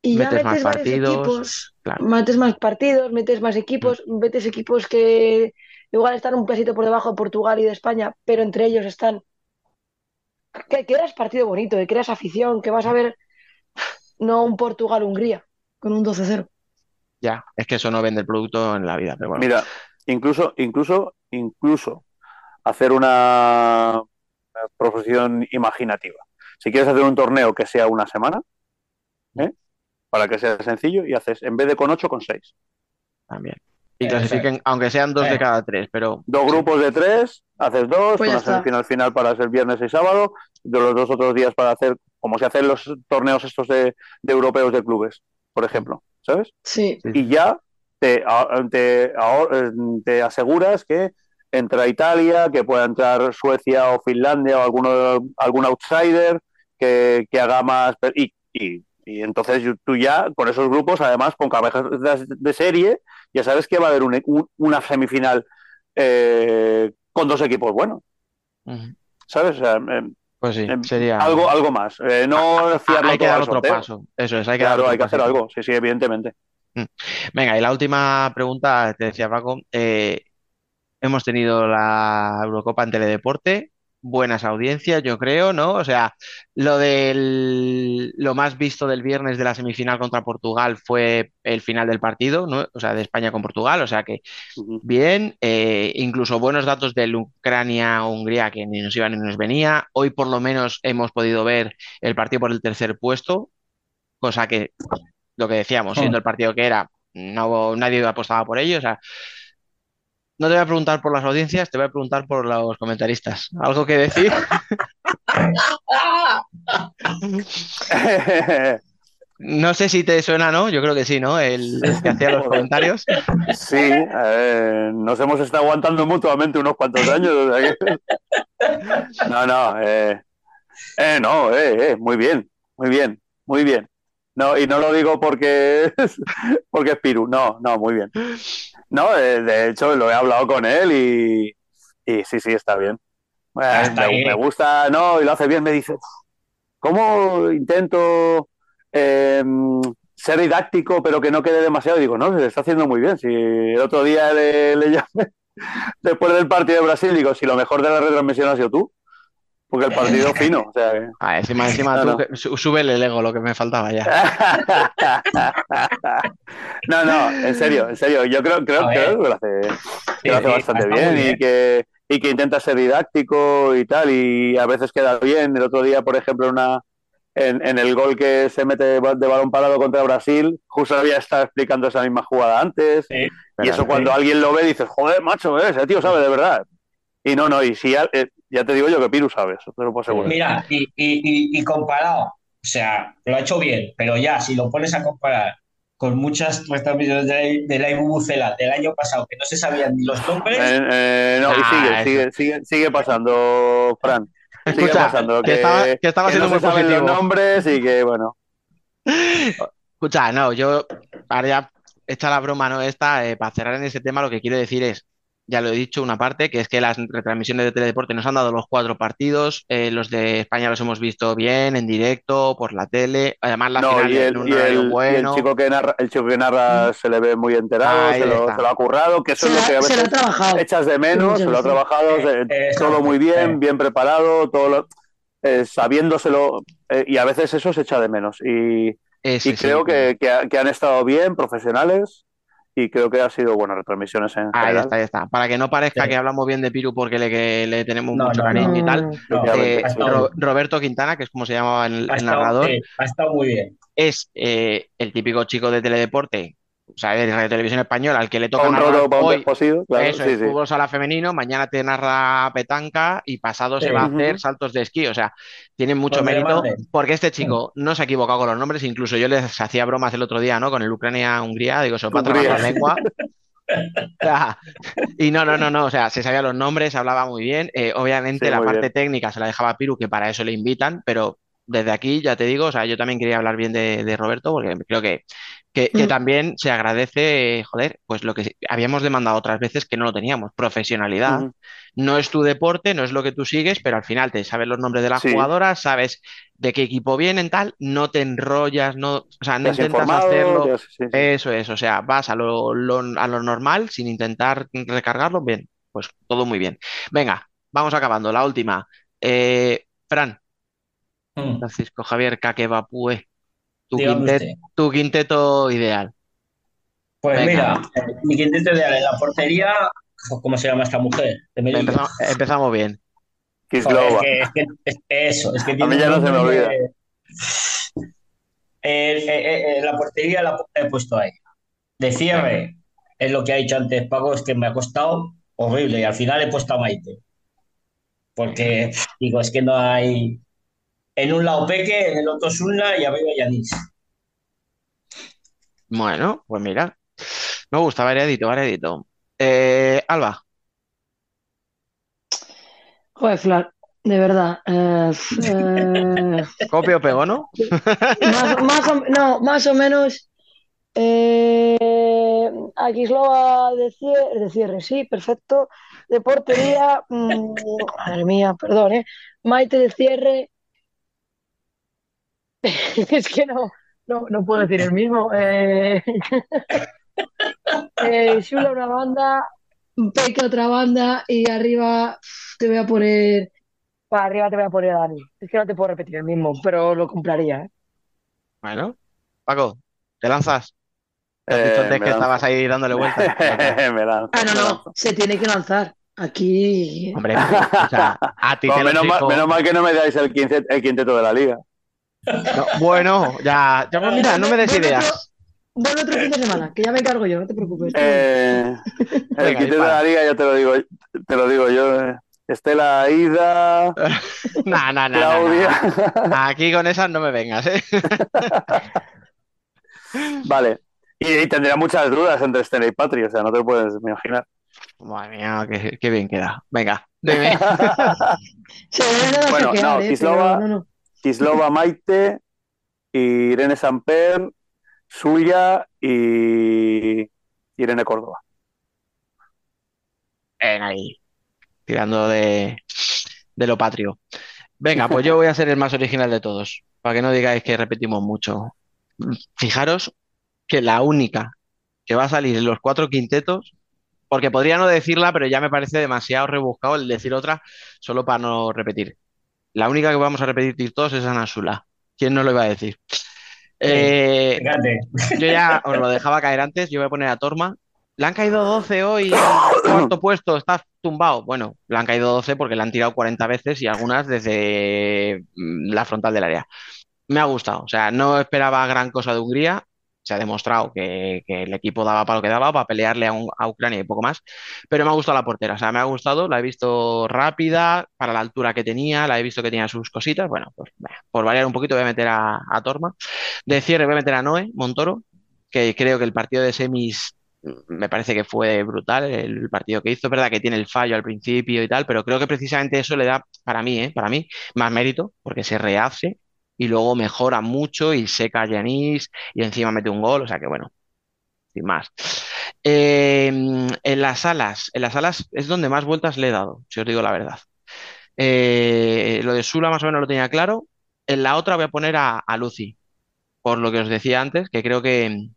Speaker 8: Y
Speaker 4: metes más
Speaker 8: metes
Speaker 4: partidos,
Speaker 8: equipos,
Speaker 4: claro.
Speaker 8: metes más partidos, metes más equipos, metes equipos que igual están un pesito por debajo de Portugal y de España, pero entre ellos están. Que creas partido bonito, que creas afición, que vas a ver no un Portugal-Hungría con un 12-0.
Speaker 4: Ya, es que eso no vende el producto en la vida, pero bueno.
Speaker 9: Mira, incluso, incluso, incluso hacer una una profesión imaginativa. Si quieres hacer un torneo que sea una semana, ¿eh? para que sea sencillo, y haces, en vez de con ocho, con seis.
Speaker 4: También. Y
Speaker 7: Eh,
Speaker 4: clasifiquen, aunque sean dos de
Speaker 7: Eh.
Speaker 4: cada tres, pero
Speaker 9: Dos grupos de tres, haces dos,
Speaker 8: Pues
Speaker 9: una semifinal final para ser viernes y sábado, de los dos otros días para hacer, como se hacen los torneos estos de, de europeos de clubes, por ejemplo, ¿sabes?
Speaker 8: Sí,
Speaker 9: y ya te, aseguras que entra Italia, que pueda entrar Suecia o Finlandia o alguno, algún outsider que, que haga más. Y, y, y entonces tú ya, con esos grupos, además con cabezas de, serie, ya sabes que va a haber un- un- una semifinal eh, con dos equipos buenos. ¿sabes? O sea, eh,
Speaker 4: Pues sí,
Speaker 9: eh,
Speaker 4: sería.
Speaker 9: algo, algo más. Eh, no
Speaker 4: Ah,
Speaker 9: fiarlo
Speaker 4: hay que dar otro
Speaker 9: sorteo.
Speaker 4: paso. Eso es, hay que dar
Speaker 9: Claro,
Speaker 4: otro
Speaker 9: hay que hacer
Speaker 4: pasito.
Speaker 9: algo, sí, sí, evidentemente.
Speaker 4: Venga, y la última pregunta, te decía Paco, eh, hemos tenido la Eurocopa en Teledeporte, buenas audiencias, yo creo, ¿no? O sea, lo del lo más visto del viernes de la semifinal contra Portugal fue el final del partido, ¿no? O sea, de España con Portugal, o sea que bien, eh, incluso buenos datos del Ucrania-Hungría que ni nos iba ni nos venía. Hoy por lo menos hemos podido ver el partido por el tercer puesto, cosa que lo que decíamos, siendo el partido que era, no nadie apostaba por ello. O sea, no te voy a preguntar por las audiencias, te voy a preguntar por los comentaristas. ¿Algo que decir? <laughs> No sé si te suena, ¿no? Yo creo que sí, ¿no? El, el que hacía los comentarios.
Speaker 9: Sí, eh, nos hemos estado aguantando mutuamente unos cuantos años. o sea que- No, no, eh, eh, no, eh, eh, muy bien, muy bien, muy bien. No, y no lo digo porque es, porque es Piru, no, no, muy bien. No, eh, de hecho lo he hablado con él y, y sí, sí, está bien. Eh,
Speaker 7: Hasta
Speaker 9: me, gusta, no, y lo hace bien, me dice, ¿cómo intento eh, ser didáctico pero que no quede demasiado? Digo, no, se le está haciendo muy bien. Si el otro día le, le llamé <laughs> después del partido de Brasil, digo, si lo mejor de la retransmisión ha sido tú, porque el partido <laughs> fino, o sea que-
Speaker 4: Ah, encima, encima
Speaker 9: No,
Speaker 4: tú,
Speaker 9: no.
Speaker 4: súbele el ego, lo que me faltaba ya. <laughs>
Speaker 9: No, no, en serio, en serio. Yo creo, creo, creo que lo hace, que lo hace
Speaker 7: Sí,
Speaker 9: bastante bien, y que, y que intenta ser didáctico y tal, y a veces queda bien. El otro día, por ejemplo, una, en, en el gol que se mete de balón parado contra Brasil, justo había estado explicando esa misma jugada antes.
Speaker 7: Sí.
Speaker 9: Y eso cuando alguien lo ve dices, joder, macho, eh, ese tío sabe de verdad. Y no, no, y si ya, eh, ya te digo yo que Piru sabe eso, te lo puedo asegurar.
Speaker 7: Mira, y, y, y, y comparado, o sea, lo ha hecho bien, pero ya, si lo pones a comparar con muchas retransmisiones de la, de la Ibubucela del año pasado que no se sabían ni los nombres,
Speaker 9: Eh, eh, no, y
Speaker 4: Ah,
Speaker 9: sigue, sigue, sigue, sigue pasando, Fran. Sigue
Speaker 4: Escucha,
Speaker 9: pasando,
Speaker 4: que
Speaker 9: que,
Speaker 4: estaba- que estaba
Speaker 9: que
Speaker 4: siendo
Speaker 9: no
Speaker 4: muy
Speaker 9: se saben
Speaker 4: positivo.
Speaker 9: los nombres y que, bueno.
Speaker 4: Escucha, no, yo, para ya echar la broma, ¿no? Esta, eh, para cerrar en ese tema, lo que quiero decir es, ya lo he dicho, una parte, que es que las retransmisiones de Teledeporte nos han dado los cuatro partidos, eh, los de España los hemos visto bien, en directo, por la tele, además la
Speaker 9: No,
Speaker 4: final
Speaker 9: y
Speaker 4: en
Speaker 9: el,
Speaker 4: un
Speaker 9: y
Speaker 4: horario
Speaker 9: el- y el
Speaker 4: bueno.
Speaker 9: chico que narra, el chico que narra se le ve muy enterado, se lo, se lo ha currado, que eso
Speaker 8: se
Speaker 9: es lo que a
Speaker 8: la, se
Speaker 9: veces
Speaker 8: trabajado.
Speaker 9: echas de menos, se lo ha
Speaker 8: veces.
Speaker 9: trabajado, se-
Speaker 7: Eh,
Speaker 9: todo muy bien,
Speaker 7: eh.
Speaker 9: bien preparado, todo lo- eh, sabiéndoselo, eh, y a veces eso se echa de menos. Y,
Speaker 4: Ese
Speaker 9: y
Speaker 4: es
Speaker 9: creo que han estado bien, profesionales, y creo que ha sido buenas retransmisiones en
Speaker 4: Ahí
Speaker 9: general.
Speaker 4: está, ahí está. Para que no parezca
Speaker 7: Sí.
Speaker 4: que hablamos bien de Piru porque le, que le tenemos
Speaker 7: No,
Speaker 4: mucho
Speaker 7: no,
Speaker 4: cariño y tal. Eh, Ro- Roberto Quintana, que es como se llamaba el,
Speaker 7: ha
Speaker 4: el
Speaker 7: estado-
Speaker 4: narrador,
Speaker 7: ha estado muy bien.
Speaker 4: es eh, el típico chico de Teledeporte O sea, de Radio Televisión Española, al que le toca
Speaker 9: un
Speaker 4: narrar
Speaker 9: roto, pa' un
Speaker 4: hoy,
Speaker 9: desposido, claro,
Speaker 4: eso
Speaker 9: sí,
Speaker 4: es,
Speaker 9: sí.
Speaker 4: fútbol sala femenino, mañana te narra petanca y pasado se va a hacer saltos de esquí. O sea, tienen mucho
Speaker 7: le
Speaker 4: mérito porque este chico no se ha equivocado con los nombres. Incluso yo les hacía bromas el otro día, ¿no? Con el Ucrania-Hungría, digo, se os va la lengua. <laughs> O sea, y no, no, no, no, o sea, se sabía los nombres, hablaba muy bien. Eh, obviamente
Speaker 9: Sí,
Speaker 4: la
Speaker 9: muy
Speaker 4: parte
Speaker 9: bien.
Speaker 4: técnica se la dejaba a Piru, que para eso le invitan, pero desde aquí ya te digo, o sea, yo también quería hablar bien de, de Roberto, porque creo que, que, que también se agradece, joder, pues lo que habíamos demandado otras veces que no lo teníamos, profesionalidad. No es tu deporte, no es lo que tú sigues, pero al final te sabes los nombres de las
Speaker 9: Sí.
Speaker 4: jugadoras, sabes de qué equipo vienen, tal, no te enrollas, no, o sea, no intentas hacerlo.
Speaker 9: sí, sí.
Speaker 4: Eso es, o sea, vas a lo, lo- a lo normal sin intentar recargarlo. Bien, pues todo muy bien. Venga, vamos acabando. La última. Eh, Fran,
Speaker 7: Mm.
Speaker 4: Francisco Javier Caquevapue, tu, quintet- quinteto ideal.
Speaker 7: Pues
Speaker 4: Venga.
Speaker 7: mira, mi quinteto ideal en la portería, ¿cómo se llama esta mujer?
Speaker 4: Empezamos, empezamos bien.
Speaker 7: Joder, es que- es que- es- eso, es que
Speaker 9: A
Speaker 7: tiene
Speaker 9: mí ya no se me olvida.
Speaker 7: Eh, eh, eh, la portería la he puesto ahí. De cierre, es lo que ha dicho antes Paco, es que me ha costado horrible y al final he puesto a Maite. Porque, digo, es que no hay. En un lado Peque, en el otro Sunla y arriba Yanis.
Speaker 4: Bueno, pues mira, me gusta, variadito, variadito. Eh, Alba,
Speaker 8: Joder, Flan, de verdad. eh, eh,
Speaker 4: copio o pego, ¿no?
Speaker 8: más, más o, no, más o menos. Eh, Akislova de cierre, de cierre, sí, perfecto. De portería, mm, madre mía, perdón, ¿eh? Maite de cierre. <laughs> Es que no, no, no puedo decir el mismo. Eh, <laughs> eh, Shula una banda, Peca otra banda y arriba te voy a poner. Para arriba te voy a poner a Dani. Es que no te puedo repetir el mismo, pero lo compraría, ¿eh?
Speaker 4: Bueno, Paco, ¿te lanzas? Te has dicho
Speaker 9: Eh,
Speaker 4: antes que
Speaker 9: lanzo.
Speaker 4: estabas ahí dándole vueltas. <laughs>
Speaker 9: me lanzo,
Speaker 8: Ah, no,
Speaker 9: me
Speaker 8: no, se tiene que lanzar. Aquí.
Speaker 4: Hombre, o sea, a ti
Speaker 9: Bueno,
Speaker 4: te lo
Speaker 9: menos, mal,
Speaker 4: exijo.
Speaker 9: menos mal que no me dais el, quince- el quinteto de la liga.
Speaker 4: No, bueno, ya, ya, pues mira, no me des ideas.
Speaker 8: otro- vuelve otro fin de semana, que ya me encargo yo, no te preocupes.
Speaker 9: Eh, el quinteto de la liga, ya te lo digo, te lo digo yo. eh. Estela Ida, <laughs>
Speaker 4: No, no, no, no,
Speaker 9: Claudia.
Speaker 4: no. Aquí con esas no me vengas, ¿eh? <laughs>
Speaker 9: Vale. Y, y tendría muchas dudas entre Estela y Patri, o sea, no te puedes imaginar.
Speaker 4: Madre mía, qué, qué bien queda. Venga, dime. <laughs>
Speaker 9: Bueno, no,
Speaker 8: ¿eh?
Speaker 9: Kislova-
Speaker 8: Pero no, no.
Speaker 9: Kislova Maite, Irene Samper, Suya y Irene Córdoba.
Speaker 4: Ven ahí, tirando de, de lo patrio. Venga, pues yo voy a ser el más original de todos, para que no digáis que repetimos mucho. Fijaros que la única que va a salir en los cuatro quintetos, porque podría no decirla, pero ya me parece demasiado rebuscado el decir otra, solo para no repetir. La única que vamos a repetir todos es Ana Sula. ¿Quién nos lo iba a decir? Eh, yo ya <laughs> os lo dejaba caer antes, yo voy a poner a Torma. Le han caído 12 hoy, <clears throat> cuarto puesto, está tumbado. Bueno, le han caído 12 porque le han tirado 40 veces y algunas desde mm, la frontal del área. Me ha gustado, o sea, no esperaba gran cosa de Hungría. Se ha demostrado que, el equipo daba para lo que daba, para pelearle a, Ucrania y poco más. Pero me ha gustado la portera, o sea, me ha gustado, la he visto rápida, para la altura que tenía, la he visto que tenía sus cositas. Bueno, pues por variar un poquito voy a meter a, Torma. De cierre voy a meter a Noé Montoro, que creo que el partido de semis mm, me parece que fue brutal el partido que hizo. Verdad que tiene el fallo al principio y tal, pero creo que precisamente eso le da, para mí, ¿eh? para mí, más mérito, porque se rehace y luego mejora mucho y seca a Yanis y encima mete un gol, o sea que bueno, sin más. Eh, en las alas, en las alas es donde más vueltas le he dado, si os digo la verdad. Eh, lo de Sula más o menos lo tenía claro. En la otra voy a poner a, a Lucy, por lo que os decía antes, que creo que,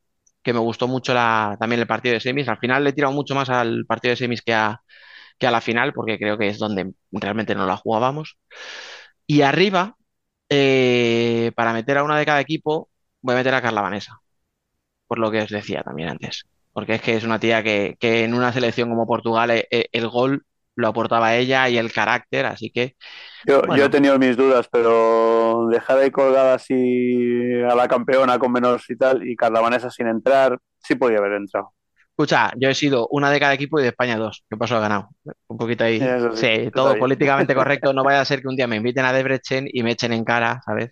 Speaker 4: que me gustó mucho la, también el partido de semis. Al final le he tirado mucho más al partido de semis que a, que a la final, porque creo que es donde realmente no la jugábamos. Y arriba, eh, para meter a una de cada equipo, voy a meter a Carla Vanessa, por lo que os decía también antes. Porque es que es una tía que, que en una selección como Portugal eh, eh, el gol lo aportaba ella y el carácter, así que
Speaker 9: Yo,
Speaker 4: Bueno.
Speaker 9: yo he tenido mis dudas, pero dejar ahí colgada así a la campeona con menos y tal, y Carla Vanessa sin entrar, sí podía haber entrado.
Speaker 4: Escucha, yo he sido una de cada equipo y de España dos. ¿Qué pasó? He ganado. Un poquito ahí.
Speaker 9: Eso sí,
Speaker 4: todo
Speaker 9: bien.
Speaker 4: políticamente <laughs> correcto. No vaya a ser que un día me inviten a Debrecen y me echen en cara, ¿sabes?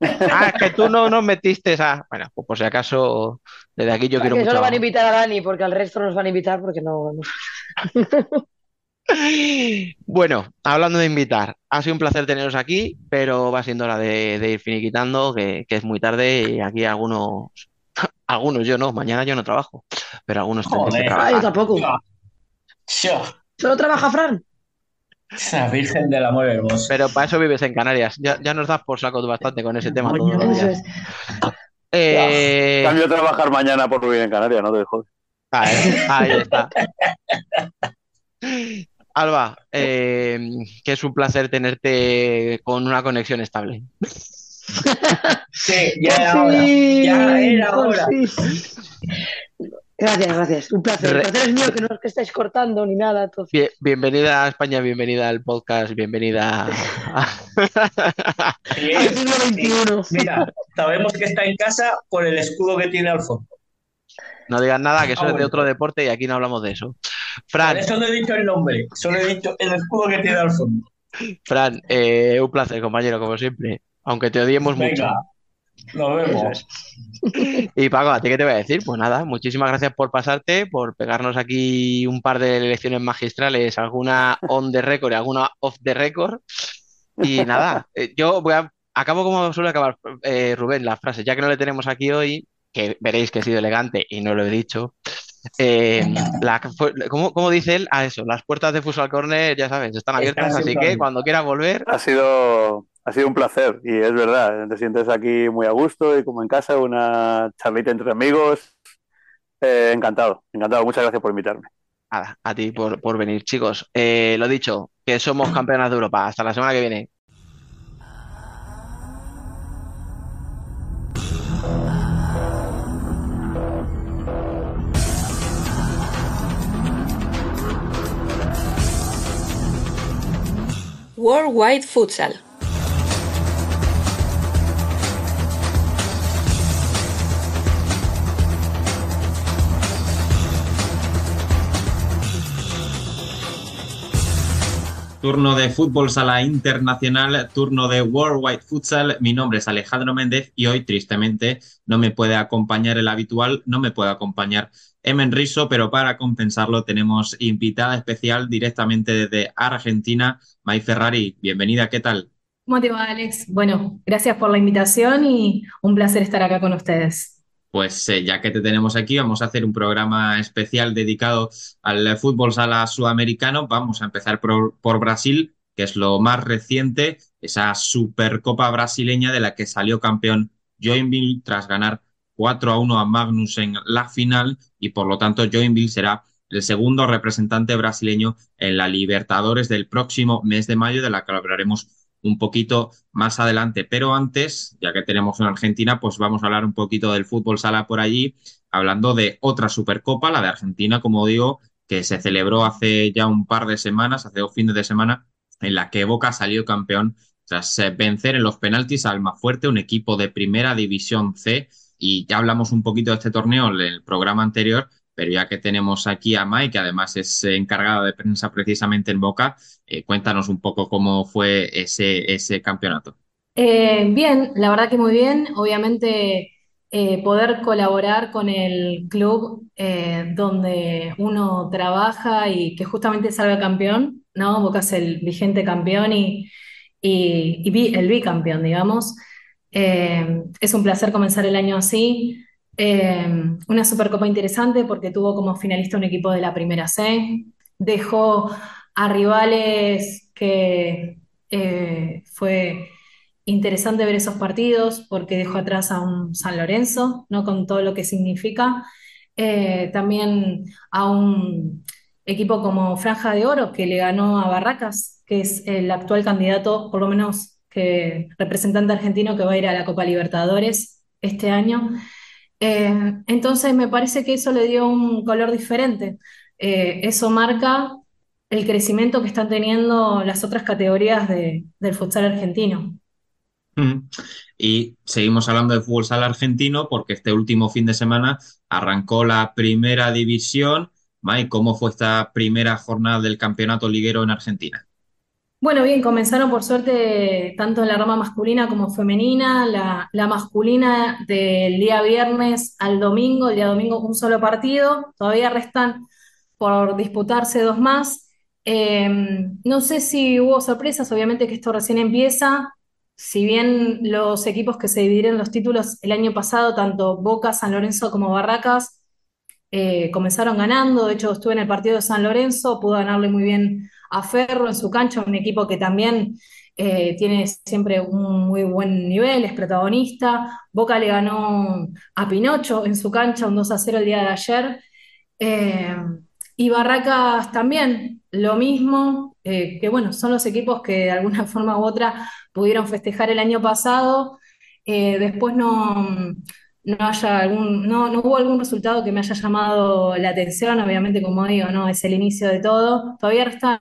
Speaker 4: Ah, es que tú no nos metiste esa. Bueno, pues por si acaso, desde aquí yo quiero
Speaker 8: que
Speaker 4: mucho.
Speaker 8: solo van a invitar a Dani, porque al resto nos van a invitar porque no. no. <laughs>
Speaker 4: Bueno, hablando de invitar, ha sido un placer teneros aquí, pero va siendo hora de, de ir finiquitando, que, que es muy tarde y aquí algunos, <laughs> algunos yo no, mañana yo no trabajo, pero algunos tendréis que
Speaker 7: Joder.
Speaker 8: Ah, yo tampoco.
Speaker 7: Yo,
Speaker 8: ¿Solo trabaja Fran?
Speaker 7: esa Virgen del Amor Hermoso.
Speaker 4: Pero para eso vives en Canarias, ya, ya nos das por saco bastante con ese tema todos los días. Eh,
Speaker 9: Cambio a trabajar mañana por vivir en Canarias, no te jodes.
Speaker 4: ahí, ahí está. <laughs> Alba, eh, que es un placer tenerte con una conexión estable.
Speaker 7: Sí, <laughs> ya era hora. Ya era.
Speaker 8: Gracias, gracias. Un placer.
Speaker 4: Re-
Speaker 8: El placer es mío, que no es que estáis cortando ni nada. entonces.
Speaker 4: Bien- bienvenida a España, bienvenida al podcast, bienvenida a... <laughs>
Speaker 7: Sí,
Speaker 8: Al siglo XXI.
Speaker 7: Mira, sabemos que está en casa por el escudo que tiene al fondo.
Speaker 4: No digas nada, que eso
Speaker 7: Ah,
Speaker 4: es de otro deporte y aquí no hablamos de eso.
Speaker 7: Por
Speaker 4: Fran,
Speaker 7: eso no he dicho el nombre, solo he dicho el escudo que tiene al fondo.
Speaker 4: Fran, eh, un placer, compañero, como siempre, aunque te odiemos mucho.
Speaker 7: Venga, nos vemos.
Speaker 4: Y Paco, ¿a ti qué te voy a decir? Pues nada, muchísimas gracias por pasarte, por pegarnos aquí un par de lecciones magistrales, alguna on the record y alguna off the record. Y nada, eh, yo voy a, acabo como suele acabar eh, Rubén las frases, ya que no le tenemos aquí hoy, que veréis que he sido elegante y no lo he dicho. eh, la- ¿cómo, cómo dice él? A eso, las puertas de Futsal Corner, ya sabes, están abiertas, así que cuando quieras volver,
Speaker 9: Ha sido, ha sido un placer y es verdad, te sientes aquí muy a gusto y como en casa, una charlita entre amigos. Eh, encantado, encantado. Muchas gracias por invitarme.
Speaker 4: nada, a ti por, por venir, chicos. Eh, lo dicho, que somos campeonas de Europa. Hasta la semana que viene.
Speaker 2: Worldwide Futsal.
Speaker 10: Turno de fútbol sala internacional, turno de Worldwide Futsal. Mi nombre es Alejandro Méndez y hoy, tristemente, no me puede acompañar el habitual, no me puede acompañar Emen Riso, pero para compensarlo tenemos invitada especial directamente desde Argentina, May Ferrari. Bienvenida, ¿qué tal?
Speaker 11: ¿Cómo te va, Alex? Bueno, gracias por la invitación y un placer estar acá con ustedes.
Speaker 10: Pues eh, ya que te tenemos aquí, vamos a hacer un programa especial dedicado al eh, fútbol sala sudamericano. Vamos a empezar por, por Brasil, que es lo más reciente, esa Supercopa brasileña de la que salió campeón Joinville tras ganar 4 a 1 a Magnus en la final y por lo tanto Joinville será el segundo representante brasileño en la Libertadores del próximo mes de mayo, de la que hablaremos un poquito más adelante. Pero antes, ya que tenemos en Argentina, pues vamos a hablar un poquito del fútbol sala por allí, hablando de otra Supercopa, la de Argentina, como digo, que se celebró hace ya un par de semanas, hace dos fines de semana, en la que Boca salió campeón tras eh, vencer en los penaltis al Almafuerte, un equipo de primera división C. Y ya hablamos un poquito de este torneo en el programa anterior, pero ya que tenemos aquí a Mai, que además es eh, encargada de prensa precisamente en Boca, eh, cuéntanos un poco cómo fue ese, ese campeonato.
Speaker 11: Eh, bien, la verdad que muy bien. Obviamente poder colaborar con el club donde uno trabaja y que justamente salga campeón, ¿no? Boca es el vigente campeón y, y- y el bicampeón, digamos. Es un placer comenzar el año así. Eh, una Supercopa interesante porque tuvo como finalista un equipo de la Primera C. Dejó a rivales que eh, fue interesante ver esos partidos porque dejó atrás a un San Lorenzo, ¿no? Con todo lo que significa. Eh, también a un equipo como Franja de Oro que le ganó a Barracas, que es el actual candidato, por lo menos que representante argentino que va a ir a la Copa Libertadores este año. Eh, entonces me parece que eso le dio un color diferente. Eh, eso marca el crecimiento que están teniendo las otras categorías de- del futsal argentino.
Speaker 10: Y seguimos hablando de fútbol argentino porque este último fin de semana arrancó la primera división. ¿cómo fue esta primera jornada del campeonato liguero en Argentina?
Speaker 11: Bueno, bien, comenzaron por suerte tanto en la rama masculina como femenina. La, masculina del día viernes al domingo, el día domingo un solo partido. Todavía restan por disputarse dos más. Eh, no sé si hubo sorpresas, obviamente que esto recién empieza. Si bien los equipos que se dividieron los títulos el año pasado, tanto Boca, San Lorenzo como Barracas, eh, comenzaron ganando. De hecho, estuve en el partido de San Lorenzo, pudo ganarle muy bien a Ferro en su cancha, un equipo que también eh, tiene siempre un muy buen nivel, es protagonista. Boca le ganó a Pinocho en su cancha un 2 a 0 el día de ayer. Eh, y Barracas también, lo mismo, eh, que bueno, son los equipos que de alguna forma u otra pudieron festejar el año pasado. Después no, no haya algún, no, no hubo algún resultado que me haya llamado la atención, obviamente, como digo, no, es el inicio de todo. Todavía restan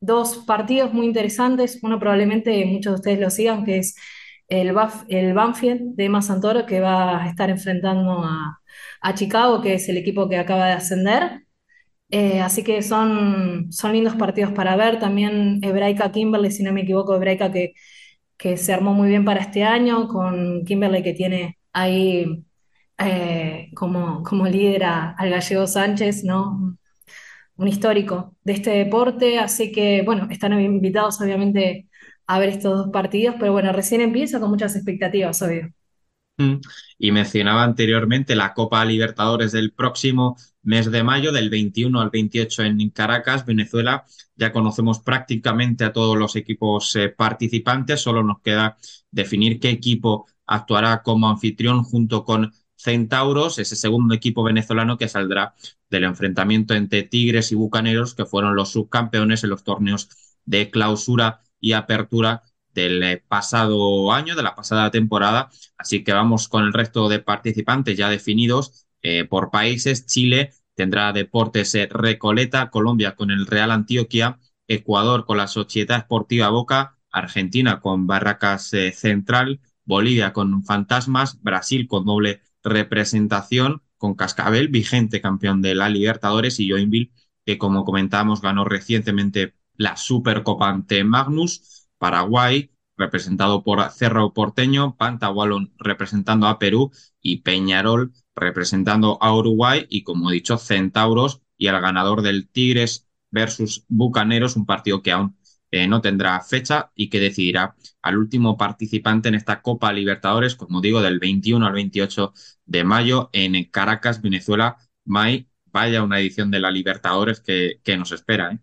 Speaker 11: dos partidos muy interesantes, uno probablemente muchos de ustedes lo sigan, que es el, el Banfield de Emma Santoro, que va a estar enfrentando a, a Chicago, que es el equipo que acaba de ascender. Eh, así que son, son lindos partidos para ver. También Hebraica Kimberley, si no me equivoco, Hebraica que, que se armó muy bien para este año, con Kimberley que tiene ahí eh, como, como líder al gallego Sánchez, ¿no? Un histórico de este deporte. Así que, bueno, están invitados obviamente a ver estos dos partidos, pero bueno, recién empieza con muchas expectativas, obvio.
Speaker 10: Mm. Y mencionaba anteriormente la Copa Libertadores del próximo mes de mayo, del 21 al 28 en Caracas, Venezuela. Ya conocemos prácticamente a todos los equipos eh, participantes, solo nos queda definir qué equipo actuará como anfitrión junto con Centauros, ese segundo equipo venezolano que saldrá del enfrentamiento entre Tigres y Bucaneros, que fueron los subcampeones en los torneos de clausura y apertura del eh, pasado año, de la pasada temporada. Así que vamos con el resto de participantes ya definidos eh, por países. Chile tendrá Deportes eh, Recoleta, Colombia con el Real Antioquia, Ecuador con la Sociedad Esportiva Boca, Argentina con Barracas Central, Bolivia con Fantasmas, Brasil con doble representación, con Cascabel, vigente campeón de la Libertadores, y Joinville, que como comentábamos ganó recientemente la Supercopa ante Magnus, Paraguay, representado por Cerro Porteño, Pantahualón representando a Perú y Peñarol representando a Uruguay y como he dicho Centauros y el ganador del Tigres versus Bucaneros, un partido que aún eh, no tendrá fecha y que decidirá al último participante en esta Copa Libertadores, como digo, del 21 al 28 de mayo en Caracas, Venezuela. May, vaya una edición de la Libertadores que, nos espera. ¿eh?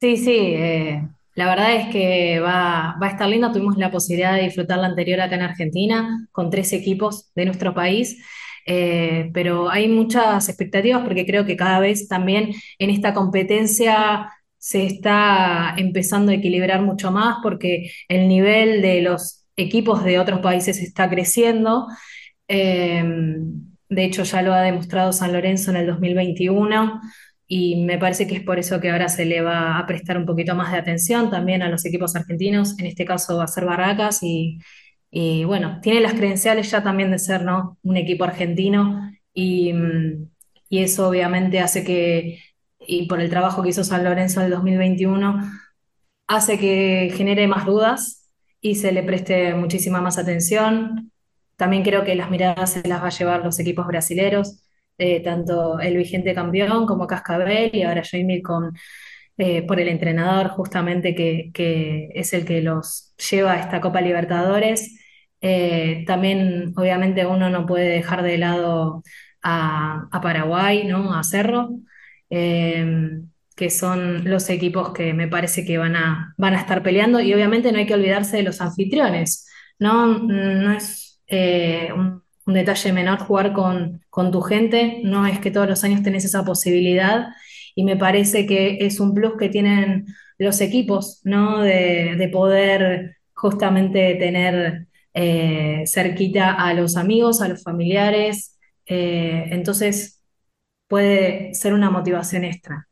Speaker 11: Sí, sí, eh, la verdad es que va, va a estar lindo. Tuvimos la posibilidad de disfrutar la anterior acá en Argentina con tres equipos de nuestro país, pero hay muchas expectativas porque creo que cada vez también en esta competencia se está empezando a equilibrar mucho más porque el nivel de los equipos de otros países está creciendo. Eh, de hecho, ya lo ha demostrado San Lorenzo en el 2021 y me parece que es por eso que ahora se le va a prestar un poquito más de atención también a los equipos argentinos, en este caso va a ser Barracas y, bueno, tiene las credenciales ya también de ser, ¿no? un equipo argentino y, mm, y eso obviamente hace que, y por el trabajo que hizo San Lorenzo en el 2021, hace que genere más dudas y se le preste muchísima más atención. También creo que las miradas se las va a llevar los equipos brasileros, eh, tanto el vigente campeón como Cascabel y ahora Jamie con, eh, por el entrenador justamente que, que es el que los lleva a esta Copa Libertadores. Eh, también obviamente uno no puede dejar de lado a, a Paraguay, ¿no? A Cerro. Eh, que son los equipos que me parece que van a, van a estar peleando y obviamente no hay que olvidarse de los anfitriones, ¿no? No es eh, un, detalle menor jugar con, con tu gente, no es que todos los años tenés esa posibilidad y me parece que es un plus que tienen los equipos, ¿no? De, de poder justamente tener eh, cerquita a los amigos, a los familiares, eh, entonces puede ser una motivación extra.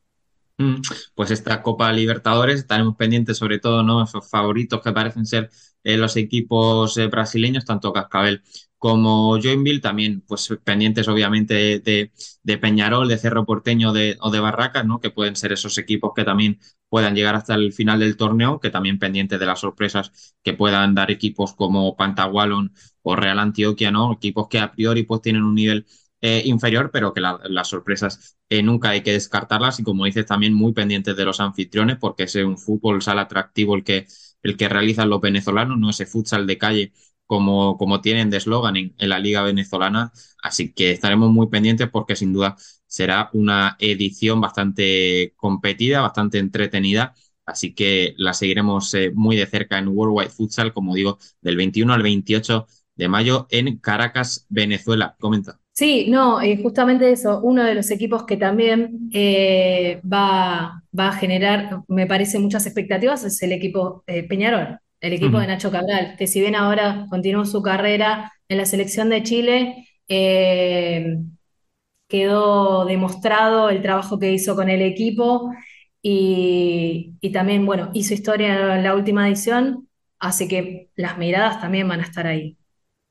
Speaker 10: Mm, Pues esta Copa Libertadores estaremos pendientes sobre todo, ¿no? Esos favoritos que parecen ser eh, los equipos eh, brasileños, tanto Cascabel como Joinville, también pues pendientes obviamente de, Peñarol, de Cerro Porteño de- o de Barracas, ¿no? Que pueden ser esos equipos que también puedan llegar hasta el final del torneo, que también pendientes de las sorpresas que puedan dar equipos como Pantagualon o Real Antioquia, ¿no? Equipos que a priori pues tienen un nivel eh, inferior, pero que la- las sorpresas eh, nunca hay que descartarlas y como dices también muy pendientes de los anfitriones porque es un fútbol sala atractivo el que, el que realizan los venezolanos, no ese futsal de calle como, como tienen de eslogan en, la liga venezolana, así que estaremos muy pendientes porque sin duda será una edición bastante competida, bastante entretenida. Así que la seguiremos eh, muy de cerca en Worldwide Futsal, como digo, del 21 al 28 de mayo en Caracas, Venezuela. Comenta.
Speaker 11: Sí, no, eh, justamente eso, uno de los equipos que también eh, va, va a generar, me parece, muchas expectativas es el equipo eh, Peñarol, el equipo de. Nacho Cabral, que si bien ahora continuó su carrera en la selección de Chile, eh, quedó demostrado el trabajo que hizo con el equipo y, y también, bueno, hizo historia en la última edición, así que las miradas también van a estar ahí.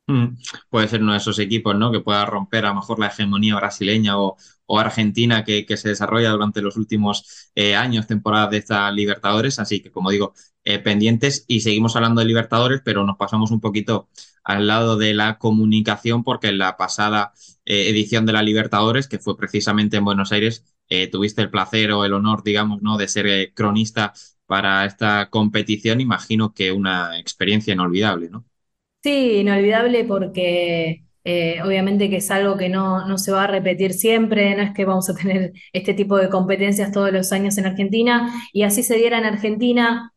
Speaker 10: Mm, Puede ser uno de esos equipos, ¿no? Que pueda romper a lo mejor la hegemonía brasileña o, argentina que, se desarrolla durante los últimos eh, años, temporadas de esta Libertadores. Así que, como digo, eh, pendientes y seguimos hablando de Libertadores, pero nos pasamos un poquito al lado de la comunicación porque en la pasada eh, edición de la Libertadores, que fue precisamente en Buenos Aires, tuviste el placer o el honor, digamos, ¿no? De ser cronista para esta competición. Imagino que una experiencia inolvidable, ¿no?
Speaker 11: Sí, inolvidable porque eh, obviamente que es algo que no, no se va a repetir siempre, no es que vamos a tener <laughs> este tipo de competencias todos los años en Argentina y así se diera en Argentina,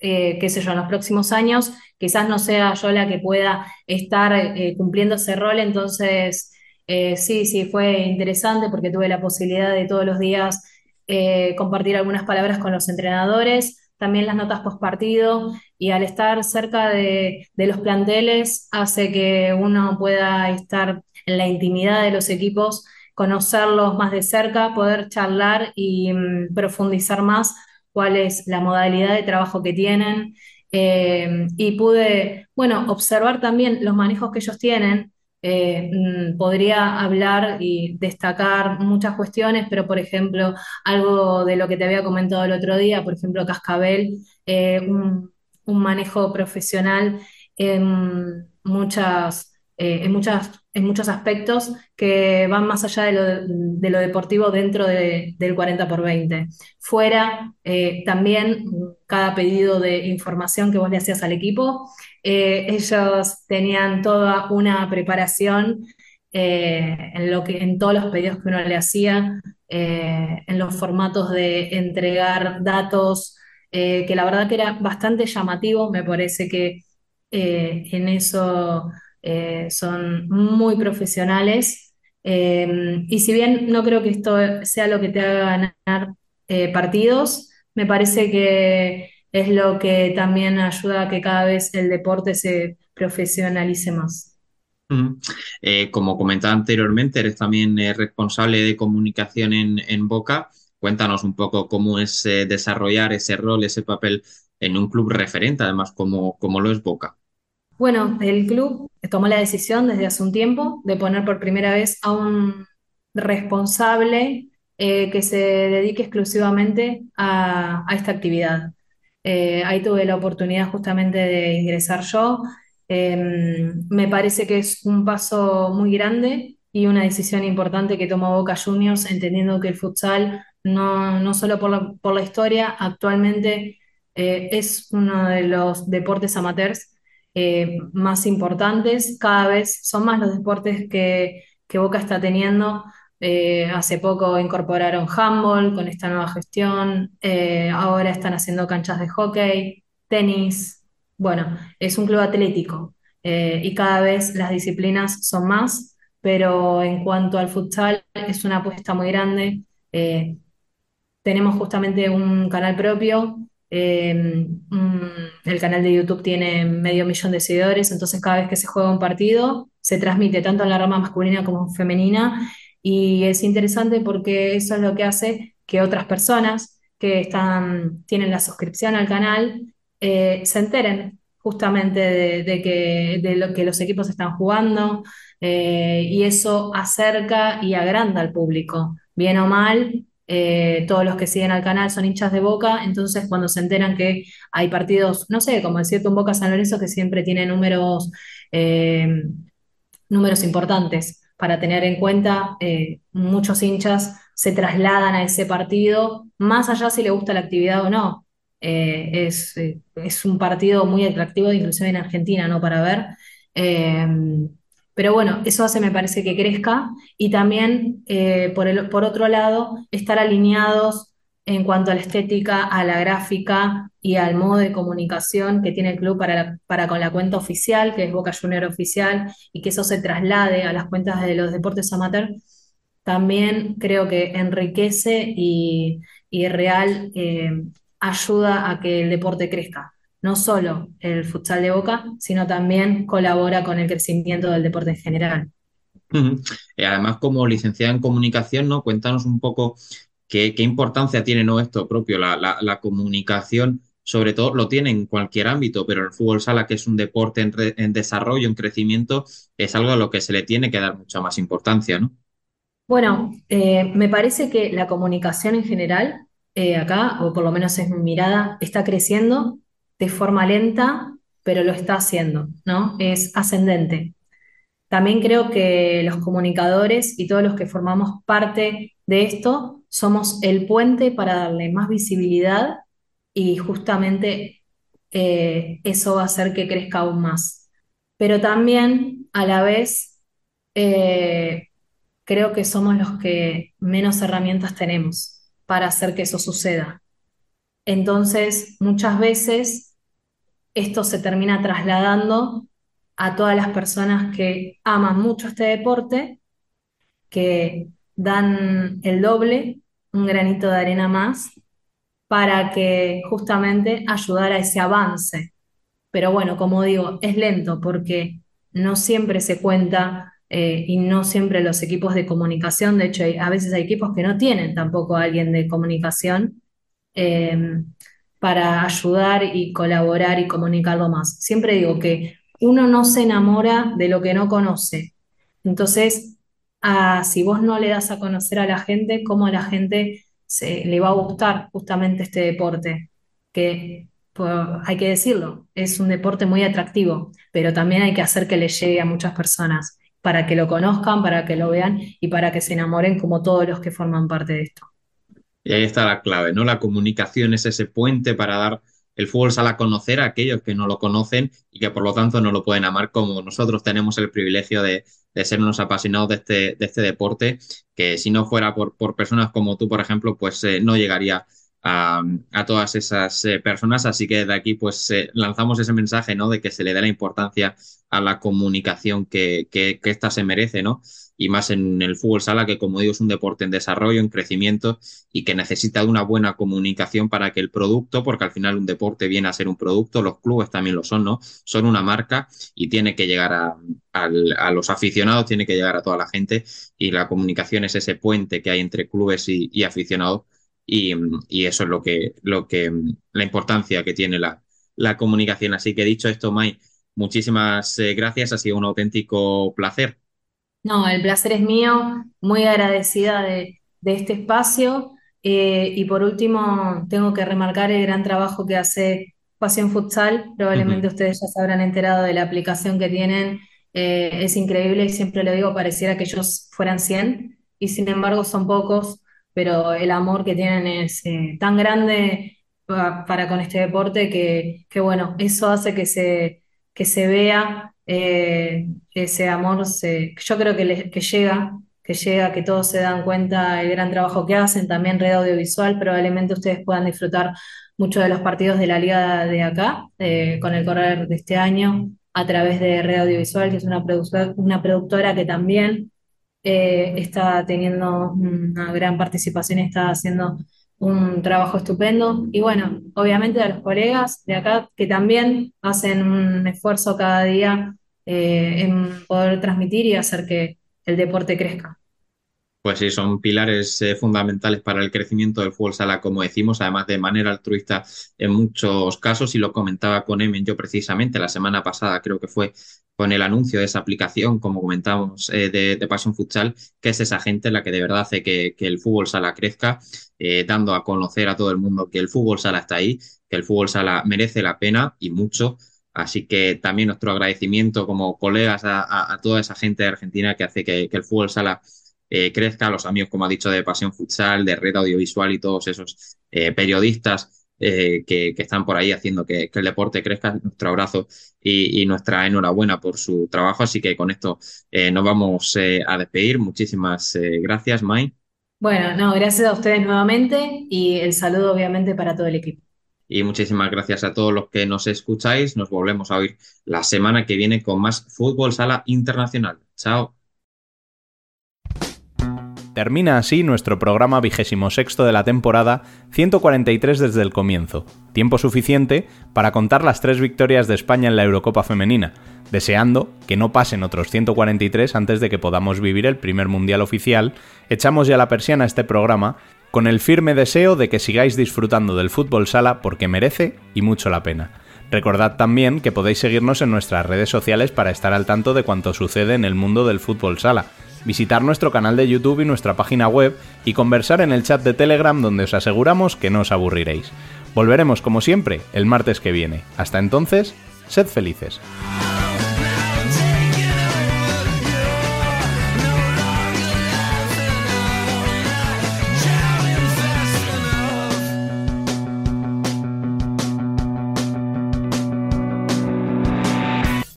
Speaker 11: eh, qué sé yo, en los próximos años, quizás no sea yo la que pueda estar eh, cumpliendo ese rol, entonces eh, sí, sí, fue interesante porque tuve la posibilidad de todos los días eh, compartir algunas palabras con los entrenadores, también las notas post partido y al estar cerca de, de los planteles hace que uno pueda estar en la intimidad de los equipos, conocerlos más de cerca, poder charlar y mm, profundizar más cuál es la modalidad de trabajo que tienen. Eh, y pude, bueno, observar también los manejos que ellos tienen. Eh, mm, podría hablar y destacar muchas cuestiones, pero por ejemplo, algo de lo que te había comentado el otro día, por ejemplo, Cascabel, eh, un, un manejo profesional en muchas, eh, en muchas, en muchos aspectos que van más allá de lo, de lo deportivo dentro de- del 40 por 20. Fuera, eh, también cada pedido de información que vos le hacías al equipo, eh, ellos tenían toda una preparación eh, en lo que, en todos los pedidos que uno le hacía, eh, en los formatos de entregar datos que la verdad que era bastante llamativo, me parece que en eso son muy profesionales. Y si bien no creo que esto sea lo que te haga ganar partidos, me parece que es lo que también ayuda a que cada vez el deporte se profesionalice más.
Speaker 10: Eh, como comentaba anteriormente, eres también eh, responsable de comunicación en, en Boca. Cuéntanos un poco cómo es eh, desarrollar ese rol, ese papel en un club referente, además, como, como lo es Boca.
Speaker 11: Bueno, el club tomó la decisión desde hace un tiempo de poner por primera vez a un responsable que se dedique exclusivamente a, a esta actividad. Eh, ahí tuve la oportunidad justamente de ingresar yo. Eh, me parece que es un paso muy grande y una decisión importante que tomó Boca Juniors, entendiendo que el futsal, no, no solo por la, por la historia, actualmente eh, es uno de los deportes amateurs eh, más importantes. Cada vez son más los deportes que, que Boca está teniendo. Eh, hace poco incorporaron handball con esta nueva gestión. Eh, ahora están haciendo canchas de hockey, tenis. Bueno, es un club atlético eh, y cada vez las disciplinas son más, pero en cuanto al futsal es una apuesta muy grande. Tenemos justamente un canal propio. un- el canal de YouTube tiene medio millón de seguidores, entonces cada vez que se juega un partido se transmite tanto en la rama masculina como femenina y es interesante porque eso es lo que hace que otras personas que están, tienen la suscripción al canal eh, se enteren justamente de, que, de lo que los equipos están jugando eh, y eso acerca y agranda al público, bien o mal. eh, todos los que siguen al canal son hinchas de Boca, entonces cuando se enteran que hay partidos, no sé, como decirte un Boca San Lorenzo que siempre tiene números, números importantes para tener en cuenta, eh, muchos hinchas se trasladan a ese partido, más allá si le gusta la actividad o no. Eh, es, eh, es un partido muy atractivo, inclusive en Argentina, ¿no? Para ver. Pero bueno, eso hace, me parece, que crezca y también, por el- por otro lado, estar alineados en cuanto a la estética, a la gráfica y al modo de comunicación que tiene el club para, para con la cuenta oficial, que es Boca Junior Oficial, y que eso se traslade a las cuentas de los deportes amateur, también creo que enriquece y, y real eh, ayuda a que el deporte crezca. No solo el futsal de Boca, sino también colabora con el crecimiento del deporte en general.
Speaker 10: Eh, además, como licenciada en comunicación, ¿no? Cuéntanos un poco qué, importancia tiene, ¿no? Esto propio, la, la- la comunicación, sobre todo lo tiene en cualquier ámbito, pero el fútbol sala, que es un deporte en, re- en desarrollo, en crecimiento, es algo a lo que se le tiene que dar mucha más importancia, ¿no?
Speaker 11: Bueno, eh, me parece que la comunicación en general, eh, acá, o por lo menos es mi mirada, está creciendo de forma lenta, pero lo está haciendo, ¿no? Es ascendente. También creo que los comunicadores y todos los que formamos parte de esto somos el puente para darle más visibilidad y justamente eh, eso va a hacer que crezca aún más. Pero también a la vez eh, creo que somos los que menos herramientas tenemos para hacer que eso suceda. Entonces, muchas veces esto se termina trasladando a todas las personas que aman mucho este deporte, que dan el doble, un granito de arena más, para que justamente ayudar a ese avance. Pero bueno, como digo, es lento porque no siempre se cuenta eh, y no siempre los equipos de comunicación, de hecho, a veces hay equipos que no tienen tampoco a alguien de comunicación eh, para ayudar y colaborar y comunicarlo más. Siempre digo que uno no se enamora de lo que no conoce. Entonces, ah, si vos no le das a conocer a la gente, ¿cómo a la gente se, le va a gustar justamente este deporte? Que hay que decirlo, es un deporte muy atractivo, pero también hay que hacer que le llegue a muchas personas para que lo conozcan, para que lo vean y para que se enamoren como todos los que forman parte de esto.
Speaker 10: Y ahí está la clave, ¿no? La comunicación es ese puente para dar el fútbol sala a conocer a aquellos que no lo conocen y que por lo tanto no lo pueden amar como nosotros tenemos el privilegio de, de ser unos apasionados de este, de este deporte, que si no fuera por, por personas como tú, por ejemplo, pues eh, no llegaría a, a todas esas eh, personas. Así que de aquí pues eh, lanzamos ese mensaje, ¿no? De que se le dé la importancia a la comunicación que, que, que ésta se merece, ¿no? Y más en el fútbol sala, que como digo es un deporte en desarrollo, en crecimiento y que necesita de una buena comunicación para que el producto, porque al final un deporte viene a ser un producto, los clubes también lo son, ¿no? Son una marca y tiene que llegar a, los aficionados, tiene que llegar a toda la gente y la comunicación es ese puente que hay entre clubes y, aficionados y, eso es lo que, lo que, la importancia que tiene la, la comunicación. Así que dicho esto, May, muchísimas eh, gracias, ha sido un auténtico placer.
Speaker 11: No, el placer es mío, muy agradecida de, de este espacio. eh, y por último, tengo que remarcar el gran trabajo que hace Pasión Futsal. Probablemente ustedes ya se habrán enterado de la aplicación que tienen. eh, es increíble y siempre lo digo, pareciera que ellos fueran 100 y sin embargo son pocos, pero el amor que tienen es eh, tan grande pa- para con este deporte que, que bueno, eso hace que se, que se vea eh, ese amor se, yo creo que, le- que llega, que llega, que todos se dan cuenta el gran trabajo que hacen, también Red Audiovisual, probablemente ustedes puedan disfrutar mucho de los partidos de la liga de acá, eh, con el correr de este año, a través de Red Audiovisual, que es una productora, una productora que también eh, está teniendo una gran participación, está haciendo un trabajo estupendo. Y bueno, obviamente a los colegas de acá que también hacen un esfuerzo cada día eh, en poder transmitir y hacer que el deporte crezca.
Speaker 10: Pues sí, son pilares eh, fundamentales para el crecimiento del fútbol sala, como decimos, además de manera altruista en muchos casos, y lo comentaba con Emen yo precisamente la semana pasada, creo que fue con el anuncio de esa aplicación, como comentábamos, eh, de, de Passion Futsal, que es esa gente la que de verdad hace que, el fútbol sala crezca, eh, dando a conocer a todo el mundo que el fútbol sala está ahí, que el fútbol sala merece la pena y mucho. Así que también nuestro agradecimiento como colegas a, toda esa gente de Argentina que hace que el fútbol sala eh, crezca, los amigos, como ha dicho, de Pasión Futsal, de Red Audiovisual y todos esos eh, periodistas eh, que, que están por ahí haciendo que, que el deporte crezca. Nuestro abrazo y, y nuestra enhorabuena por su trabajo. Así que con esto eh, nos vamos eh, a despedir. Muchísimas gracias, Mai.
Speaker 11: Bueno, no, gracias a ustedes nuevamente y el saludo obviamente para todo el equipo.
Speaker 10: Y muchísimas gracias a todos los que nos escucháis. Nos volvemos a oír la semana que viene con más Fútbol Sala Internacional. Chao.
Speaker 1: Termina así nuestro programa vigésimo sexto de la temporada, 143 desde el comienzo, tiempo suficiente para contar las tres victorias de España en la Eurocopa femenina, deseando que no pasen otros 143 antes de que podamos vivir el primer mundial oficial, echamos ya la persiana a este programa con el firme deseo de que sigáis disfrutando del fútbol sala porque merece y mucho la pena. Recordad también que podéis seguirnos en nuestras redes sociales para estar al tanto de cuanto sucede en el mundo del fútbol sala visitar nuestro canal de YouTube y nuestra página web y conversar en el chat de Telegram donde os aseguramos que no os aburriréis. Volveremos como siempre el martes que viene. Hasta entonces, sed felices.